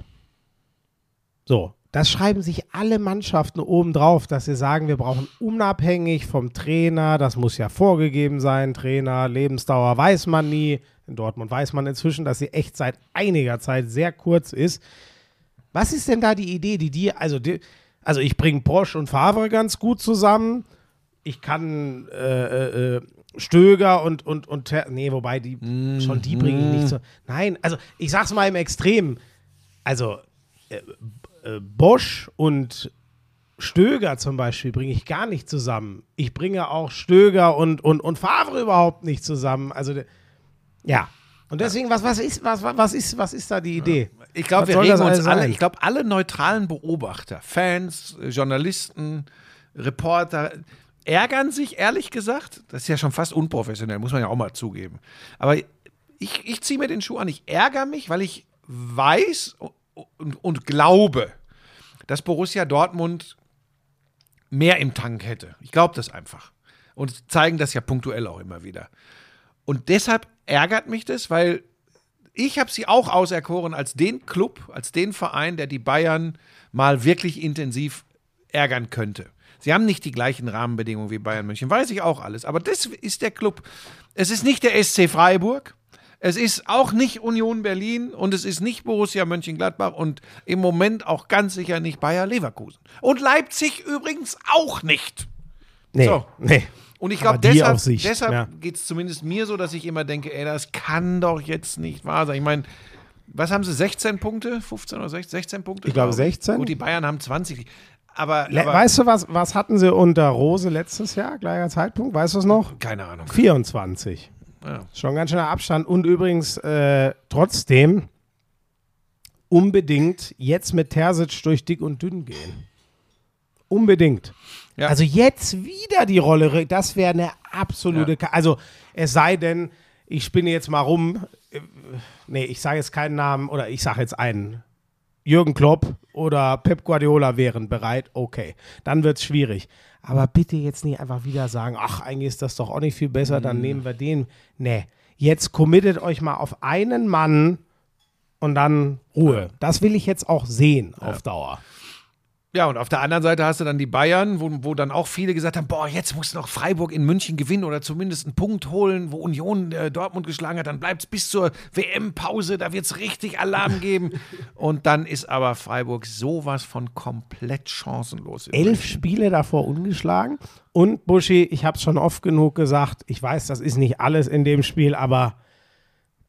So, das schreiben sich alle Mannschaften oben drauf, dass sie sagen, wir brauchen unabhängig vom Trainer, das muss ja vorgegeben sein, Trainer, Lebensdauer weiß man nie. In Dortmund weiß man inzwischen, dass sie echt seit einiger Zeit sehr kurz ist. Was ist denn da die Idee, die die, also, die, also ich bringe Bosch und Favre ganz gut zusammen. Ich kann äh, äh, Stöger und, und, und, Ter- nee, wobei die, schon die bringe ich nicht so. Nein, also ich sag's mal im Extrem. Also äh, äh, Bosch und Stöger zum Beispiel bringe ich gar nicht zusammen. Ich bringe auch Stöger und, und, und Favre überhaupt nicht zusammen. Also, ja. Und deswegen, was, was, ist, was, was, ist, was ist da die Idee? Ich glaube, wir regen uns alle, sein? ich glaube, alle neutralen Beobachter, Fans, äh, Journalisten, Reporter, ärgern sich, ehrlich gesagt, das ist ja schon fast unprofessionell, muss man ja auch mal zugeben. Aber ich, ich ziehe mir den Schuh an, ich ärgere mich, weil ich weiß und, und glaube, dass Borussia Dortmund mehr im Tank hätte. Ich glaube das einfach. Und zeigen das ja punktuell auch immer wieder. Und deshalb ärgert mich das, weil ich habe sie auch auserkoren als den Club, als den Verein, der die Bayern mal wirklich intensiv ärgern könnte. Sie haben nicht die gleichen Rahmenbedingungen wie Bayern München, weiß ich auch alles. Aber das ist der Club. Es ist nicht der SC Freiburg. Es ist auch nicht Union Berlin und es ist nicht Borussia Mönchengladbach und im Moment auch ganz sicher nicht Bayer Leverkusen. Und Leipzig übrigens auch nicht. Nee, So. nee. Und ich glaube, deshalb, deshalb ja. geht es zumindest mir so, dass ich immer denke, ey, das kann doch jetzt nicht wahr sein. Ich meine, was haben sie, 16 Punkte? 15 oder 16, 16 Punkte? Ich glaube, glaub 16. Gut, die Bayern haben 20. Aber, Le aber weißt du, was, was hatten sie unter Rose letztes Jahr, gleicher Zeitpunkt? Weißt du es noch? keine Ahnung. 24. Ja. Schon ein ganz schöner Abstand. Und übrigens äh, trotzdem unbedingt jetzt mit Terzic durch dick und dünn gehen. Unbedingt. Ja. Also jetzt wieder die Rolle, das wäre eine absolute. Ja. Also es sei denn, ich spinne jetzt mal rum. äh, Nee, ich sage jetzt keinen Namen oder ich sage jetzt einen. Jürgen Klopp oder Pep Guardiola wären bereit, okay. Dann wird es schwierig. Aber bitte jetzt nicht einfach wieder sagen, ach, eigentlich ist das doch auch nicht viel besser, dann nehmen wir den. Nee, jetzt committet euch mal auf einen Mann und dann Ruhe. Das will ich jetzt auch sehen auf Dauer. Ja, und auf der anderen Seite hast du dann die Bayern, wo, wo dann auch viele gesagt haben, boah, jetzt muss noch Freiburg in München gewinnen oder zumindest einen Punkt holen, wo Union äh, Dortmund geschlagen hat, dann bleibt es bis zur WM-Pause, da wird es richtig Alarm geben. <laughs> und dann ist aber Freiburg sowas von komplett chancenlos. elf. Spiele davor ungeschlagen. Und Buschi, ich habe es schon oft genug gesagt, ich weiß, das ist nicht alles in dem Spiel, aber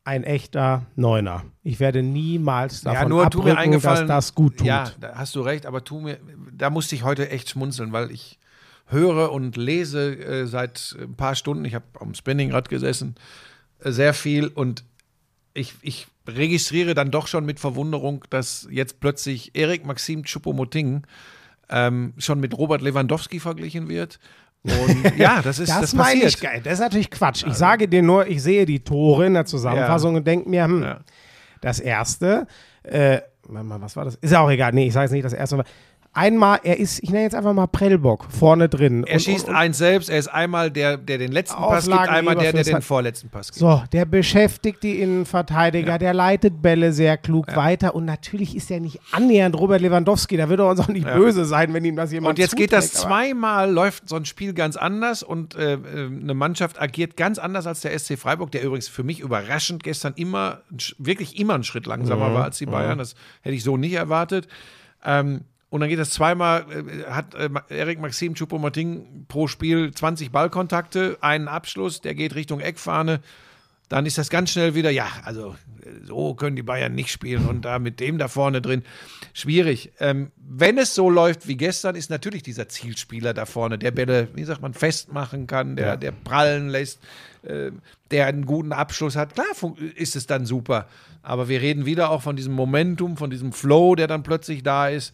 ein echter Neuner. Ich werde niemals davon ja, nur abrücken, dass das gut tut. Ja, da hast du recht, aber tu mir, da musste ich heute echt schmunzeln, weil ich höre und lese äh, seit ein paar Stunden, ich habe am Spinningrad gesessen, äh, sehr viel und ich, ich registriere dann doch schon mit Verwunderung, dass jetzt plötzlich Erik Maxim Choupo-Moting ähm, schon mit Robert Lewandowski verglichen wird. Und <laughs> ja, das ist Das, das, meine passiert. ich geil. Das ist natürlich Quatsch. Ich sage dir nur, ich sehe die Tore in der Zusammenfassung und denke mir, hm, Ja. das erste, äh, warte mal, was war das? Ist ja auch egal. Nee, ich sage jetzt nicht das erste Mal. Einmal, er ist, ich nenne jetzt einfach mal Prellbock vorne drin. Er Und- schießt und, und, eins selbst, er ist einmal der, der den letzten Pass gibt, einmal der, der den vorletzten Pass gibt. So, der beschäftigt die Innenverteidiger, der leitet Bälle sehr klug weiter und natürlich ist er nicht annähernd Robert Lewandowski, da wird er uns auch nicht böse sein, wenn ihm das jemand Und jetzt geht das zuträgt, zweimal, läuft so ein Spiel ganz anders und äh, äh, eine Mannschaft agiert ganz anders als der SC Freiburg, der übrigens für mich überraschend gestern immer, wirklich immer einen Schritt langsamer war als die Bayern. Das hätte ich so nicht erwartet. Ähm, und dann geht das zweimal, äh, hat äh, Erik Maxim Choupo-Moting pro Spiel 20 Ballkontakte, einen Abschluss, der geht Richtung Eckfahne. Dann ist das ganz schnell wieder, ja, also äh, so können die Bayern nicht spielen und da mit dem da vorne drin. Schwierig. Ähm, wenn es so läuft wie gestern, ist natürlich dieser Zielspieler da vorne, der Bälle, wie sagt man, festmachen kann, der, der prallen lässt, äh, der einen guten Abschluss hat. Klar ist es dann super. Aber wir reden wieder auch von diesem Momentum, von diesem Flow, der dann plötzlich da ist.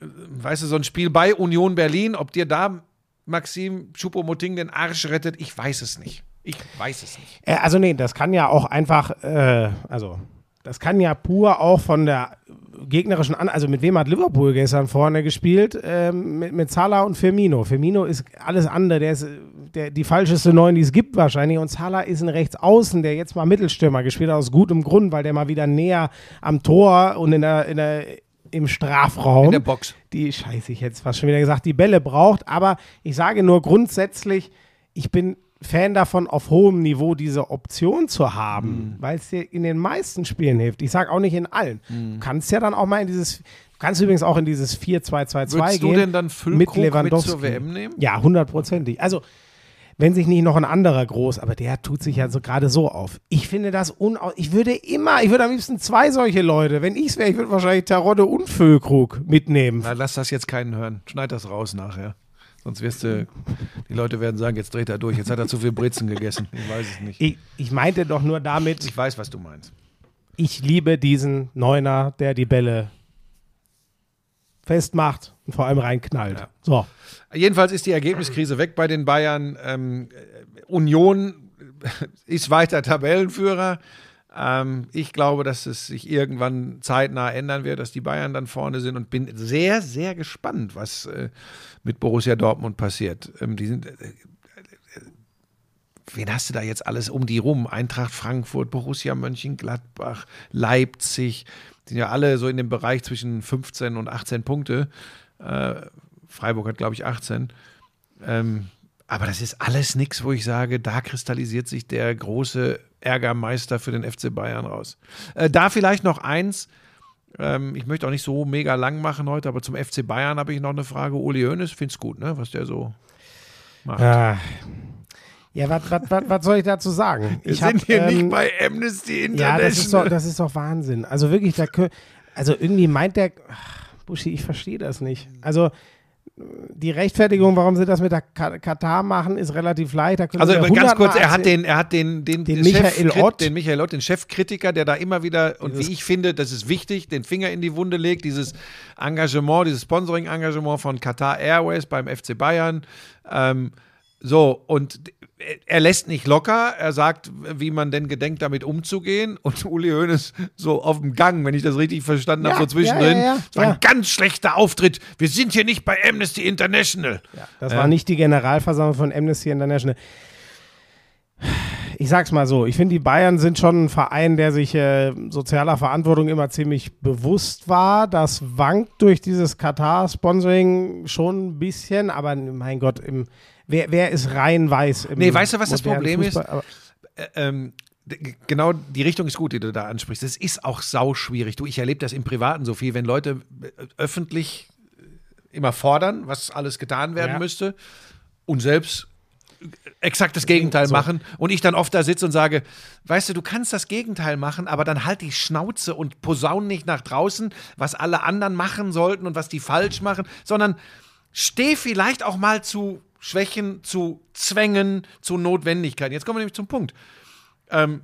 Weißt du, so ein Spiel bei Union Berlin, ob dir da Maxim Choupo-Moting den Arsch rettet, ich weiß es nicht. Ich weiß es nicht. Äh, Also nee, das kann ja auch einfach, äh, also das kann ja pur auch von der gegnerischen An also mit wem hat Liverpool gestern vorne gespielt? Ähm, mit, mit Salah und Firmino. Firmino ist alles andere, der ist der, die falscheste Neun, die es gibt wahrscheinlich. Und Salah ist ein Rechtsaußen, der jetzt mal Mittelstürmer gespielt hat, aus gutem Grund, weil der mal wieder näher am Tor und in der, in der, im Strafraum In der Box. die, scheiße, ich hätte es fast schon wieder gesagt, die Bälle braucht. Aber ich sage nur grundsätzlich, ich bin Fan davon, auf hohem Niveau diese Option zu haben, weil es dir in den meisten Spielen hilft. Ich sage auch nicht in allen. Du kannst ja dann auch mal in dieses, du kannst übrigens auch in dieses 4-2-2-2 Würdest gehen. du denn dann mit Füllkrug mit, Lewandowski. zur WM nehmen? Ja, hundertprozentig. Also, wenn sich nicht noch ein anderer groß, aber der tut sich ja so gerade so auf. Ich finde das unau. Ich würde immer, ich würde am liebsten zwei solche Leute. Wenn ich es wäre, ich würde wahrscheinlich Tarotte und Füllkrug mitnehmen. Na, lass das jetzt keinen hören. Schneid das raus nachher. Sonst wirst du, die Leute werden sagen, jetzt dreht er durch. Jetzt hat er zu viel Brezen gegessen. Ich weiß es nicht. Ich, ich meinte doch nur damit, Ich weiß, was du meinst. ich liebe diesen Neuner, der die Bälle festmacht und vor allem reinknallt. Ja. So. Jedenfalls ist die Ergebniskrise weg bei den Bayern. Ähm, äh, Union <laughs> ist weiter Tabellenführer. Ähm, ich glaube, dass es sich irgendwann zeitnah ändern wird, dass die Bayern dann vorne sind und bin sehr, sehr gespannt, was äh, mit Borussia Dortmund passiert. Ähm, die sind, äh, wen hast du da jetzt alles um die rum? Eintracht Frankfurt, Borussia Mönchengladbach, Leipzig, sind ja alle so in dem Bereich zwischen 15 und 18 Punkte. Äh, Freiburg hat, glaube ich, 18. Ähm, aber das ist alles nichts, wo ich sage, da kristallisiert sich der große Ärgermeister für den FC Bayern raus. Äh, da vielleicht noch eins. Ähm, ich möchte auch nicht so mega lang machen heute, aber zum FC Bayern habe ich noch eine Frage. Uli Hoeneß, find's gut, ne, was der so macht. Ah. Ja, was soll ich dazu sagen? Wir ich hab, sind hier ähm, nicht bei Amnesty International. Ja, das ist, doch, das ist doch Wahnsinn. Also wirklich, da, also irgendwie meint der, ach, Buschi, ich verstehe das nicht. Also die Rechtfertigung, warum sie das mit der Ka- Katar machen, ist relativ leicht. Also ganz kurz, er hat den, er hat den, den, Den Michael Ott. den Michael Ott, den Chefkritiker, der da immer wieder und Dieses- wie ich finde, das ist wichtig, den Finger in die Wunde legt, dieses Engagement, dieses Sponsoring-Engagement von Qatar Airways beim FC Bayern. Ähm, so und er lässt nicht locker. Er sagt, wie man denn gedenkt, damit umzugehen. Und <laughs> Uli Hoeneß so auf dem Gang, wenn ich das richtig verstanden Ja, habe, so zwischendrin. ja, ja, Es war ein ganz schlechter Auftritt. Wir sind hier nicht bei Amnesty International. Das war nicht die Generalversammlung von Amnesty International. Ich sag's mal so, ich finde, die Bayern sind schon ein Verein, der sich äh, sozialer Verantwortung immer ziemlich bewusst war. Das wankt durch dieses Katar-Sponsoring schon ein bisschen, aber mein Gott, im, wer, wer ist rein weiß im Nee, weißt du, was das Problem ist? Fußball? Aber, ähm, d- genau die Richtung ist gut, die du da ansprichst. Es ist auch sau schwierig. Du, ich erlebe das im Privaten so viel, wenn Leute äh, öffentlich äh, immer fordern, was alles getan werden Ja. müsste und selbst äh, exakt das Gegenteil So. machen und ich dann oft da sitze und sage, weißt du, du kannst das Gegenteil machen, aber dann halt die Schnauze und posaun nicht nach draußen, was alle anderen machen sollten und was die falsch machen, sondern steh vielleicht auch mal zu Schwächen, zu Zwängen, zu Notwendigkeiten. Jetzt kommen wir nämlich zum Punkt. Ähm,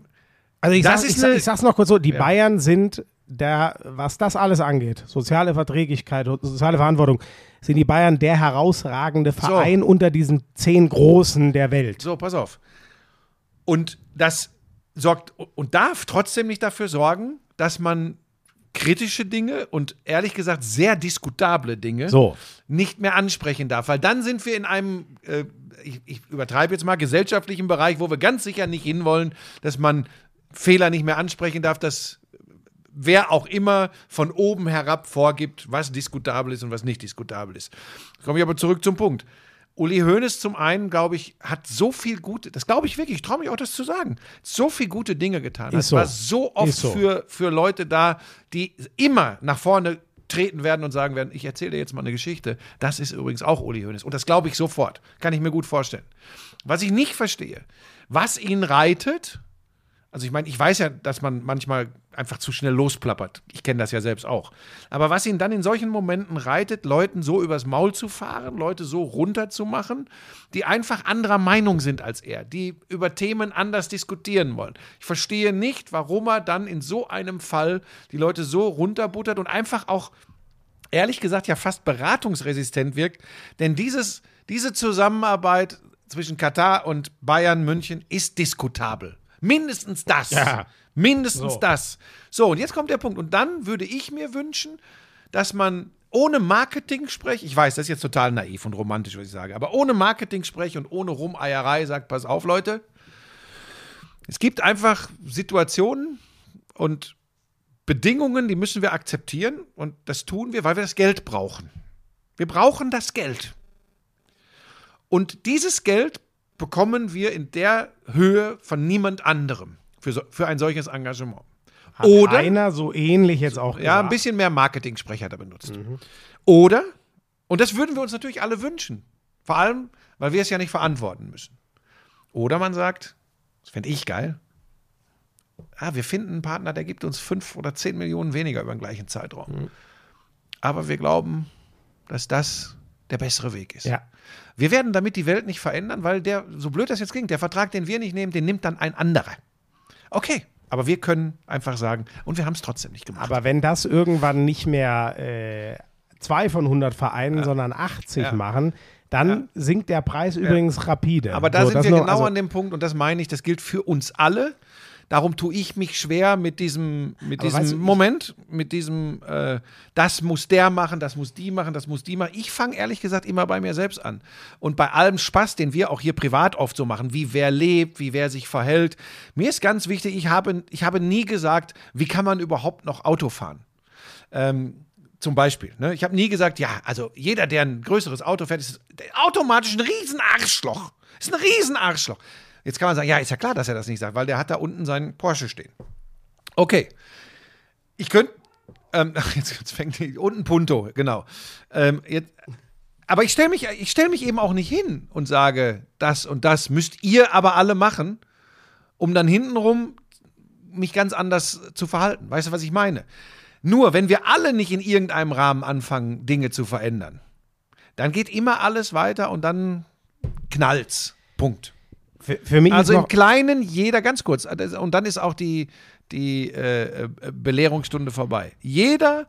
also ich, Das sag, ich, eine- ich sag's noch kurz so, die Ja. Bayern sind der, was das alles angeht, soziale Verträglichkeit, soziale Verantwortung, sind die Bayern der herausragende Verein unter diesen zehn Großen der Welt. So, pass auf. Und das sorgt und darf trotzdem nicht dafür sorgen, dass man kritische Dinge und ehrlich gesagt sehr diskutable Dinge So. nicht mehr ansprechen darf. Weil dann sind wir in einem, äh, ich, ich übertreibe jetzt mal, gesellschaftlichen Bereich, wo wir ganz sicher nicht hinwollen, dass man Fehler nicht mehr ansprechen darf, dass wer auch immer von oben herab vorgibt, was diskutabel ist und was nicht diskutabel ist. Komme ich aber zurück zum Punkt. Uli Hoeneß zum einen, glaube ich, hat so viel gute, das glaube ich wirklich, ich traue mich auch das zu sagen, so viel gute Dinge getan. Ist Es so. war so oft so. Für, für Leute da, die immer nach vorne treten werden und sagen werden, ich erzähle dir jetzt mal eine Geschichte. Das ist übrigens auch Uli Hoeneß. Und das glaube ich sofort. Kann ich mir gut vorstellen. Was ich nicht verstehe, was ihn reitet, also ich meine, ich weiß ja, dass man manchmal einfach zu schnell losplappert. Ich kenne das ja selbst auch. Aber was ihn dann in solchen Momenten reitet, Leuten so übers Maul zu fahren, Leute so runterzumachen, die einfach anderer Meinung sind als er, die über Themen anders diskutieren wollen. Ich verstehe nicht, warum er dann in so einem Fall die Leute so runterbuttert und einfach auch ehrlich gesagt ja fast beratungsresistent wirkt. Denn dieses, diese Zusammenarbeit zwischen Katar und Bayern München ist diskutabel. Mindestens das. Ja. Mindestens So. das. So, und jetzt kommt der Punkt. Und dann würde ich mir wünschen, dass man ohne Marketing-Sprech, ich weiß, das ist jetzt total naiv und romantisch, was ich sage, aber ohne Marketing-Sprech und ohne Rumeierei sagt, pass auf, Leute, es gibt einfach Situationen und Bedingungen, die müssen wir akzeptieren und das tun wir, weil wir das Geld brauchen. Wir brauchen das Geld. Und dieses Geld bekommen wir in der Höhe von niemand anderem für, so, für ein solches Engagement. Hat Oder einer so ähnlich jetzt auch ja, ein gesagt. bisschen mehr Marketing-Sprech hat er benutzt. Oder, und das würden wir uns natürlich alle wünschen, vor allem, weil wir es ja nicht verantworten müssen. Oder man sagt, das fände ich geil, ah, wir finden einen Partner, der gibt uns fünf oder zehn Millionen weniger über den gleichen Zeitraum. Aber wir glauben, dass das der bessere Weg ist. Ja. Wir werden damit die Welt nicht verändern, weil der, so blöd das jetzt klingt, der Vertrag, den wir nicht nehmen, den nimmt dann ein anderer. Okay, aber wir können einfach sagen, und wir haben es trotzdem nicht gemacht. Aber wenn das irgendwann nicht mehr äh, zwei von 100 Vereinen, sondern 80 Ja. machen, dann sinkt der Preis übrigens rapide. Aber da So, sind wir genau also, an dem Punkt, und das meine ich, das gilt für uns alle. Darum tue ich mich schwer mit diesem, mit Aber diesem du, Moment, mit diesem, äh, das muss der machen, das muss die machen, das muss die machen. Ich fange ehrlich gesagt immer bei mir selbst an. Und bei allem Spaß, den wir auch hier privat oft so machen, wie wer lebt, wie wer sich verhält. Mir ist ganz wichtig, ich habe, ich habe nie gesagt, wie kann man überhaupt noch Auto fahren. Ähm, zum Beispiel. Ne? Ich habe nie gesagt, ja, also jeder, der ein größeres Auto fährt, ist automatisch ein Riesenarschloch. Ist ein Riesenarschloch. Jetzt kann man sagen, ja, ist ja klar, dass er das nicht sagt, weil der hat da unten seinen Porsche stehen. Okay. Ich könnte, ähm, ach, <laughs> jetzt, jetzt fängt die, unten Punto, genau. Ähm, jetzt, aber ich stelle mich, ich stell mich eben auch nicht hin und sage, das und das müsst ihr aber alle machen, um dann hintenrum mich ganz anders zu verhalten. Weißt du, was ich meine? Nur, wenn wir alle nicht in irgendeinem Rahmen anfangen, Dinge zu verändern, dann geht immer alles weiter und dann knallt's. Punkt. Für, für mich Also im Kleinen jeder, ganz kurz, und dann ist auch die, die äh, Belehrungsstunde vorbei. Jeder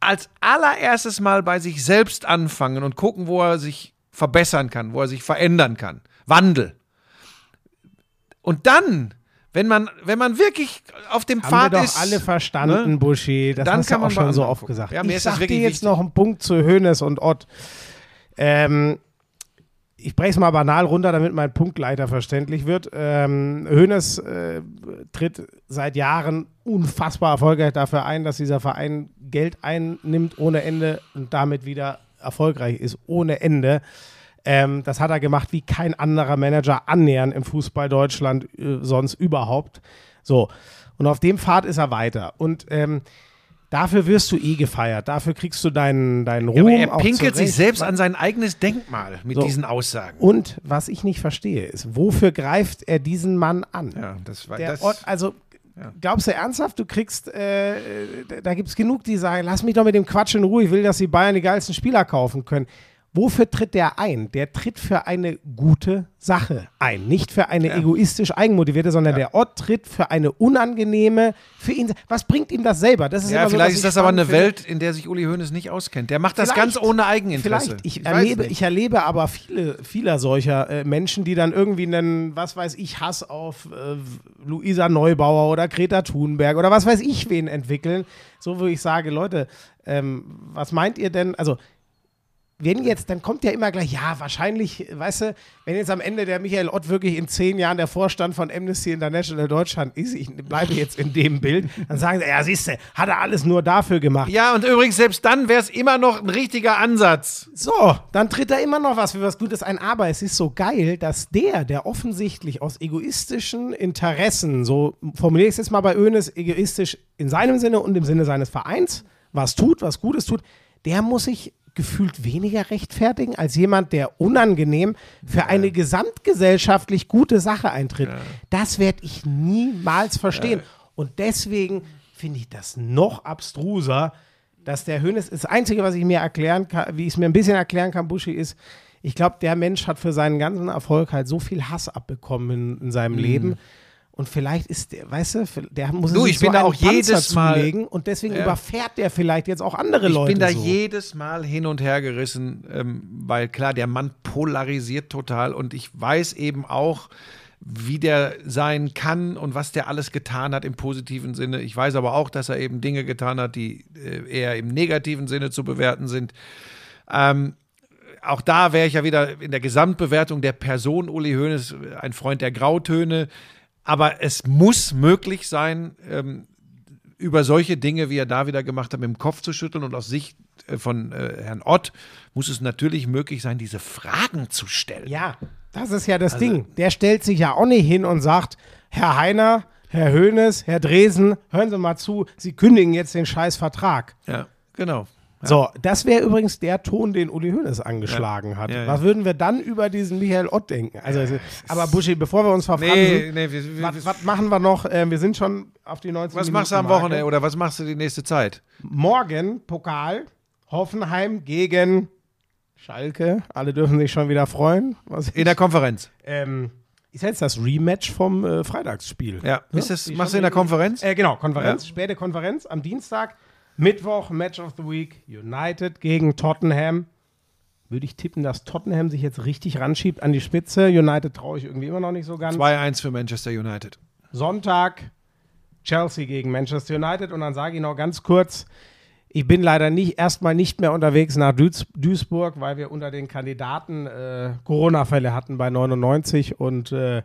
als allererstes mal bei sich selbst anfangen und gucken, wo er sich verbessern kann, wo er sich verändern kann. Wandel. Und dann, wenn man, wenn man wirklich auf dem haben Pfad wir doch ist, alle verstanden, ne? Buschi. Das Dann hast kann du auch man schon so oft gesagt. Ja, ich sag dir jetzt wichtig. noch einen Punkt zu Hönes und Ott. Ähm, ich breche es mal banal runter, damit mein Punktleiter verständlich wird. Ähm, Hoeneß äh, tritt seit Jahren unfassbar erfolgreich dafür ein, dass dieser Verein Geld einnimmt ohne Ende und damit wieder erfolgreich ist ohne Ende. Ähm, das hat er gemacht wie kein anderer Manager annähernd im Fußball Deutschland äh, sonst überhaupt. So. Und auf dem Pfad ist er weiter. Und ähm, dafür wirst du eh gefeiert. Dafür kriegst du deinen, deinen Ruhm. Ja, er pinkelt sich selbst an sein eigenes Denkmal mit So. diesen Aussagen. Und was ich nicht verstehe, ist, wofür greift er diesen Mann an? Ja, das war Der das. Ort, also, glaubst du ernsthaft, du kriegst, äh, da- da gibt es genug, die sagen, lass mich doch mit dem Quatsch in Ruhe, ich will, dass die Bayern die geilsten Spieler kaufen können. Wofür tritt der ein? Der tritt für eine gute Sache ein. Nicht für eine egoistisch eigenmotivierte, sondern der Ort tritt für eine unangenehme, für ihn. Was bringt ihm das selber? Das ist ja, so, vielleicht dass ist ich das aber eine finde. Welt, in der sich Uli Hoeneß nicht auskennt. Der macht das Vielleicht. ganz ohne Eigeninteresse. Vielleicht. Ich, weiß erlebe, ich erlebe aber viele, vieler solcher äh, Menschen, die dann irgendwie einen, was weiß ich, Hass auf äh, Luisa Neubauer oder Greta Thunberg oder was weiß ich wen entwickeln. So, wo ich sage, Leute, ähm, was meint ihr denn? Also, wenn jetzt, dann kommt ja immer gleich, ja, wahrscheinlich, weißt du, wenn jetzt am Ende der Michael Ott wirklich in zehn Jahren der Vorstand von Amnesty International Deutschland ist, ich bleibe jetzt in dem Bild, dann sagen sie, ja, siehst du, hat er alles nur dafür gemacht. ja, und übrigens, selbst dann wäre es immer noch ein richtiger Ansatz. So, dann tritt da immer noch was für was Gutes ein. Aber es ist so geil, dass der, der offensichtlich aus egoistischen Interessen, so formuliere ich es jetzt mal bei Önes, egoistisch in seinem Sinne und im Sinne seines Vereins, was tut, was Gutes tut, der muss sich gefühlt weniger rechtfertigen als jemand, der unangenehm für eine gesamtgesellschaftlich gute Sache eintritt. Das werde ich niemals verstehen. Und deswegen finde ich das noch abstruser, dass der Hönes, das Einzige, was ich mir erklären kann, wie ich es mir ein bisschen erklären kann, Buschi, ist, ich glaube, der Mensch hat für seinen ganzen Erfolg halt so viel Hass abbekommen in, in Mhm. seinem Leben. Und vielleicht ist der, weißt du, der muss Du, ich bin so da auch jedes Panzer Mal- zulegen und deswegen Ja. überfährt der vielleicht jetzt auch andere Ich Leute. bin da so. jedes Mal hin und her gerissen, ähm, weil klar, der Mann polarisiert total und ich weiß eben auch, wie der sein kann und was der alles getan hat im positiven Sinne. Ich weiß aber auch, dass er eben Dinge getan hat, die äh, eher im negativen Sinne zu bewerten sind. Ähm, auch da wäre ich ja wieder in der Gesamtbewertung der Person Uli Hoeneß ein Freund der Grautöne. Aber es muss möglich sein, ähm, über solche Dinge, wie er da wieder gemacht hat, mit dem Kopf zu schütteln. Und aus Sicht äh, von äh, Herrn Ott muss es natürlich möglich sein, diese Fragen zu stellen. Ja, das ist ja Also das Ding. Der stellt sich ja auch nicht hin und sagt, Herr Heiner, Herr Höhnes, Herr Dresen, hören Sie mal zu, Sie kündigen jetzt den scheiß Vertrag. Ja, genau. So, das wäre übrigens der Ton, den Uli Hoeneß angeschlagen Ja. hat. Ja, ja. Was würden wir dann über diesen Michael Ott denken? Also, aber Buschi, bevor wir uns verfransen, Nee, nee, wir, was, was machen wir noch? Äh, wir sind schon auf die 19 was machst du am Minuten Wochenende Marke. oder was machst du die nächste Zeit? Morgen Pokal, Hoffenheim gegen Schalke. Alle dürfen sich schon wieder freuen. Was In der Konferenz. ähm, ist jetzt das Rematch vom äh, Freitagsspiel. Ja. Ist das, machst du in der Konferenz? Äh, genau, Konferenz, späte Konferenz am Dienstag. Mittwoch, Match of the Week, United gegen Tottenham. Würde ich tippen, dass Tottenham sich jetzt richtig ranschiebt an die Spitze. United traue ich irgendwie immer noch nicht so ganz. 2-1 für Manchester United. Sonntag Chelsea gegen Manchester United. Und dann sage ich noch ganz kurz, ich bin leider nicht erstmal nicht mehr unterwegs nach Duis Duisburg, weil wir unter den Kandidaten äh, Corona-Fälle hatten bei 99 und äh,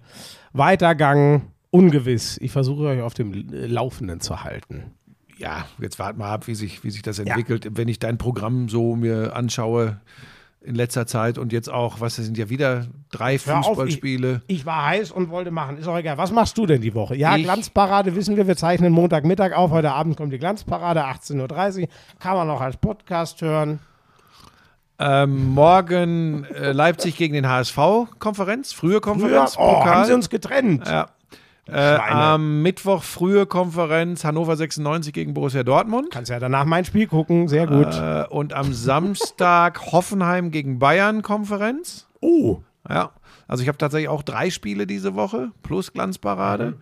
Weitergang ungewiss. Ich versuche euch auf dem Laufenden zu halten. Ja, jetzt warten wir ab, wie sich, wie sich das entwickelt. Wenn ich dein Programm so mir anschaue in letzter Zeit und jetzt auch, was das sind ja wieder drei Hör auf, Fußballspiele. Ich, ich war heiß und wollte machen. Ist auch egal. Was machst du denn die Woche? Ja, Ich- Glanzparade wissen wir. Wir zeichnen Montagmittag auf. Heute Abend kommt die Glanzparade, 18.30 Uhr. Kann man auch als Podcast hören. Ähm, morgen äh, Leipzig gegen den HSV-Konferenz, frühe Früher, Konferenz, oh, Pokal. haben sie uns getrennt. ja. Äh, am Mittwoch frühe Konferenz Hannover 96 gegen Borussia Dortmund. Kannst ja danach mein Spiel gucken, sehr gut. Äh, und am Samstag <laughs> Hoffenheim gegen Bayern Konferenz. oh, Ja, also ich habe tatsächlich auch drei Spiele diese Woche plus Glanzparade.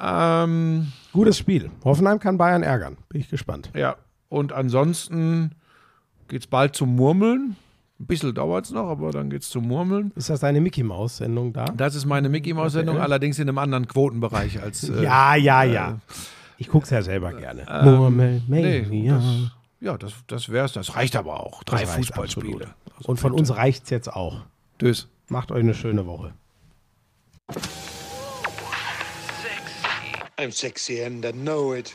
Ähm, gutes Spiel. Hoffenheim kann Bayern ärgern. Bin ich gespannt. ja, und ansonsten geht's bald zum Murmeln. Ein bisschen dauert es noch, aber dann geht's zum Murmeln. Ist das deine Mickey Maus Sendung da? Das ist meine Mickey Maus Sendung, allerdings in einem anderen Quotenbereich als. Äh, ja, ja, ja. Ich guck's ja selber gerne. ähm, Murmel, nee, Mania. das, ja, das, das wär's. Das reicht aber auch. Drei Das Fußballspiele. absolut. Und von uns reicht's jetzt auch. Tschüss. Macht euch eine schöne Woche. I'm sexy and I know it.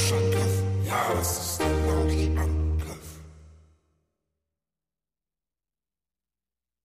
Russian. Yes.